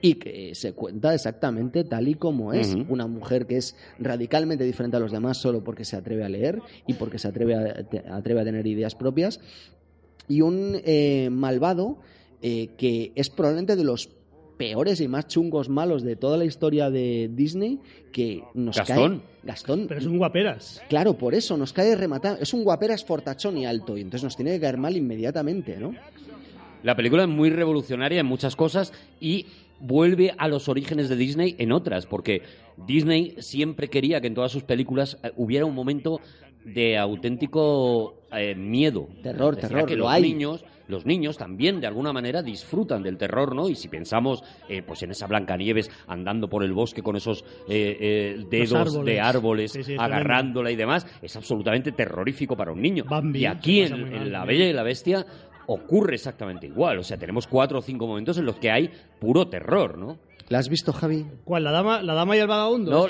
y que se cuenta exactamente tal y como es. Una mujer que es radicalmente diferente a los demás solo porque se atreve a leer y porque se atreve a, te- atreve a tener ideas propias. Y un eh, malvado eh, que es probablemente de los peores y más chungos malos de toda la historia de Disney que nos Gastón. cae Gastón Pero es un guaperas. Claro, por eso nos cae rematado. Es un guaperas fortachón y alto, y entonces nos tiene que caer mal inmediatamente, ¿no? La película es muy revolucionaria en muchas cosas y vuelve a los orígenes de Disney en otras, porque Disney siempre quería que en todas sus películas eh, hubiera un momento de auténtico eh, miedo. Terror, Decía terror, que lo los hay. niños los niños también de alguna manera disfrutan del terror, ¿no? Y si pensamos eh, pues en esa Blancanieves andando por el bosque con esos eh, eh, dedos árboles. de árboles Sí, sí, es agarrándola y demás, es absolutamente terrorífico para un niño. Bambi, y aquí en, La. Bella y la Bestia ocurre exactamente igual. O sea, tenemos cuatro o cinco momentos en los que hay puro terror, ¿no? ¿La has visto, Javi? ¿Cuál? ¿La dama, la dama y el vagabundo? No.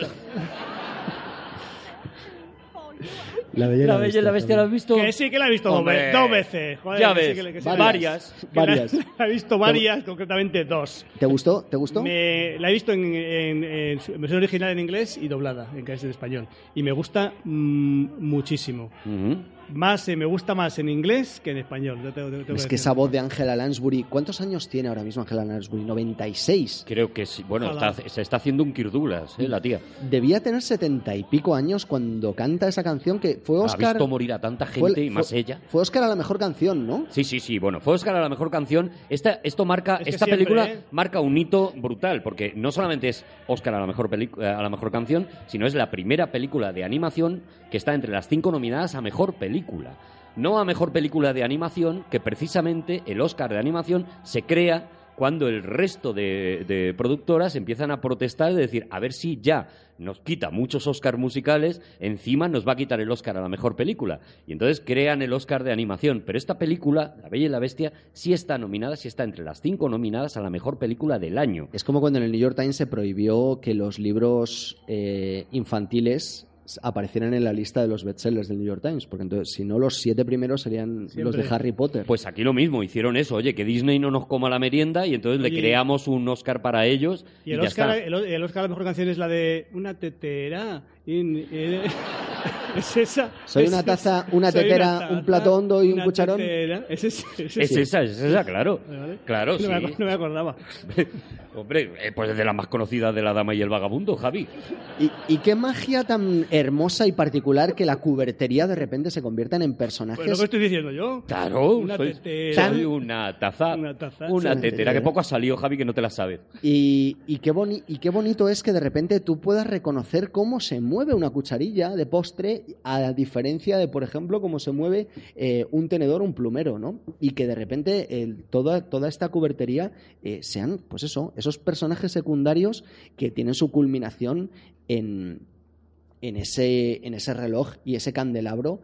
La Bella La Bella y la Bestia la has visto. Que sí, que la he visto dos Hombre, dos veces. Joder, ya que sí, ves, que le- que sí. varias. Que la- Varias. La, he visto <laughs> <laughs> varias, concretamente dos. ¿Te gustó? ¿Te gustó? Me- la he visto en, en- en en versión original en inglés y doblada en en español. Y me gusta mm, muchísimo. Ujú. Más, eh, me gusta más en inglés que en español. yo tengo- tengo Es que decir. esa voz de Angela Lansbury, ¿cuántos años tiene ahora mismo Angela Lansbury? 96. Creo que sí. Bueno, está- se está haciendo un Kirk Douglas, ¿eh? La tía. Debía tener setenta y pico años cuando canta esa canción que fue Ha Oscar. visto morir a tanta fue- gente y más fue- ella. Fue Oscar a la mejor canción, ¿no? Sí, sí, sí. Bueno, fue Oscar a la mejor canción. Esta, esto marca, Es que esta siempre, película ¿eh? marca un hito brutal, porque no solamente es Oscar a la mejor a la mejor canción, sino es la primera película de animación que está entre las cinco nominadas a mejor película. No a mejor película de animación, que precisamente el Oscar de animación se crea cuando el resto de, productoras empiezan a protestar de decir, a ver si ya nos quita muchos Oscar musicales, encima nos va a quitar el Oscar a la mejor película. Y entonces crean el Oscar de animación. Pero esta película, La Bella y la Bestia, sí está nominada, sí está entre las cinco nominadas a la mejor película del año. Es como cuando en el New York Times se prohibió que los libros eh, infantiles aparecieran en la lista de los bestsellers del New York Times, porque entonces si no los siete primeros serían los de Harry Potter. Pues aquí lo mismo, hicieron eso, oye, que Disney no nos coma la merienda y entonces le creamos un Oscar para ellos y, Y el ya Oscar, está. el, el Oscar a la mejor canción es la de Una tetera. <laughs> es esa. Soy es una taza, una tetera, taza, un plato hondo y un cucharón. tetera. <laughs> Es ese, es Es ese. esa, es esa, claro. Vale. Claro, no sí. Me, no me acordaba. <laughs> Hombre, eh, pues es de las más conocidas de La Dama y el Vagabundo, Javi. Y, y qué magia tan hermosa y particular que la cubertería de repente se conviertan en personajes. Pues lo que estoy diciendo yo. Claro, Una soy, tetera. soy una taza. Una taza. Una Sí. tetera, que poco ha salido, Javi, que no te la sabes. Y, y qué boni- y qué bonito es que de repente tú puedas reconocer cómo se mueve una cucharilla de postre, a diferencia de, por ejemplo, cómo se mueve eh, un tenedor o un plumero, ¿no? Y que de repente toda, toda esta cubertería eh, sean, pues eso, esos personajes secundarios que tienen su culminación en, en, ese, en ese reloj y ese candelabro.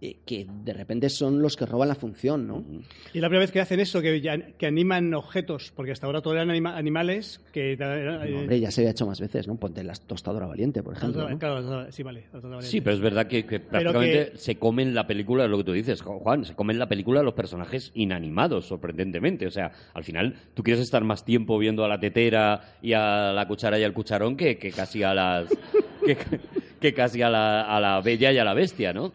Eh, que de repente son los que roban la función, ¿no? Y la primera vez que hacen eso, que, animan objetos, porque hasta ahora todo eran anima- animales que... eh, No, hombre, ya se había hecho más veces, ¿no? Ponte la tostadora valiente, por ejemplo. ¿no? Claro, sí, vale. Sí, pero es verdad que, prácticamente que- se comen la película, es lo que tú dices, Juan, se comen la película los personajes inanimados, sorprendentemente. O sea, al final tú quieres estar más tiempo viendo a la tetera y a la cuchara y al cucharón que, que casi a las... <laughs> que, que casi a la, a la bella y a la bestia, ¿no?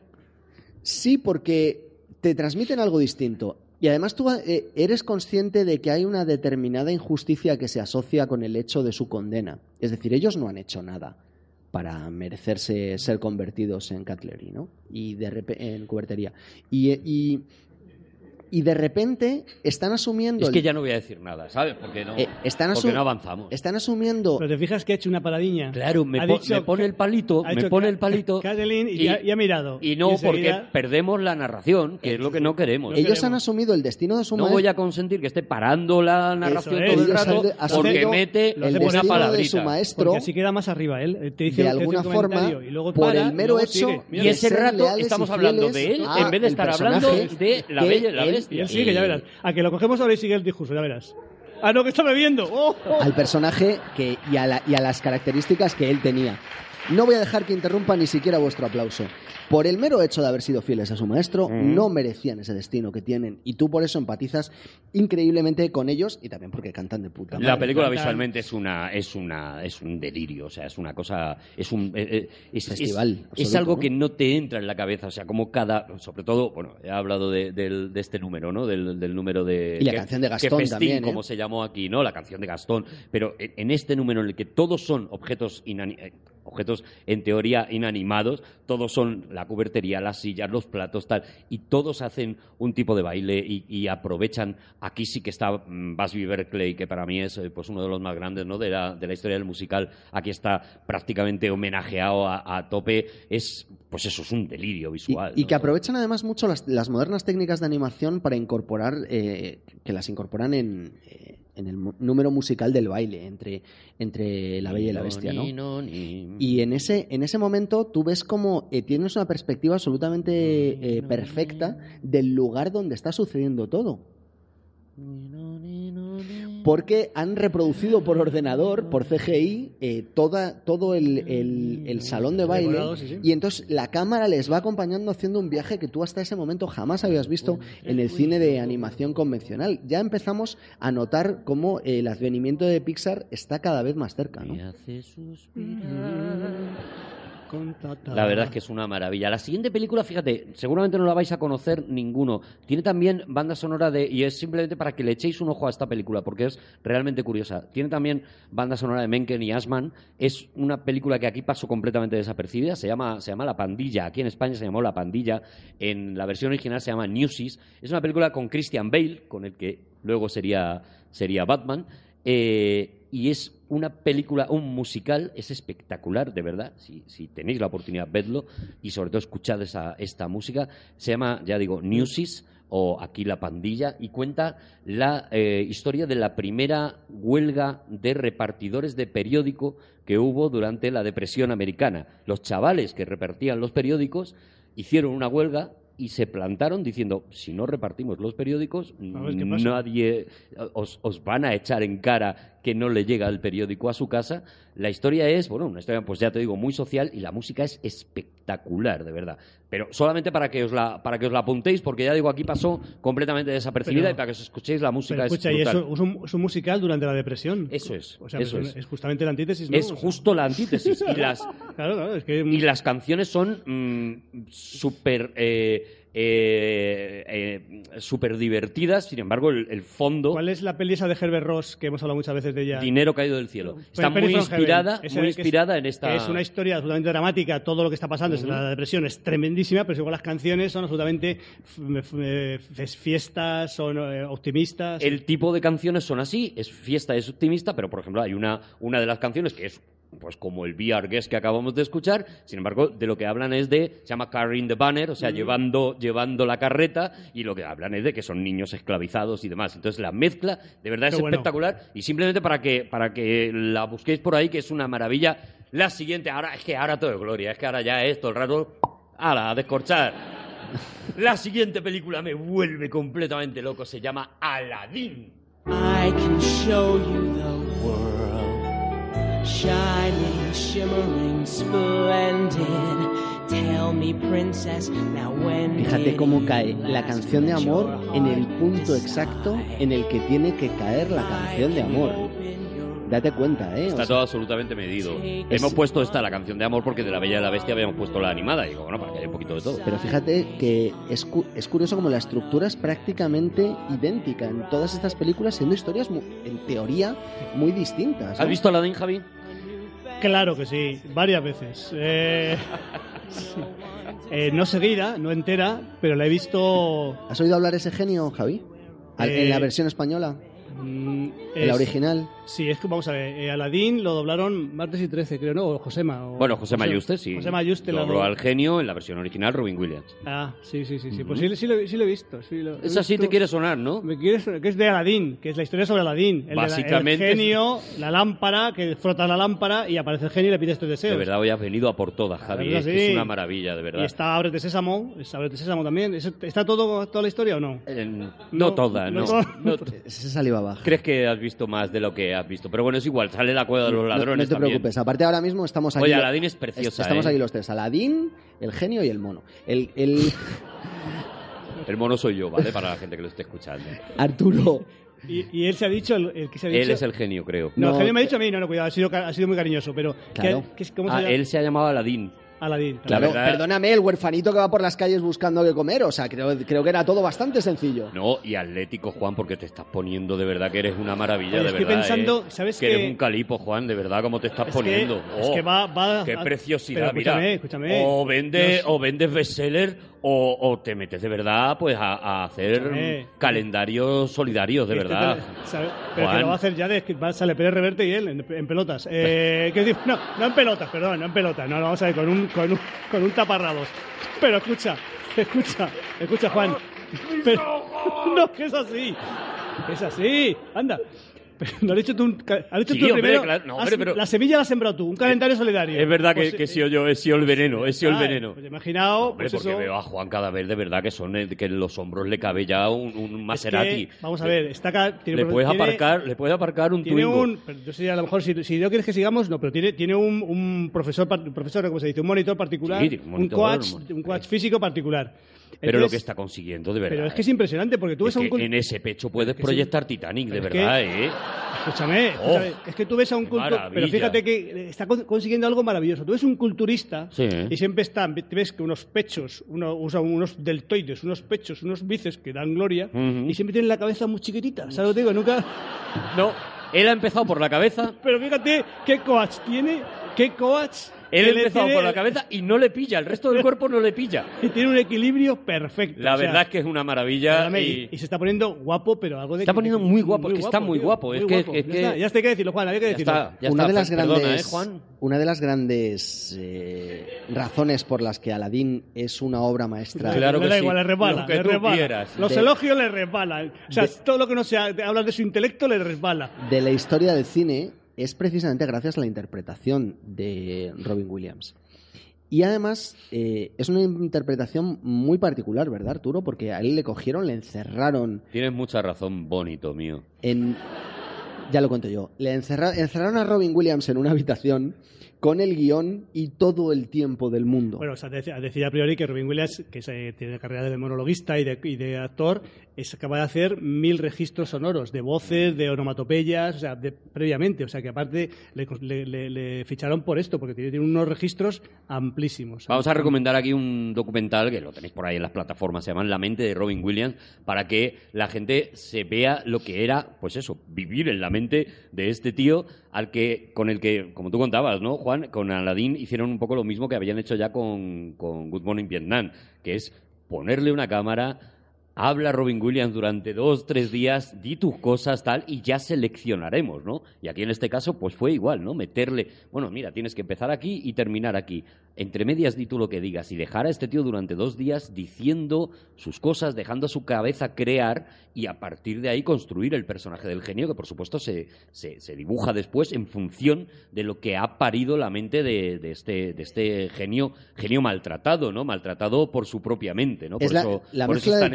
Sí, porque te transmiten algo distinto. Y además tú eh, eres consciente de que hay una determinada injusticia que se asocia con el hecho de su condena. Es decir, ellos no han hecho nada para merecerse ser convertidos en cutlery, ¿no? Y de en cubertería. Y, y, y de repente están asumiendo... Es que el- ya no voy a decir nada, ¿sabes? Porque no, eh, están, porque no avanzamos. están asumiendo... Pero te fijas que ha hecho una paradiña. Claro, me, Ha po- dicho me pone el palito, ha me pone el palito. <laughs> Kathleen y, ya, y ha mirado. Y no, porque enseguida- perdemos la narración, que es lo que no queremos. Ellos ellos queremos. han asumido el destino de su No maestro. voy a consentir que esté parando la narración es. todo el rato porque mete el el una destino de su maestro Porque así queda más arriba él. Eh, Te dice, de te alguna un forma, y luego por para, el y mero hecho Y ese rato y estamos hablando de él en vez de estar hablando de la bella y Y bestia. él sigue, ya verás. A que lo cogemos ahora y sigue el discurso, ya verás. Ah, no, que está bebiendo. ¡Oh! oh! al personaje que, y, a la- y a las características que él tenía. No voy a dejar que interrumpa ni siquiera vuestro aplauso. Por el mero hecho de haber sido fieles a su maestro, Mm. no merecían ese destino que tienen. Y tú por eso empatizas increíblemente con ellos y también porque cantan de puta La madre. película Cantan- visualmente es una es una es un delirio, o sea, es una cosa es un eh, eh, es, Festival es- absoluto, es algo ¿no? que no te entra en la cabeza, o sea, como cada sobre todo, bueno, he hablado de, este número, ¿no? Del, del número de Y la que- canción de que Gastón festín, también, ¿eh? como se llamó aquí, ¿no? La canción de Gastón, pero en, este número en el que todos son objetos objetos en teoría inanimados, todos son la cubertería, las sillas, los platos, tal, y todos hacen un tipo de baile y, y aprovechan. Aquí sí que está mm, Busby Berkeley, que para mí es eh, pues uno de los más grandes ¿no? de, la, de la historia del musical. Aquí está prácticamente homenajeado a, a tope. Es, pues eso, es un delirio Y, visual. y ¿no? que aprovechan además mucho las, las modernas técnicas de animación para incorporar, eh, que las incorporan en, eh, en el número musical del baile, entre, entre la bella y la bestia, ¿no? Y en ese, en ese momento tú ves como eh, tienes una perspectiva absolutamente eh, perfecta del lugar donde está sucediendo todo. Porque han reproducido por ordenador, por CGI, eh, toda, todo el, el- el salón de baile. Decorado, sí, sí. Y entonces la cámara les va acompañando haciendo un viaje que tú hasta ese momento jamás habías visto en el cine de animación convencional. Ya empezamos a notar cómo eh, el advenimiento de Pixar está cada vez más cerca. ¿no? Me hace suspirar. La verdad es que es una maravilla. La siguiente película, fíjate, seguramente no la vais a conocer ninguno. Tiene también banda sonora de. Y es simplemente para que le echéis un ojo a esta película, porque es realmente curiosa. Tiene también banda sonora de Menken y Asman. Es una película que aquí pasó completamente desapercibida. Se llama, se llama La Pandilla. Aquí en España se llamó La Pandilla. En la versión original se llama Newsies. Es una película con Christian Bale, con el que luego sería, sería Batman. Eh, y es una película, un musical, es espectacular, de verdad. Si, si tenéis la oportunidad, vedlo y sobre todo escuchad esa, esta música. Se llama, ya digo, Newsies o Aquí la pandilla, y cuenta la eh, historia de la primera huelga de repartidores de periódico que hubo durante la depresión americana. Los chavales que repartían los periódicos hicieron una huelga y se plantaron diciendo, si no repartimos los periódicos, nadie os, os van a echar en cara que no le llega el periódico a su casa. La historia es, bueno, una historia, pues ya te digo, muy social y la música es espectacular, de verdad. Pero solamente para que os la, para que os la apuntéis, porque ya digo, aquí pasó completamente desapercibida Pero- y para que os escuchéis la música Pero escucha, es y eso es un, es un musical durante la depresión. Eso es, O sea, eso es, es. justamente la antítesis, ¿no? Es justo la antítesis. Y las, <laughs> Claro, claro, es que... y las canciones son mm, súper eh, eh, eh, súper divertidas, sin embargo, el, el fondo, ¿Cuál es la peli esa de Herbert Ross que hemos hablado muchas veces de ella? dinero caído del cielo. Está muy inspirada, muy que es- inspirada en esta. es una historia absolutamente dramática, todo lo que está pasando, es la depresión es tremendísima, pero igual las canciones son absolutamente f- fiestas, son eh, optimistas. El tipo de canciones son así, es fiesta, es optimista, pero por ejemplo hay una, una de las canciones que es pues como el VR Guest que acabamos de escuchar, sin embargo, de lo que hablan es de, se llama carrying the banner, o sea, llevando, llevando la carreta, y lo que hablan es de que son niños esclavizados y demás. Entonces la mezcla, de verdad, Qué es bueno. espectacular, y simplemente para que, para que la busquéis por ahí, que es una maravilla. La siguiente, ahora, es que ahora todo es gloria, es que ahora ya es todo el rato, ala, a descorchar. <laughs> La siguiente película me vuelve completamente loco, se llama Aladdin. I can show you the shining, shimmering, splendid. Tell me, princess, now when Fíjate cómo you cae la canción de amor your en el punto exacto en el que tiene que caer la canción de amor. Date cuenta, ¿eh? O Está sea, todo absolutamente medido. Es- Hemos puesto esta, la canción de amor, porque de La Bella y la Bestia habíamos puesto la animada. Y digo, bueno, para que haya un poquito de todo. Pero fíjate que es, cu- es curioso como la estructura es prácticamente idéntica en todas estas películas, siendo historias, en teoría, muy distintas. ¿no? ¿Has visto Aladdin, Javi? Claro que sí, varias veces. Eh, sí. <laughs> Eh, no seguida, no entera, pero la he visto... ¿Has oído hablar ese genio, Javi? Eh, en la versión española, en la es- original. Sí, es que vamos a ver, eh, Aladín lo doblaron martes y 13, creo, ¿no? O Josema. o- Bueno, José Mayuste, sí. José Mayuste lo Dobló al genio en la versión original, Robin Williams. Ah, sí, sí, sí, sí. Pues sí, sí, lo, sí lo he visto. Sí, lo, he Esa sí te quiere sonar, ¿no? Me quiere sonar- que es de Aladín, que es la historia sobre Aladín. El, de la- Básicamente el genio, la lámpara, que frota la lámpara y aparece el genio y le pide estos deseos. De verdad, hoy has venido a por todas, Javi. verdad, Es, que es una maravilla, de verdad. Y está Ábrete Sésamo, es Ábrete Sésamo también. ¿Es- ¿Está todo, toda la historia o no? Eh, no, No, toda, no no. toda. No- <laughs> Ese saliva baja. Crees que has visto más de lo que has visto. Pero bueno, es igual, sale la cueva de los No- ladrones. no, te también. preocupes, aparte ahora mismo estamos aquí. Oye, Aladdin es preciosa, Estamos ¿eh? aquí los tres: Aladín, el genio y el mono. El, el <laughs> El mono soy yo, ¿vale? Para la gente que lo esté escuchando. Arturo. Y, y él se ha dicho, el, el que se ha dicho... Él es el genio, creo. No, el No, genio me ha dicho a mí, no, no, cuidado, ha sido, ha sido muy cariñoso, pero... ¿qué- Claro. qué ¿Cómo se Ah, llama? él se ha llamado Aladín. Aladín. Claro, La verdad- perdóname, el huerfanito que va por las calles buscando qué comer. O sea, creo, creo que era todo bastante sencillo. No, y Atlético, Juan, porque te estás poniendo de verdad que eres una maravilla, Oye, de estoy verdad. pensando, ¿eh? ¿sabes que qué? eres un calipo, Juan, de verdad, como te estás Es poniendo. que, es Oh, que va, va Qué preciosidad, pero escúchame, mira. escúchame. O, vende, o vendes bestseller o, o te metes de verdad pues a, a hacer Escúchame. calendarios solidarios, de Este verdad. Pero Juan. que lo va a hacer ya de que va, sale Pérez Reverte y él en, en pelotas. Eh, <laughs> no, no en pelotas, perdón, no en pelotas. No, lo vamos a ver con un, con un, con un taparrabos. Pero escucha, escucha, escucha, Juan. Pero- no, <laughs> que es así. Es así. Anda. Pero no has hecho tú, has hecho Sí, tú hombre, primero. claro, no, has- hombre, pero- La semilla la has sembrado tú, un calendario solidario. Es verdad que, Pues, que he eh, sido yo, he sido el veneno, he sido el veneno. Pues imaginado, Hombre, pues porque eso. veo a Juan cada vez de verdad que son el- que en los hombros le cabe ya un, un es que, Maserati. vamos a ver, está acá. Tiene, le puedes tiene- aparcar, le puedes aparcar un Tiene Twingo. un, yo sé, a lo mejor si, si no quieres que sigamos, no, pero tiene, tiene un, un profesor, profesor, ¿cómo se dice? Un monitor particular, Sí, un un, monitor, coach, un- un coach físico particular. Pero lo que está consiguiendo, de verdad. pero es que es ¿eh? impresionante porque tú ves Es a un que en ese pecho puedes sí. proyectar Titanic, de verdad, ¿eh? Escúchame, Oh, es que tú ves a un maravilla. pero fíjate que está con- consiguiendo algo maravilloso. Tú ves un culturista Sí. y siempre están, te ves que unos pechos, uno, usa unos deltoides, unos pechos, unos bíceps que dan gloria y siempre tienen la cabeza muy chiquitita. ¿Sabes lo que digo? Nunca. No, él ha empezado por la cabeza. Pero fíjate qué coach tiene, qué coach Él que empezó tiene- por la cabeza y no le pilla, el resto del cuerpo no le pilla. <laughs> y tiene un equilibrio perfecto. La o sea, verdad es que es una maravilla. y- y, se está poniendo guapo, pero algo de... Está poniendo muy guapo, es que está muy tío, guapo, es que- guapo. es ya, está, ya está, hay que decirlo, Juan, hay que Ya decirlo. está, ya una está. de las Perdona, grandes, ¿eh, Juan? una de las grandes eh, razones por las que Aladdin es una obra maestra Claro le que da sí, igual, le resbala, lo que le tú resbala. quieras. Los De- elogios le resbalan. O sea, de- todo lo que no sea hablar de su intelecto le resbala. de la historia del cine es precisamente gracias a la interpretación de Robin Williams. Y además eh, es una interpretación muy particular, ¿verdad, Arturo? Porque a él le cogieron, le encerraron Tienes mucha razón, bonito mío. en... Ya lo cuento yo. Le encerra- encerraron a Robin Williams en una habitación con el guion y todo el tiempo del mundo. Bueno, o sea, decía, decía a priori que Robin Williams, que se- tiene carrera de monologuista y de, y de actor, es capaz de hacer mil registros sonoros, de voces, de onomatopeyas, o sea, de- previamente. O sea, que aparte le, le- le- le ficharon por esto, porque tiene, tiene unos registros amplísimos. Vamos a recomendar aquí un documental que lo tenéis por ahí en las plataformas, se llama La mente de Robin Williams, para que la gente se vea lo que era, pues eso, vivir en la mente de este tío al que, con el que, como tú contabas, ¿no, Con Aladdin hicieron un poco lo mismo que habían hecho ya con, con Good Morning Vietnam, que es ponerle una cámara, habla Robin Williams durante dos, tres días, di tus cosas, tal, y ya seleccionaremos, ¿no? Y aquí en este caso, pues fue igual, ¿no? Meterle, bueno, mira, tienes que empezar aquí y terminar aquí. Entre medias di tú lo que digas y dejar a este tío durante dos días diciendo sus cosas, dejando a su cabeza crear y a partir de ahí construir el personaje del genio, que por supuesto se, se, se dibuja después en función de lo que ha parido la mente de, de este, de este genio, genio maltratado, ¿no? Maltratado por su propia mente, ¿no? Por, Es eso, la por eso mezcla es de- tan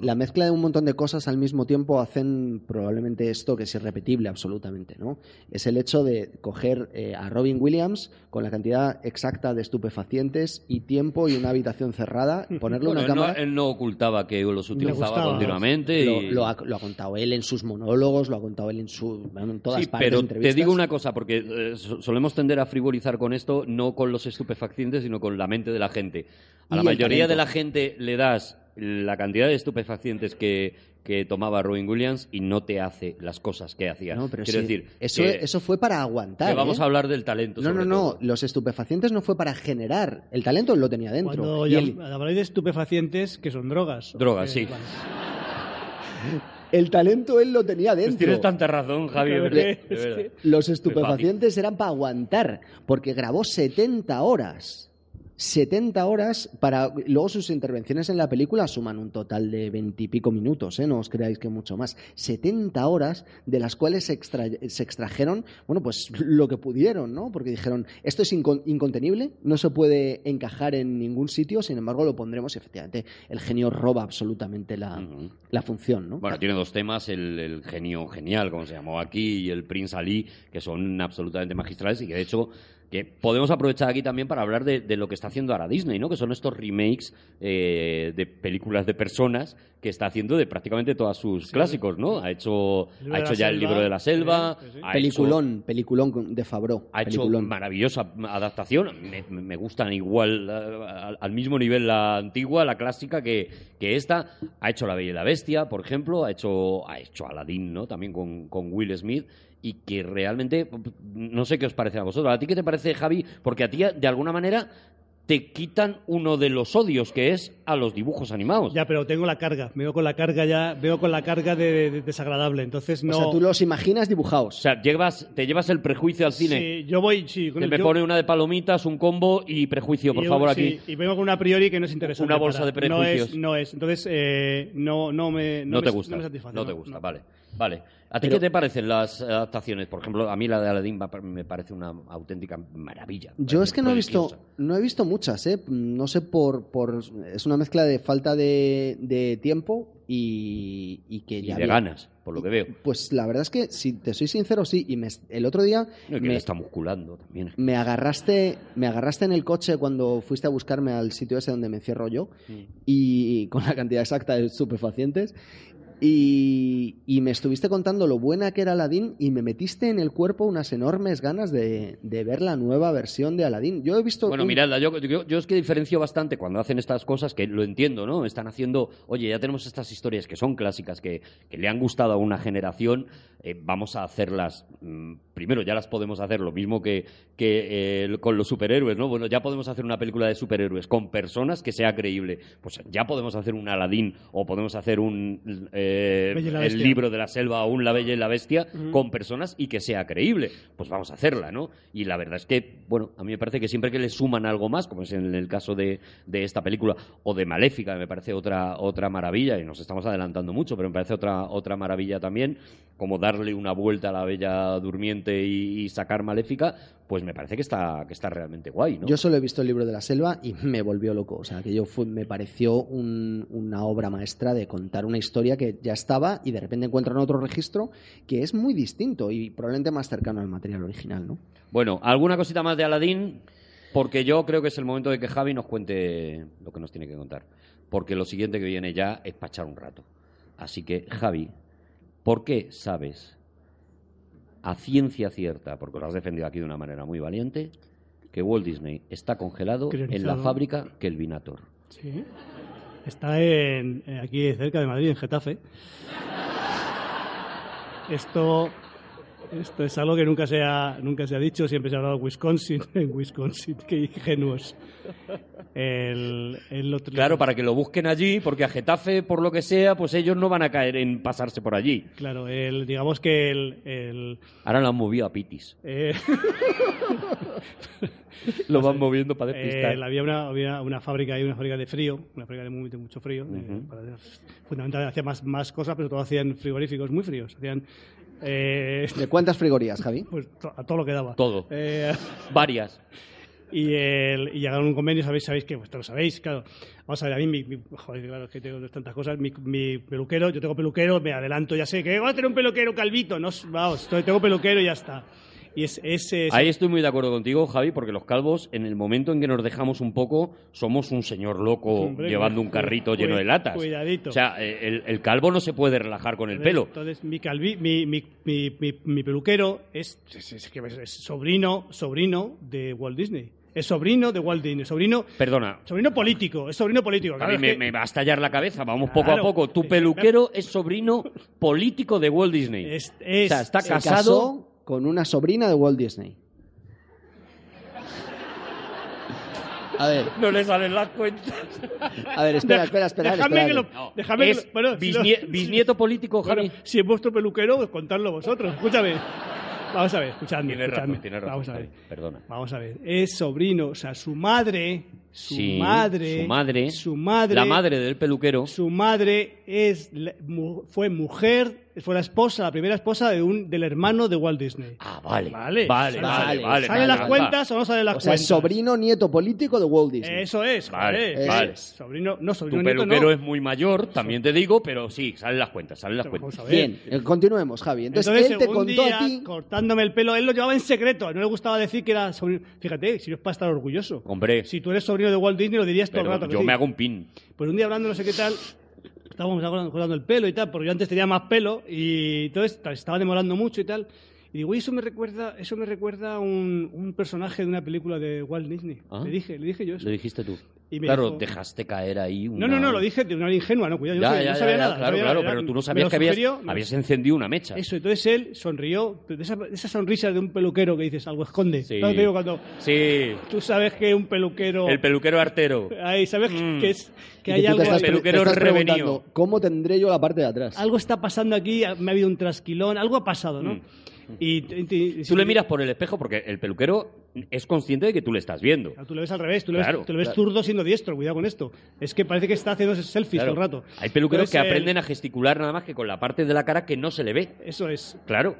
La mezcla de un montón de cosas al mismo tiempo hacen probablemente esto que es irrepetible absolutamente, ¿no? Es el hecho de coger eh, a Robin Williams con la cantidad exacta de estupefacientes y tiempo y una habitación cerrada, <laughs> ponerle Bueno, una él, no, cámara. él no ocultaba que los utilizaba continuamente. Lo, y- lo ha, lo ha contado él en sus monólogos, lo ha contado él en, su, en todas Sí, partes. pero te entrevistas. digo una cosa, porque eh, so- solemos tender a frivolizar con esto, no con los estupefacientes, sino con la mente de la gente. A la mayoría de la gente le das la cantidad de estupefacientes que, que tomaba Robin Williams y no te hace las cosas que hacía. No, pero Quiero sí, decir, eso, que, eso fue para aguantar. que vamos ¿eh? a hablar del talento. No, no, sobre no. todo. Los estupefacientes no fue para generar. El talento él lo tenía dentro. Cuando Y ya el, habláis de estupefacientes, que son drogas. Drogas, sí. el talento él lo tenía Pues dentro. tienes tanta razón, Javi. de Pero verdad, que- de es verdad. que- Los estupefacientes eran para aguantar, porque grabó 70 horas. 70 horas para. Luego sus intervenciones en la película suman un total de 20 y pico minutos, ¿eh? no os creáis que mucho más. 70 horas de las cuales se, extra- se extrajeron, bueno, pues lo que pudieron, ¿no? Porque dijeron, esto es incon- incontenible, no se puede encajar en ningún sitio, sin embargo lo pondremos y efectivamente el genio roba absolutamente la función, ¿no? Bueno, tiene dos temas, el, el genio genial, como se llamó aquí, y el Prince Ali, que son absolutamente magistrales y que de hecho que podemos aprovechar aquí también para hablar de, de lo que está haciendo ahora Disney, ¿no? Que son estos remakes eh, de películas de personas que está haciendo de prácticamente todos sus clásicos, ¿no? Ha hecho, ha hecho ya el libro de la selva, sí, ha hecho- Peliculón, peliculón de Favreau. ha hecho peliculón. maravillosa adaptación. Me, me gustan igual, eh, al, al mismo nivel la antigua, la clásica, que, que esta. Ha hecho La Bella y la Bestia, por ejemplo. Ha hecho, ha hecho Aladdin, ¿no? También con, con Will Smith. Y que realmente, no sé qué os parece a vosotros. ¿A ti qué te parece, Javi? Porque a ti, de alguna manera, te quitan uno de los odios, que es a los dibujos animados. Ya, pero tengo la carga. Veo con la carga ya. Veo con la carga de, de- desagradable. Entonces no. O sea, tú los imaginas dibujados. O sea, llevas, te llevas el prejuicio al cine. Sí, yo voy. Sí, con Te el- me yo- pone una de palomitas, un combo y prejuicio, por y yo- favor, sí, aquí. Y vengo con una a priori que no es interesante. Una bolsa para- de prejuicios. No es. No es. Entonces, eh, no, no me. No, me- te gusta. No me satisface. no te gusta, no. vale. Vale. ¿A ti Pero- qué te parecen las adaptaciones? Por ejemplo, a mí la de Aladdin me parece una auténtica maravilla. Yo es que no he visto, no he visto muchas, ¿eh? No sé por, por es una mezcla de falta de, de tiempo y, y que Y ya de había- ganas, por lo que veo. Pues la verdad es que si te soy sincero, sí. Y me- el otro día No, que me, está musculando también. me agarraste, me agarraste en el coche cuando fuiste a buscarme al sitio ese donde me encierro yo y con la cantidad exacta de estupefacientes. Y, y me estuviste contando lo buena que era Aladdin y me metiste en el cuerpo unas enormes ganas de, de ver la nueva versión de Aladdin. Yo he visto. Bueno, un- miradla, yo, yo, yo es que diferencio bastante cuando hacen estas cosas, que lo entiendo, ¿no? Están haciendo, oye, ya tenemos estas historias que son clásicas, que, que le han gustado a una generación, eh, vamos a hacerlas. mm, primero, ya las podemos hacer lo mismo que, que eh, con los superhéroes, ¿no? Bueno, ya podemos hacer una película de superhéroes con personas que sea creíble. Pues ya podemos hacer un Aladín o podemos hacer un eh, El libro de la selva o un La Bella y la Bestia con personas y que sea creíble. Pues vamos a hacerla, ¿no? Y la verdad es que, bueno, a mí me parece que siempre que le suman algo más, como es en el caso de, de esta película, o de Maléfica, me parece otra, otra maravilla, y nos estamos adelantando mucho, pero me parece otra, otra maravilla también, como darle una vuelta a la Bella Durmiente y, y sacar Maléfica, pues me parece que está, que está realmente guay, ¿no? Yo solo he visto el libro de la selva y <laughs> me volvió loco. O sea, que yo fue- me pareció un- una obra maestra de contar una historia que ya estaba y de repente encuentran otro registro que es muy distinto y probablemente más cercano al material original, ¿no? Bueno, ¿alguna cosita más de Aladín? Porque yo creo que es el momento de que Javi nos cuente lo que nos tiene que contar. Porque lo siguiente que viene ya es para echar un rato. Así que, Javi, ¿por qué sabes a ciencia cierta, porque lo has defendido aquí de una manera muy valiente, que Walt Disney está congelado en la fábrica Kelvinator? Sí. Está en, eh, aquí cerca de Madrid, en Getafe. Esto, esto es algo que nunca se, ha, nunca se ha dicho, siempre se ha hablado de Wisconsin, <laughs> en Wisconsin, qué ingenuos. El, el otro- Claro, para que lo busquen allí, porque a Getafe, por lo que sea, pues ellos no van a caer en pasarse por allí. Claro, el, digamos que el... el Ahora lo han movido a Pitis. eh, <laughs> Lo van moviendo para despistar. Eh, había una, había una fábrica ahí, una fábrica de frío, una fábrica de, muy- de mucho frío. eh, para- fundamentalmente hacía más, más cosas, pero todo hacían frigoríficos muy fríos. Hacían eh, ¿De cuántas frigorías, Javi? pues, to- a todo lo que daba. Todo. Eh, <laughs> Varias. y, el, y llegaron a un convenio, sabéis, sabéis que, pues, lo sabéis, claro. Vamos a ver, a mí, mi, mi- joder, claro, es que tengo tantas cosas. Mi, mi peluquero, yo tengo peluquero, me adelanto, ya sé que voy a tener un peluquero calvito. No, vamos, tengo peluquero y ya está. Y es, es, es- Ahí estoy muy de acuerdo contigo, Javi, porque los calvos, en el momento en que nos dejamos un poco, somos un señor loco Hombre, llevando un carrito lleno de latas. cuidadito. O sea, eh, el, el calvo no se puede relajar con el pelo. Entonces, mi, calvi- mi, mi, mi, mi- mi peluquero es, sobrino, sobrino de Walt Disney. Es sobrino de Walt Disney, sobrino, Perdona, sobrino político, es sobrino político. Javi, Claro, me, que- me va a estallar la cabeza. Vamos poco a poco. Tu peluquero es sobrino político de Walt Disney. es- o sea, está casado. Con una sobrina de Walt Disney. A ver, No le salen las cuentas. a ver, espera, espera, espera. Espera. que lo, que lo- bueno, si lo- bisnie- bisnieto político, bueno, Javi. si es vuestro peluquero, pues contadlo vosotros. Escúchame. Vamos a ver, escuchadme. Tienes razón, tienes razón. Vamos a ver. Perdona. Vamos a ver. Es sobrino, o sea, su madre, su Sí, madre, su madre, su madre, La madre del peluquero. Su madre es, fue mujer, fue la esposa, la primera esposa de un, del hermano de Walt Disney. Ah, vale. Vale, Vale, sale- vale, vale. ¿Salen me las cuentas o no salen las O sea, cuentas? es sobrino nieto político de Walt Disney. Eso es, Vale, vale. es Sobrino, no, Tu sobrino nieto peluquero no. es muy mayor, también te digo, pero sí, salen las cuentas, salen las cuentas. Bien, eh, continuemos, Javi. Entonces, Entonces, él te contó día, a ti. cortándome el pelo, él lo llevaba en secreto, no le gustaba decir que era sobrino. Fíjate, si no es para estar orgulloso. Hombre, Si tú eres sobrino de Walt Disney, lo dirías todo el rato. yo sí. me hago un pin. Pues un día hablando no sé qué tal, estábamos cortando el pelo y tal, porque yo antes tenía más pelo y entonces estaba demorando mucho y tal. Y digo, "Oye, eso me recuerda, eso me recuerda a un, un personaje de una película de Walt Disney. Ah. Le dije, le dije yo eso. Lo dijiste tú. Y me claro, dijo- dejaste caer ahí una... No, no, no, lo dije de una manera ingenua, no, cuidado, yo Ya, no sabía, ya, no sabía ya, nada. no claro, sabía claro, nada, pero tú no sabías que habías, habías encendido una mecha. Eso, entonces él sonrió, de esa, de esa sonrisa de un peluquero que dices, algo esconde. Sí. Te digo, cuando Sí, tú sabes que un peluquero... el peluquero artero. Ahí, sabes Mm. que, es, que hay algo... El peluquero te estás revenido. ¿cómo tendré yo la parte de atrás? algo está pasando aquí, me ha habido un trasquilón, algo ha pasado, ¿no? Mm. Y, y- y- Tú le miras por el espejo porque el peluquero es consciente de que tú le estás viendo. Tú lo ves al revés, tú lo Claro, ves, tú lo ves claro. zurdo siendo diestro, cuidado con esto. Es que parece que está haciendo selfies Claro. todo el rato. Hay peluqueros que él- aprenden a gesticular nada más que con la parte de la cara que no se le ve. Eso es. Claro.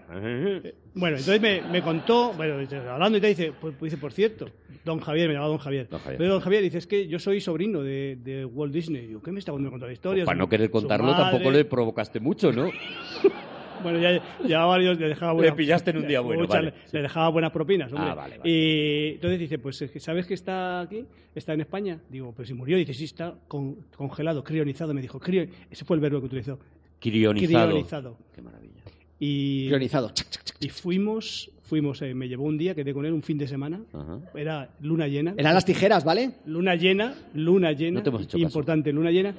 Bueno, entonces me, me contó, bueno, hablando y te dice, pues, dice, por cierto, don Javier, me llamaba don Javier. Don Javier. Pero don Javier dice, es que yo soy sobrino de, de Walt Disney. Digo, ¿qué me está contando la historia? Pues para no querer contarlo madre. tampoco le provocaste mucho, ¿no? <laughs> Bueno, ya llevaba varios, le dejaba Le buenas... pillaste en un día bueno, Muchas, vale, le, sí. le dejaba buenas propinas, hombre. Ah, vale, vale. Y entonces dice, pues, ¿sabes que está aquí? ¿Está en España? Digo, pues si murió. Dice, sí, está con- congelado, crionizado. Me dijo, crio... ese fue el verbo que utilizó. Crionizado. Crionizado. Qué maravilla. Y, Priorizado. y fuimos, fuimos eh, me llevó un día, quedé con él un fin de semana. Ajá. Era luna llena. Eran las tijeras, ¿vale? Luna llena, luna llena. No te hemos hecho caso. importante, luna llena.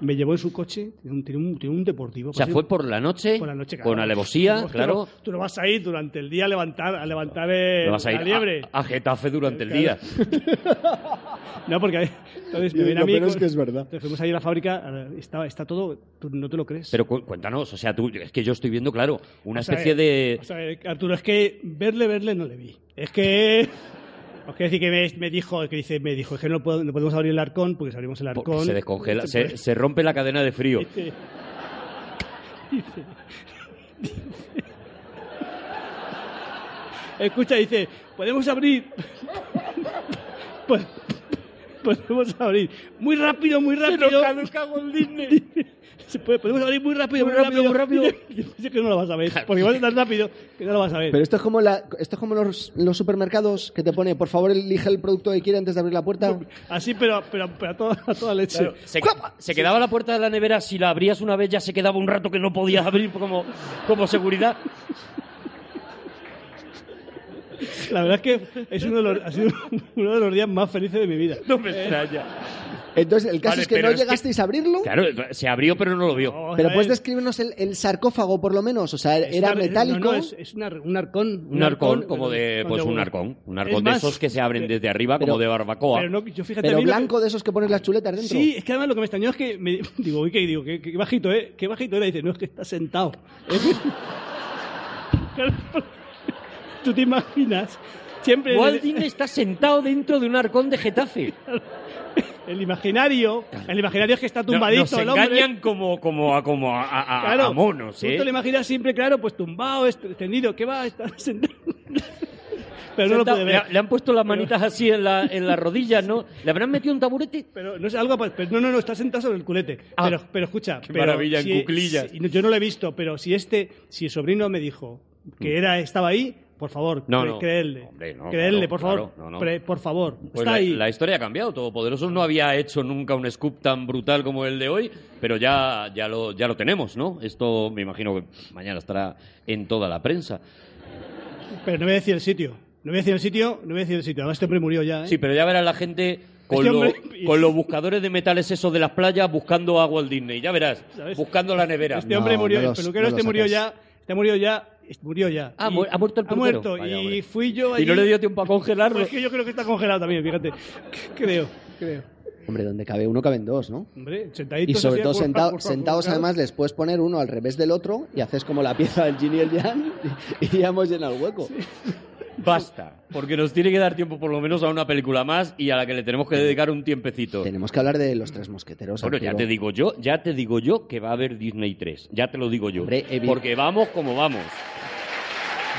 Me llevó en su coche, tiene un, tiene un, tiene un deportivo. O sea, pues, fue por la noche, por la noche, claro. con alevosía, Tú no- claro. Tú no vas a ir durante el día a levantar, a levantar el- Lo vas a ir la liebre. a, a Getafe durante el Claro. día. <laughs> No, porque entonces me Y ven a lo mí peor con- es que es verdad. Entonces fuimos ahí a la fábrica, está, está todo, tú no te lo crees. Pero cu- cuéntanos, o sea, tú, es que yo estoy viendo, claro, una O sea, especie de... O sea, Arturo, es que verle, verle no le vi. Es que... Os quiero decir que me, me dijo, que dice, me dijo, es que no, puedo- no podemos abrir el arcón, porque si abrimos el porque arcón... se descongela, <laughs> se se, rompe la cadena de frío. Dice- dice- dice- <laughs> Escucha, dice, podemos abrir. <laughs> Podemos abrir. Muy rápido, muy rápido. Se puede- podemos abrir muy rápido, muy, rápido, muy rápido. <laughs> Dice que no lo vas a ver. Porque va a ser tan rápido que no lo vas a ver. Pero esto es como, la, esto es como los, los supermercados que te pone, por favor, elige el producto que quiere antes de abrir la puerta. <laughs> Así, pero, pero, pero a, toda, a toda leche. Claro, se, se quedaba la puerta de la nevera, si la abrías una vez ya se quedaba un rato que no podías abrir como, como seguridad. <laughs> La verdad es que es uno de los, ha sido <laughs> uno de los días más felices de mi vida. No me extraña. Entonces, el caso Vale, es que pero no es que- llegasteis a abrirlo. Claro, se abrió pero no lo vio. A Pero ver. puedes describirnos el, el sarcófago, por lo menos. O sea, Es era una- metálico. No, no, es, es una- un arcón. Un arcón, como de, con pues un de- arcón. Un Es arcón de más, esos que se abren desde arriba pero- como de barbacoa. Pero no, yo fíjate, pero lo que- blanco de esos que pones las chuletas dentro. Sí, es que además lo que me extrañó es que me, <laughs> digo, uy, que digo, qué, qué bajito, ¿eh? Qué bajito era. Dice, no, es que está sentado. <laughs> Tú te imaginas, siempre Walt el, Disney está sentado dentro de un arcón de Getafe. <laughs> el imaginario, el imaginario es que está tumbadito nos el hombre. engañan como, como, a, como a, Claro, a monos, Tú ¿eh? te lo imaginas siempre, claro, pues tumbado, extendido, ¿qué va? Está <laughs> sentado. Pero no lo puede le, ver. le han puesto las manitas así en, la, en las rodillas, ¿no? ¿Le habrán metido un taburete? Pero no es algo, pero no, no, no, está sentado sobre el culete. Ah. pero, pero escucha, Qué pero maravilla, en si- cuclillas. si- yo no lo he visto, pero si este, si el sobrino me dijo que era, estaba ahí, por favor. No, cre- no. creedle, Hombre, no, creedle, claro, por favor, claro, no, no. Pre- por favor, Pues está la, ahí. la historia ha cambiado. Todopoderoso no había hecho nunca un scoop tan brutal como el de hoy, pero ya, ya, lo, ya lo tenemos, ¿no? Esto me imagino que mañana estará en toda la prensa. Pero no voy a decir el sitio, no voy a decir el sitio, no voy a decir el sitio. Además, este hombre murió ya, ¿eh? Sí, pero ya verás la gente con, Este lo- <laughs> con los buscadores de metales esos de las playas buscando a Walt Disney. Ya verás, ¿Sabes? buscando la nevera. Este hombre No, murió, no el los- peluquero no este murió ya, este murió ya, murió ya. Ah, Y- mu- ha muerto el Ha peluquero. muerto, Vaya, y hombre. fui yo Y allí. no le dio tiempo a congelarlo. Pues que yo creo que está congelado también, fíjate. <laughs> Creo, creo. Hombre, donde cabe uno, caben dos, ¿no? Hombre, Y sentaditos sobre así, todo sentado- sentados, además, les puedes poner uno al revés del otro y haces como la pieza del Yin y el Yang y, y ya hemos llenado el hueco. Basta, porque nos tiene que dar tiempo por lo menos a una película más y a la que le tenemos que dedicar un tiempecito. Tenemos que hablar de los tres mosqueteros. Bueno, ya te digo yo, ya te digo yo que va a haber Disney 3. Ya te lo digo yo. Hombre, Porque vamos como vamos.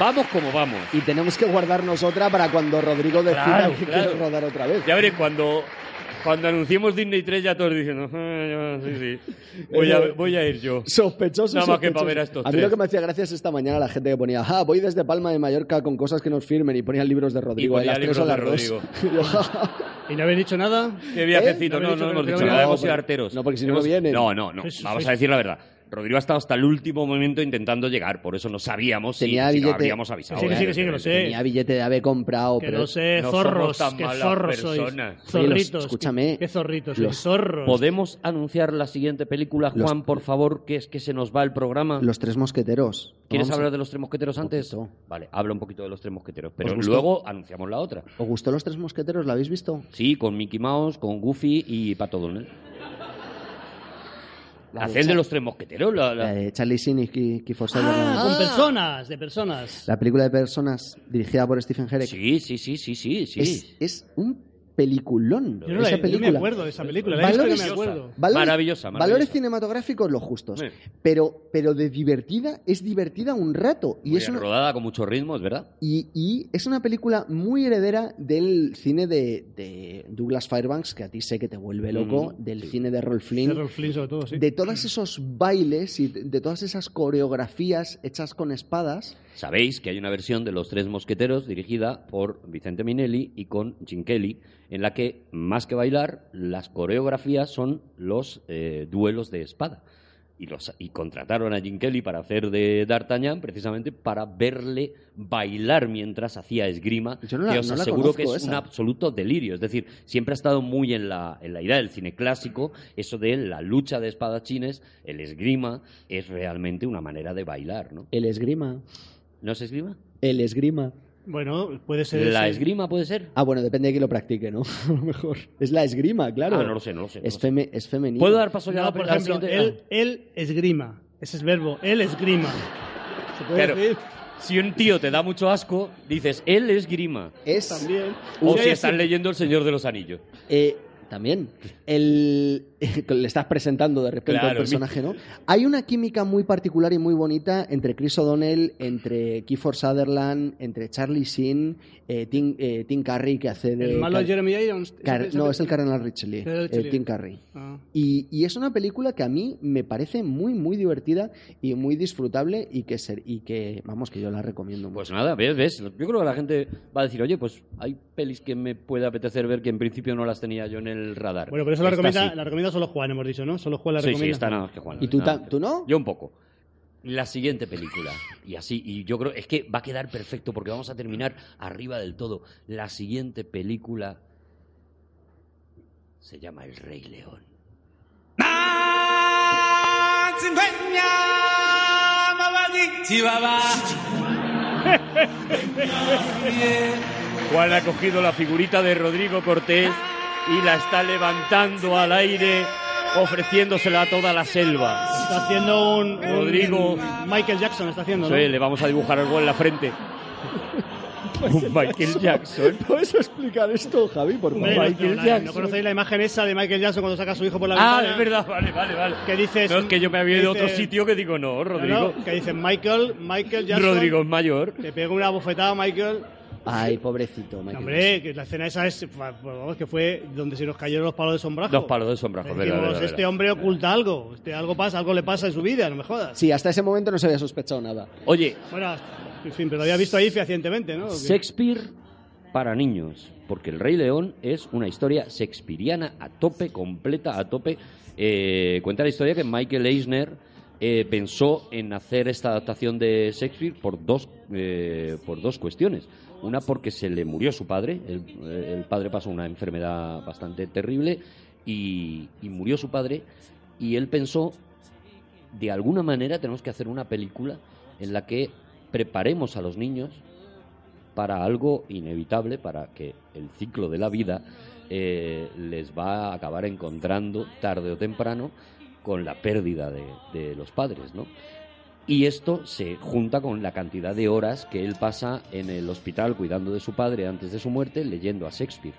Vamos como vamos. Y tenemos que guardarnos otra para cuando Rodrigo decida Claro, que claro. quiere rodar otra vez. Ya veréis, cuando, cuando anunciemos Disney 3 ya todos diciendo, "Ah, ya, sí, sí, voy a, voy a ir yo. Sospechoso. Nada más que para ver a estos mí tres. lo que me hacía gracia es esta mañana la gente que ponía, ah, voy desde Palma de Mallorca con cosas que nos firmen y ponían libros de Rodrigo. ponía y tres libros de. Rodrigo. Y yo, "Ja, ja". ¿Y no habéis dicho nada? Qué viajecito, ¿Eh? no, No hemos dicho nada, hemos sido arteros. no, porque si no, no vienen. No, no, no, vamos a decir la verdad. Rodrigo ha estado hasta el último momento intentando llegar, por eso no sabíamos si, Tenía si lo billete- habríamos avisado. Sí, que sí, que sí, que lo sé. Tenía billete de haber comprado, Que pero no sé, no zorros, somos tan qué malas zorros sois. personas. Oye, los- Zorritos. escúchame, Qué zorritos sois, los- zorros. ¿Podemos anunciar la siguiente película, Los- Juan, por favor, que es que se nos va el programa? los tres mosqueteros. ¿Quieres Vamos a- hablar de los tres mosqueteros antes? poquito. Vale, habla un poquito de los tres mosqueteros, pero luego anunciamos la otra. ¿Os gustó los tres mosqueteros? ¿La habéis visto? Sí, con Mickey Mouse, con Goofy y Pato Donald. La de de los tres mosqueteros. La, la- La de Charlie Sheen y Ki- Kiefer Ah, con personas, de personas. La película de personas dirigida por Stephen Herek. Sí, sí, sí, sí, sí. sí. Es, es un peliculón. Yo no, la- esa yo película. me acuerdo de esa película, la no me Valores- acuerdo. Valores, Maravillosa, Valores cinematográficos los justos. Sí. Pero, pero de divertida, es divertida un rato. Y Muy es, una, rodada con mucho ritmo, es verdad. y, y es una película muy heredera del cine de, de Douglas Fairbanks, que a ti sé que te vuelve loco, Mm, del sí. cine de Rolf Flynn. De Rolf Flynn sobre todo, sí. De todos esos bailes y de todas esas coreografías hechas con espadas, Sabéis que hay una versión de Los Tres Mosqueteros dirigida por Vicente Minelli y con Jim Kelly, en la que, más que bailar, las coreografías son los eh, duelos de espada. y, los, y contrataron a Jim Kelly para hacer de D'Artagnan precisamente para verle bailar mientras hacía esgrima, Yo no la- que os no aseguro que es esa. un absoluto delirio. Es decir, siempre ha estado muy en la, en la idea del cine clásico, eso de la lucha de espadachines, el esgrima, es realmente una manera de bailar, ¿no? El esgrima. ¿No es esgrima? El esgrima. Bueno, puede ser. ¿La esgrima puede ser? Ah, bueno, depende de quién lo practique, ¿no? <laughs> A lo mejor. Es la esgrima, claro. Ah, no lo sé, no lo sé. no Es, feme- femenino. ¿Puedo dar paso ya a No, la por ejemplo, siguiente? él, él esgrima. Ese es verbo. Él esgrima. ¿Se puede Claro. decir? Si un tío te da mucho asco, dices, él es grima. Es También. O si sí. estás leyendo El Señor de los Anillos. Eh, también. El, <laughs> le estás presentando de repente Claro, al personaje, ¿no? Hay una química muy particular y muy bonita entre Chris O'Donnell, entre Kiefer Sutherland, entre Charlie Sheen, eh, Tim, eh, Tim Curry, que hace de... El malo Car- Jeremy Irons. Car- no, es el Cardenal Richelieu, eh. Tim Curry. Ah. Y, y es una película que a mí me parece muy, muy divertida y muy disfrutable y que, ser, y que vamos, que yo la recomiendo mucho. Pues nada, ves, ves. Yo creo que la gente va a decir, oye, pues hay pelis que me puede apetecer ver que en principio no las tenía yo en el radar. Bueno, pero eso la recomienda, sí. la recomienda solo Juan, hemos dicho, ¿no? Solo Juan la Sí, recomienda. sí, está nada más que Juan. ¿Y tú, tú no? Yo un poco. La siguiente película. Y así, y yo creo, es que va a quedar perfecto porque vamos a terminar arriba del todo. La siguiente película se llama El Rey León. <laughs> Juan ha cogido la figurita de Rodrigo Cortés y la está levantando al aire, ofreciéndosela a toda la selva. Está haciendo un, un- Rodrigo. Michael Jackson está haciendo, ¿no? Sí, le vamos a dibujar algo en la frente. <laughs> Un Michael Jackson. <laughs> ¿Puedes explicar esto, Javi, por favor? no- Michael no, Jackson. ¿No conocéis la imagen esa de Michael Jackson cuando saca a su hijo por la Ah, ventana? es verdad, vale, vale, vale. Que dices... No, es que yo me había ido a otro sitio que digo, no, Rodrigo. no, que dice Michael, Michael Jackson... Rodrigo es mayor. Le pega una bofetada Michael... Ay, pobrecito, Michael. No, hombre, que la escena esa es, vamos, que fue donde se nos cayeron los palos de sombrajo. Dos palos de sombrajo, verdad, verdad, este verdad. hombre oculta algo, este algo pasa, algo le pasa en su vida, no me jodas. Sí, hasta ese momento no se había sospechado nada. Oye, Bueno, en fin, pero lo había visto ahí fehacientemente, ¿no? Shakespeare para niños, porque El Rey León es una historia shakespeariana a tope, completa, a tope. Eh, cuenta la historia que Michael Eisner eh, pensó en hacer esta adaptación de Shakespeare por dos, eh, por dos cuestiones. Una porque se le murió su padre, el, eh, padre pasó una enfermedad bastante terrible y, y murió su padre y él pensó de alguna manera tenemos que hacer una película en la que preparemos a los niños para algo inevitable, para que el ciclo de la vida eh, les va a acabar encontrando tarde o temprano con la pérdida de, de los padres, ¿no? Y esto se junta con la cantidad de horas que él pasa en el hospital cuidando de su padre antes de su muerte, leyendo a Shakespeare.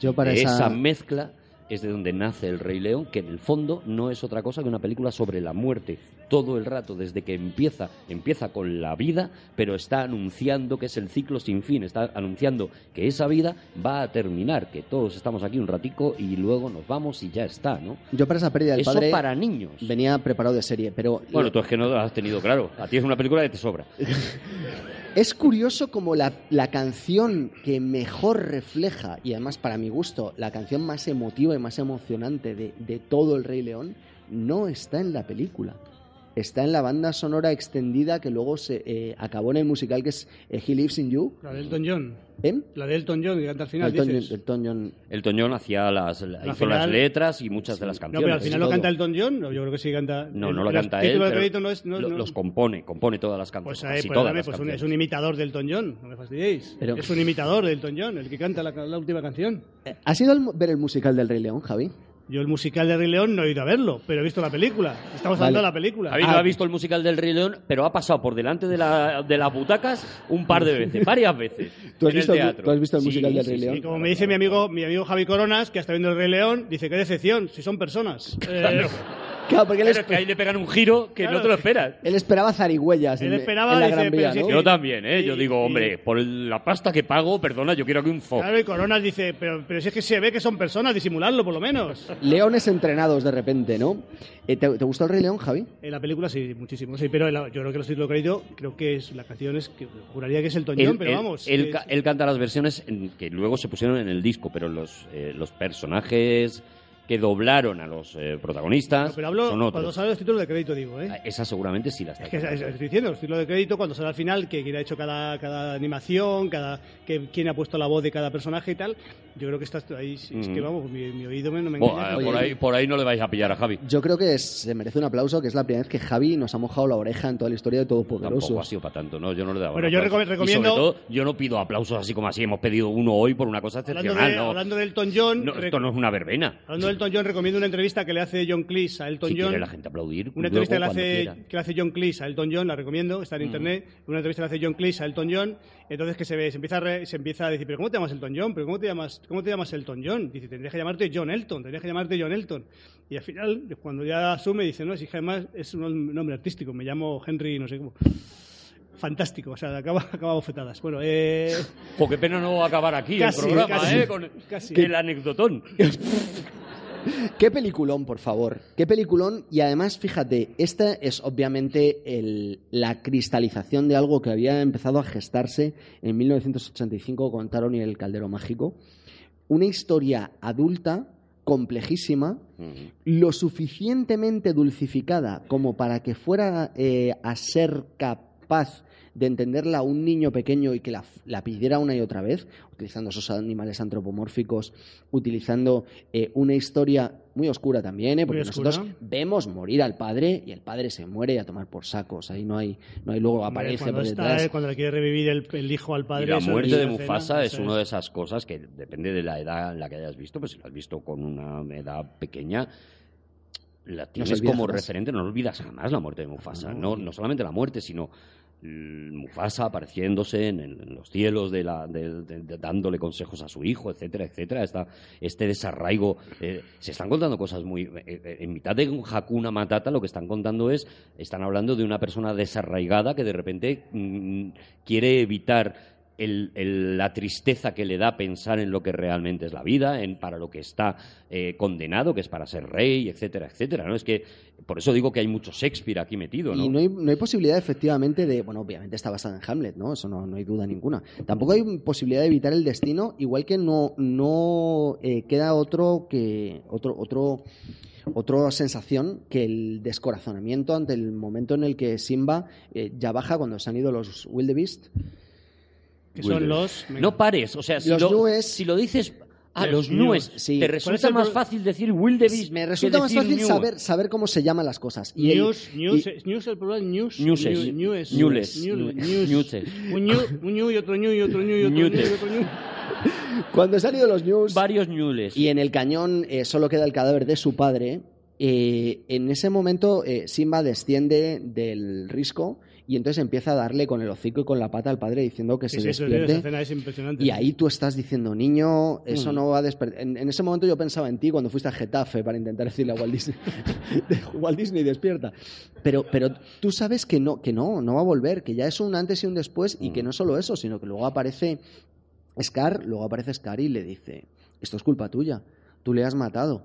Yo para esa... esa mezcla es de donde nace El Rey León, que en el fondo no es otra cosa que una película sobre la muerte. Todo el rato, desde que empieza, empieza con la vida, pero está anunciando que es el ciclo sin fin, está anunciando que esa vida va a terminar, que todos estamos aquí un ratico y luego nos vamos y ya está, ¿no? Yo para esa pérdida del Eso padre para niños. venía preparado de serie, pero Bueno, tú es que no lo has tenido claro. A ti es una película que te sobra. <laughs> es curioso como la, la canción que mejor refleja, y además para mi gusto, la canción más emotiva y más emocionante de, de todo El Rey León, no está en la película. Está en la banda sonora extendida que luego se eh, acabó en el musical que es eh, He Lives in You. La de Elton John. ¿Eh? La de Elton John, que canta al final, Elton, dices. John- Elton John. El Toñón hacía las, hizo las final- letras y muchas de las No, canciones. pero al final lo todo. canta Elton John, no, yo creo que sí canta. No, el- no lo canta él. pero crédito no es. no- lo- no- Los compone, compone todas las canciones. Pues, ahí, casi perdóname, todas las pues un- es canciones. un imitador de Elton John, no me fastidiéis. Pero- Es un imitador de Elton John, el que canta la, la última canción. ¿Has ido a ver el musical del Rey León, Javi? Yo el musical de Rey León no he ido a verlo, pero he visto la película. Estamos Vale. hablando de la película. Javi no Ah, ha visto el musical del Rey León, pero ha pasado por delante de, la, de las butacas un par de veces, varias veces. ¿Tú has en visto el el- teatro. tú has visto el Sí, musical del sí, Rey sí, León? Y como me dice mi amigo, mi amigo Javi Coronas, que está viendo el Rey León, dice qué decepción, si son personas. Eh, Claro, porque él, Claro, esp- que ahí le pegan un giro que no Claro. te lo esperas. él esperaba zarigüeyas Él en, esperaba, en la dice, Gran pero Vía, ¿no? es Yo también, ¿eh? Yo digo, hombre, por la pasta que pago, perdona, yo quiero aquí un foco. Claro, y Coronas dice, pero, pero si es que se ve que son personas, disimularlo por lo menos. Leones entrenados de repente, ¿no? Eh, ¿te, te gustó el Rey León, Javi? En la película sí, muchísimo. Sí, pero la- yo creo que los títulos crédito, creo que es la canción es que juraría que es el Toñón, pero vamos. él que- ca- él canta las versiones en- que luego se pusieron en el disco, pero los, eh, los personajes que doblaron a los eh, protagonistas Pero hablo son cuando otros. salen los títulos de crédito, digo, ¿eh? Esa seguramente sí la está. Es que es- es- estoy diciendo, los títulos de crédito, cuando sale al final, que quién ha hecho cada, cada animación, cada que, quién ha puesto la voz de cada personaje y tal, yo creo que estás ahí, es que Mm. vamos, mi, mi oído me, no me Bueno, engaña. eh, Oye, por, ahí, por ahí no le vais a pillar a Javi. Yo creo que se merece un aplauso, que es la primera vez que Javi nos ha mojado la oreja en toda la historia de Tampoco ha sido para tanto, ¿no? Yo no le daba Bueno, yo recomiendo- Y sobre todo, yo no pido aplausos así como así. Hemos pedido uno hoy por una cosa hablando, excepcional, de, ¿no? hablando de Elton John, No, esto no es una verbena. hablando de Elton John, recomiendo una entrevista que le hace John Cleese a Elton Si John. quiere la gente aplaudir, Una entrevista que le, hace, que le hace John Cleese a Elton John, la recomiendo, está en Mm. internet. Una entrevista que le hace John Cleese a Elton John, entonces que se, ve, se, empieza a re- se empieza a decir, ¿pero cómo te llamas Elton John? ¿Pero cómo te llamas, cómo te llamas Elton John? Dice, tendrías que llamarte John Elton, tendrías que llamarte John Elton. Y al final, cuando ya asume, dice, no, si además es un nombre artístico, me llamo Henry, no sé cómo. Fantástico, o sea, acaba, <laughs> acaba bofetadas. Bueno, eh, Jo, qué pena no acabar aquí Casi, el programa, casi, ¿eh? Con casi. el anecdotón. <laughs> Qué peliculón, por favor. Qué peliculón. Y además, fíjate, esta es obviamente el- la cristalización de algo que había empezado a gestarse en 1985 con Taron y el Caldero Mágico. Una historia adulta, complejísima, lo suficientemente dulcificada como para que fuera eh, a ser capaz de entenderla a un niño pequeño y que la, la pidiera una y otra vez, utilizando esos animales antropomórficos, utilizando eh, una historia muy oscura también, ¿eh? porque Muy oscura. nosotros vemos morir al padre y el padre se muere y a tomar por sacos. Ahí no hay, no hay luego aparece cuando, por está, eh, cuando le quiere revivir el, el hijo al padre. y la muerte de Mufasa es una de esas cosas que depende de la edad en la que hayas visto, pues si la has visto con una edad pequeña, la tienes como jamás. referente, no olvidas jamás la muerte de Mufasa. No, no solamente la muerte, sino Mufasa apareciéndose en, los cielos, de la, dándole consejos a su hijo, etcétera, etcétera. Esta, este desarraigo. eh, se están contando cosas muy. eh, eh, en mitad de un Hakuna Matata, lo que están contando es. Están hablando de una persona desarraigada que de repente mm, quiere evitar el- la tristeza que le da pensar en lo que realmente es la vida, en para lo que está eh, condenado, que es para ser rey, etcétera, etcétera. ¿no? Es que por eso digo que hay mucho Shakespeare aquí metido, ¿no? Y no hay, no hay posibilidad, efectivamente, de. Bueno, obviamente está basada en Hamlet, ¿no? Eso no, no hay duda ninguna. Tampoco hay posibilidad de evitar el destino, igual que no, no eh, queda otro que. otro, otro otra sensación que el descorazonamiento ante el momento en el que Simba eh, ya baja cuando se han ido los wildebeest Que son los. No pares, o sea, si, Los lo, nues- si lo dices a Los nues, sí. te ¿Cuál es resulta más pro- fácil decir wildebeest me que resulta más decir fácil saber, saber cómo se llaman las cosas. Y el- News, news, y- news el plural, news. Newses. new- News. News. Newses. Un new, un new y otro new y otro new y otro new y otro new. <laughs> cuando han ido los news Varios newles. y en el cañón eh, solo queda el cadáver de su padre, eh, en ese momento eh, Simba desciende del risco y entonces empieza a darle con el hocico y con la pata al padre diciendo que Sí, se sí, eso- despierte. esa escena es impresionante. Y ahí tú estás diciendo, niño, eso Mm. no va a despertar. En, en ese momento yo pensaba en ti cuando fuiste a Getafe para intentar decirle a Walt Disney, <laughs> Walt Disney despierta. Pero, pero tú sabes que no, que no, no va a volver, que ya es un antes y un después y Mm. que no solo eso, sino que luego aparece Scar, luego aparece Scar y le dice, esto es culpa tuya, tú le has matado.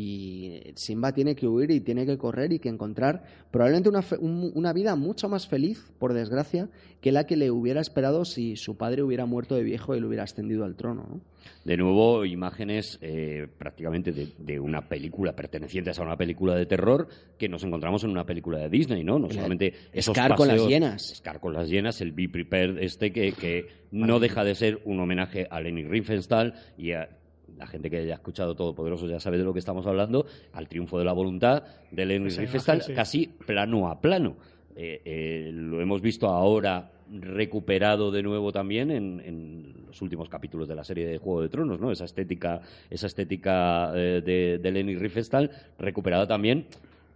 Y Simba tiene que huir y tiene que correr y que encontrar probablemente una, un- una vida mucho más feliz, por desgracia, que la que le hubiera esperado si su padre hubiera muerto de viejo y lo hubiera ascendido al trono. ¿no? De nuevo, imágenes eh, prácticamente de, de una película, pertenecientes a una película de terror, que nos encontramos en una película de Disney, ¿no? No La- solamente esos Scar con las hienas. Scar con las hienas, el Be Prepared este, que, que no deja de ser un homenaje a Lenny Riefenstahl y a la gente que haya escuchado Todopoderoso ya sabe de lo que estamos hablando, al triunfo de la voluntad de Lenny Riefenstahl, imagen, sí. casi plano a plano. Eh, eh, lo hemos visto ahora recuperado de nuevo también en, en los últimos capítulos de la serie de Juego de Tronos, ¿no? Esa estética, esa estética eh, de, de Lenny Riefenstahl recuperada también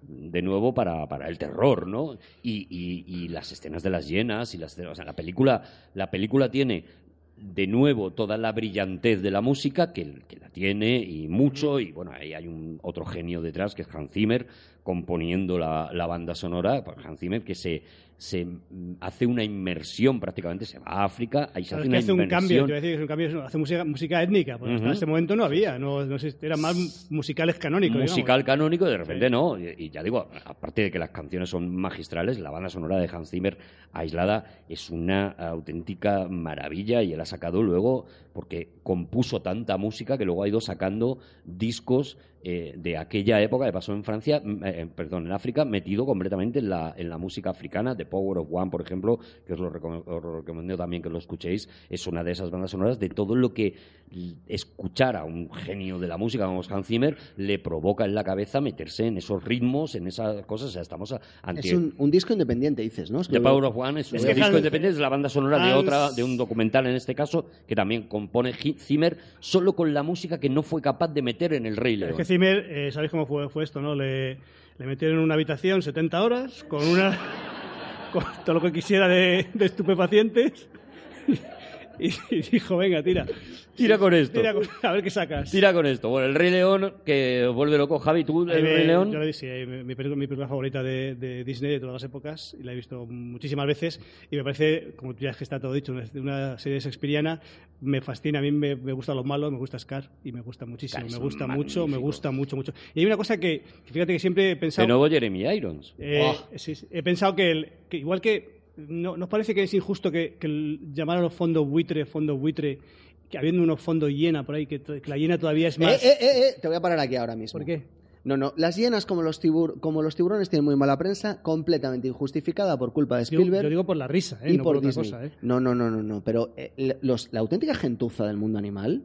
de nuevo para, para el terror, ¿no? Y, y- y las escenas de las llenas y las o sea, la película la película tiene de nuevo toda la brillantez de la música que, que la tiene y mucho y bueno ahí hay un otro genio detrás que es Hans Zimmer componiendo la, la banda sonora, pues Hans Zimmer, que se, se mm, hace una inmersión prácticamente, se va a África, ahí se hace una hace un cambio, a decir es un cambio, hace música, música étnica, porque hasta Ujú. ese momento no había, no, no eran más musicales canónicos. musical digamos. canónico, de repente no. Y, y ya digo, aparte de que las canciones son magistrales, la banda sonora de Hans Zimmer aislada es una auténtica maravilla y él ha sacado luego, porque compuso tanta música que luego ha ido sacando discos eh, de aquella época que pasó en Francia, eh, perdón, en África, metido completamente en la, en la música africana. The Power of One, por ejemplo, que os lo, recom- os lo recomiendo también que lo escuchéis, es una de esas bandas sonoras de todo lo que escuchar a un genio de la música como Hans Zimmer le provoca en la cabeza meterse en esos ritmos, en esas cosas. O sea, estamos ante... Es un, un disco independiente, dices, ¿no? Es que The Power of One es un Es que disco Hans- independiente, es la banda sonora de Hans- otra, de un documental en este caso, que también compone Zimmer solo con la música que no fue capaz de meter en el Rey Es León. que Zimmer, eh, ¿sabéis cómo fue, fue esto? no Le, le metieron en una habitación 70 horas con una <laughs> con todo lo que quisiera de, de estupefacientes y, y dijo, venga, tira. Tira con esto. Tira con- <laughs> a ver qué sacas. Tira con esto. Bueno, el Rey León, que vuelve loco. Javi, ¿tú, el Rey León? Yo le di, sí, mi, película, mi película favorita de, de Disney de todas las épocas y la he visto muchísimas veces y me parece, como ya es que está todo dicho, una, una serie shakespeariana, me fascina, a mí me, me gustan los malos, me gusta Scar y me gusta muchísimo, me gusta mucho, me gusta mucho, mucho. Y hay una cosa que, que fíjate que siempre he pensado... De nuevo Jeremy Irons. Eh, Oh. sí, sí. He pensado que, el- que igual que no nos parece que es injusto que, que llamar a los fondos buitre, fondos buitre, que habiendo unos fondos hiena por ahí, que, la hiena todavía es Eh, más. eh, eh, eh, te voy a parar aquí ahora mismo. ¿Por qué? No, no, las hienas como los, tibur- como los tiburones tienen muy mala prensa, completamente injustificada por culpa de Spielberg yo digo por la risa, ¿eh? y no por, por, otra cosa. ¿eh? No, no, no, no, no, pero eh, los- la auténtica gentuza del mundo animal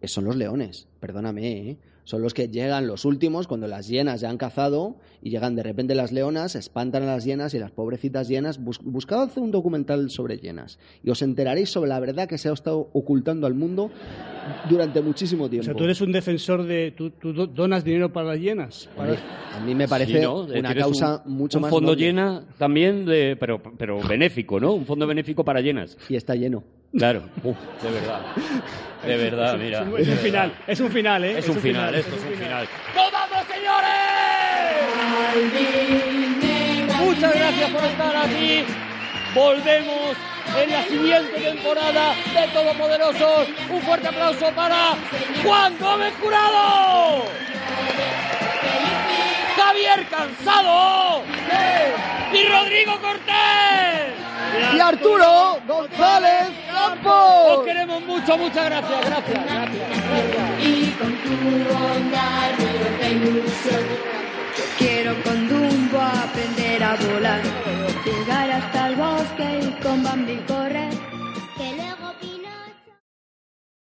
eh, son los leones, perdóname, ¿eh? Son los que llegan los últimos cuando las hienas ya han cazado y llegan de repente las leonas, espantan a las hienas y las pobrecitas hienas. Bus- buscad hacer un documental sobre hienas y os enteraréis sobre la verdad que se ha estado ocultando al mundo durante muchísimo O tiempo. sea, tú eres un defensor de. ¿Tú, tú do- donas dinero para las hienas? Para- a mí me parece Sí, ¿no? Eh, una causa un, mucho un más fondo noble. llena también, de, pero, pero benéfico, ¿no? Un fondo benéfico para llenas. y está lleno. Claro. Uf, de verdad. De verdad, mira. es un, es un final, es un final, ¿eh? Es un final, esto es un final. ¡Vamos, señores! Muchas gracias por estar aquí. Volvemos en la siguiente temporada de Todopoderosos. Un fuerte aplauso para Juan Gómez Jurado. Javier Cansado. Y Rodrigo Cortés. Y Arturo González Os Campos. queremos mucho, muchas gracias. Gracias, gracias. y con tu onda lleno de ilusión. Yo quiero con Dumbo aprender a volar, llegar hasta el bosque y con Bambi correr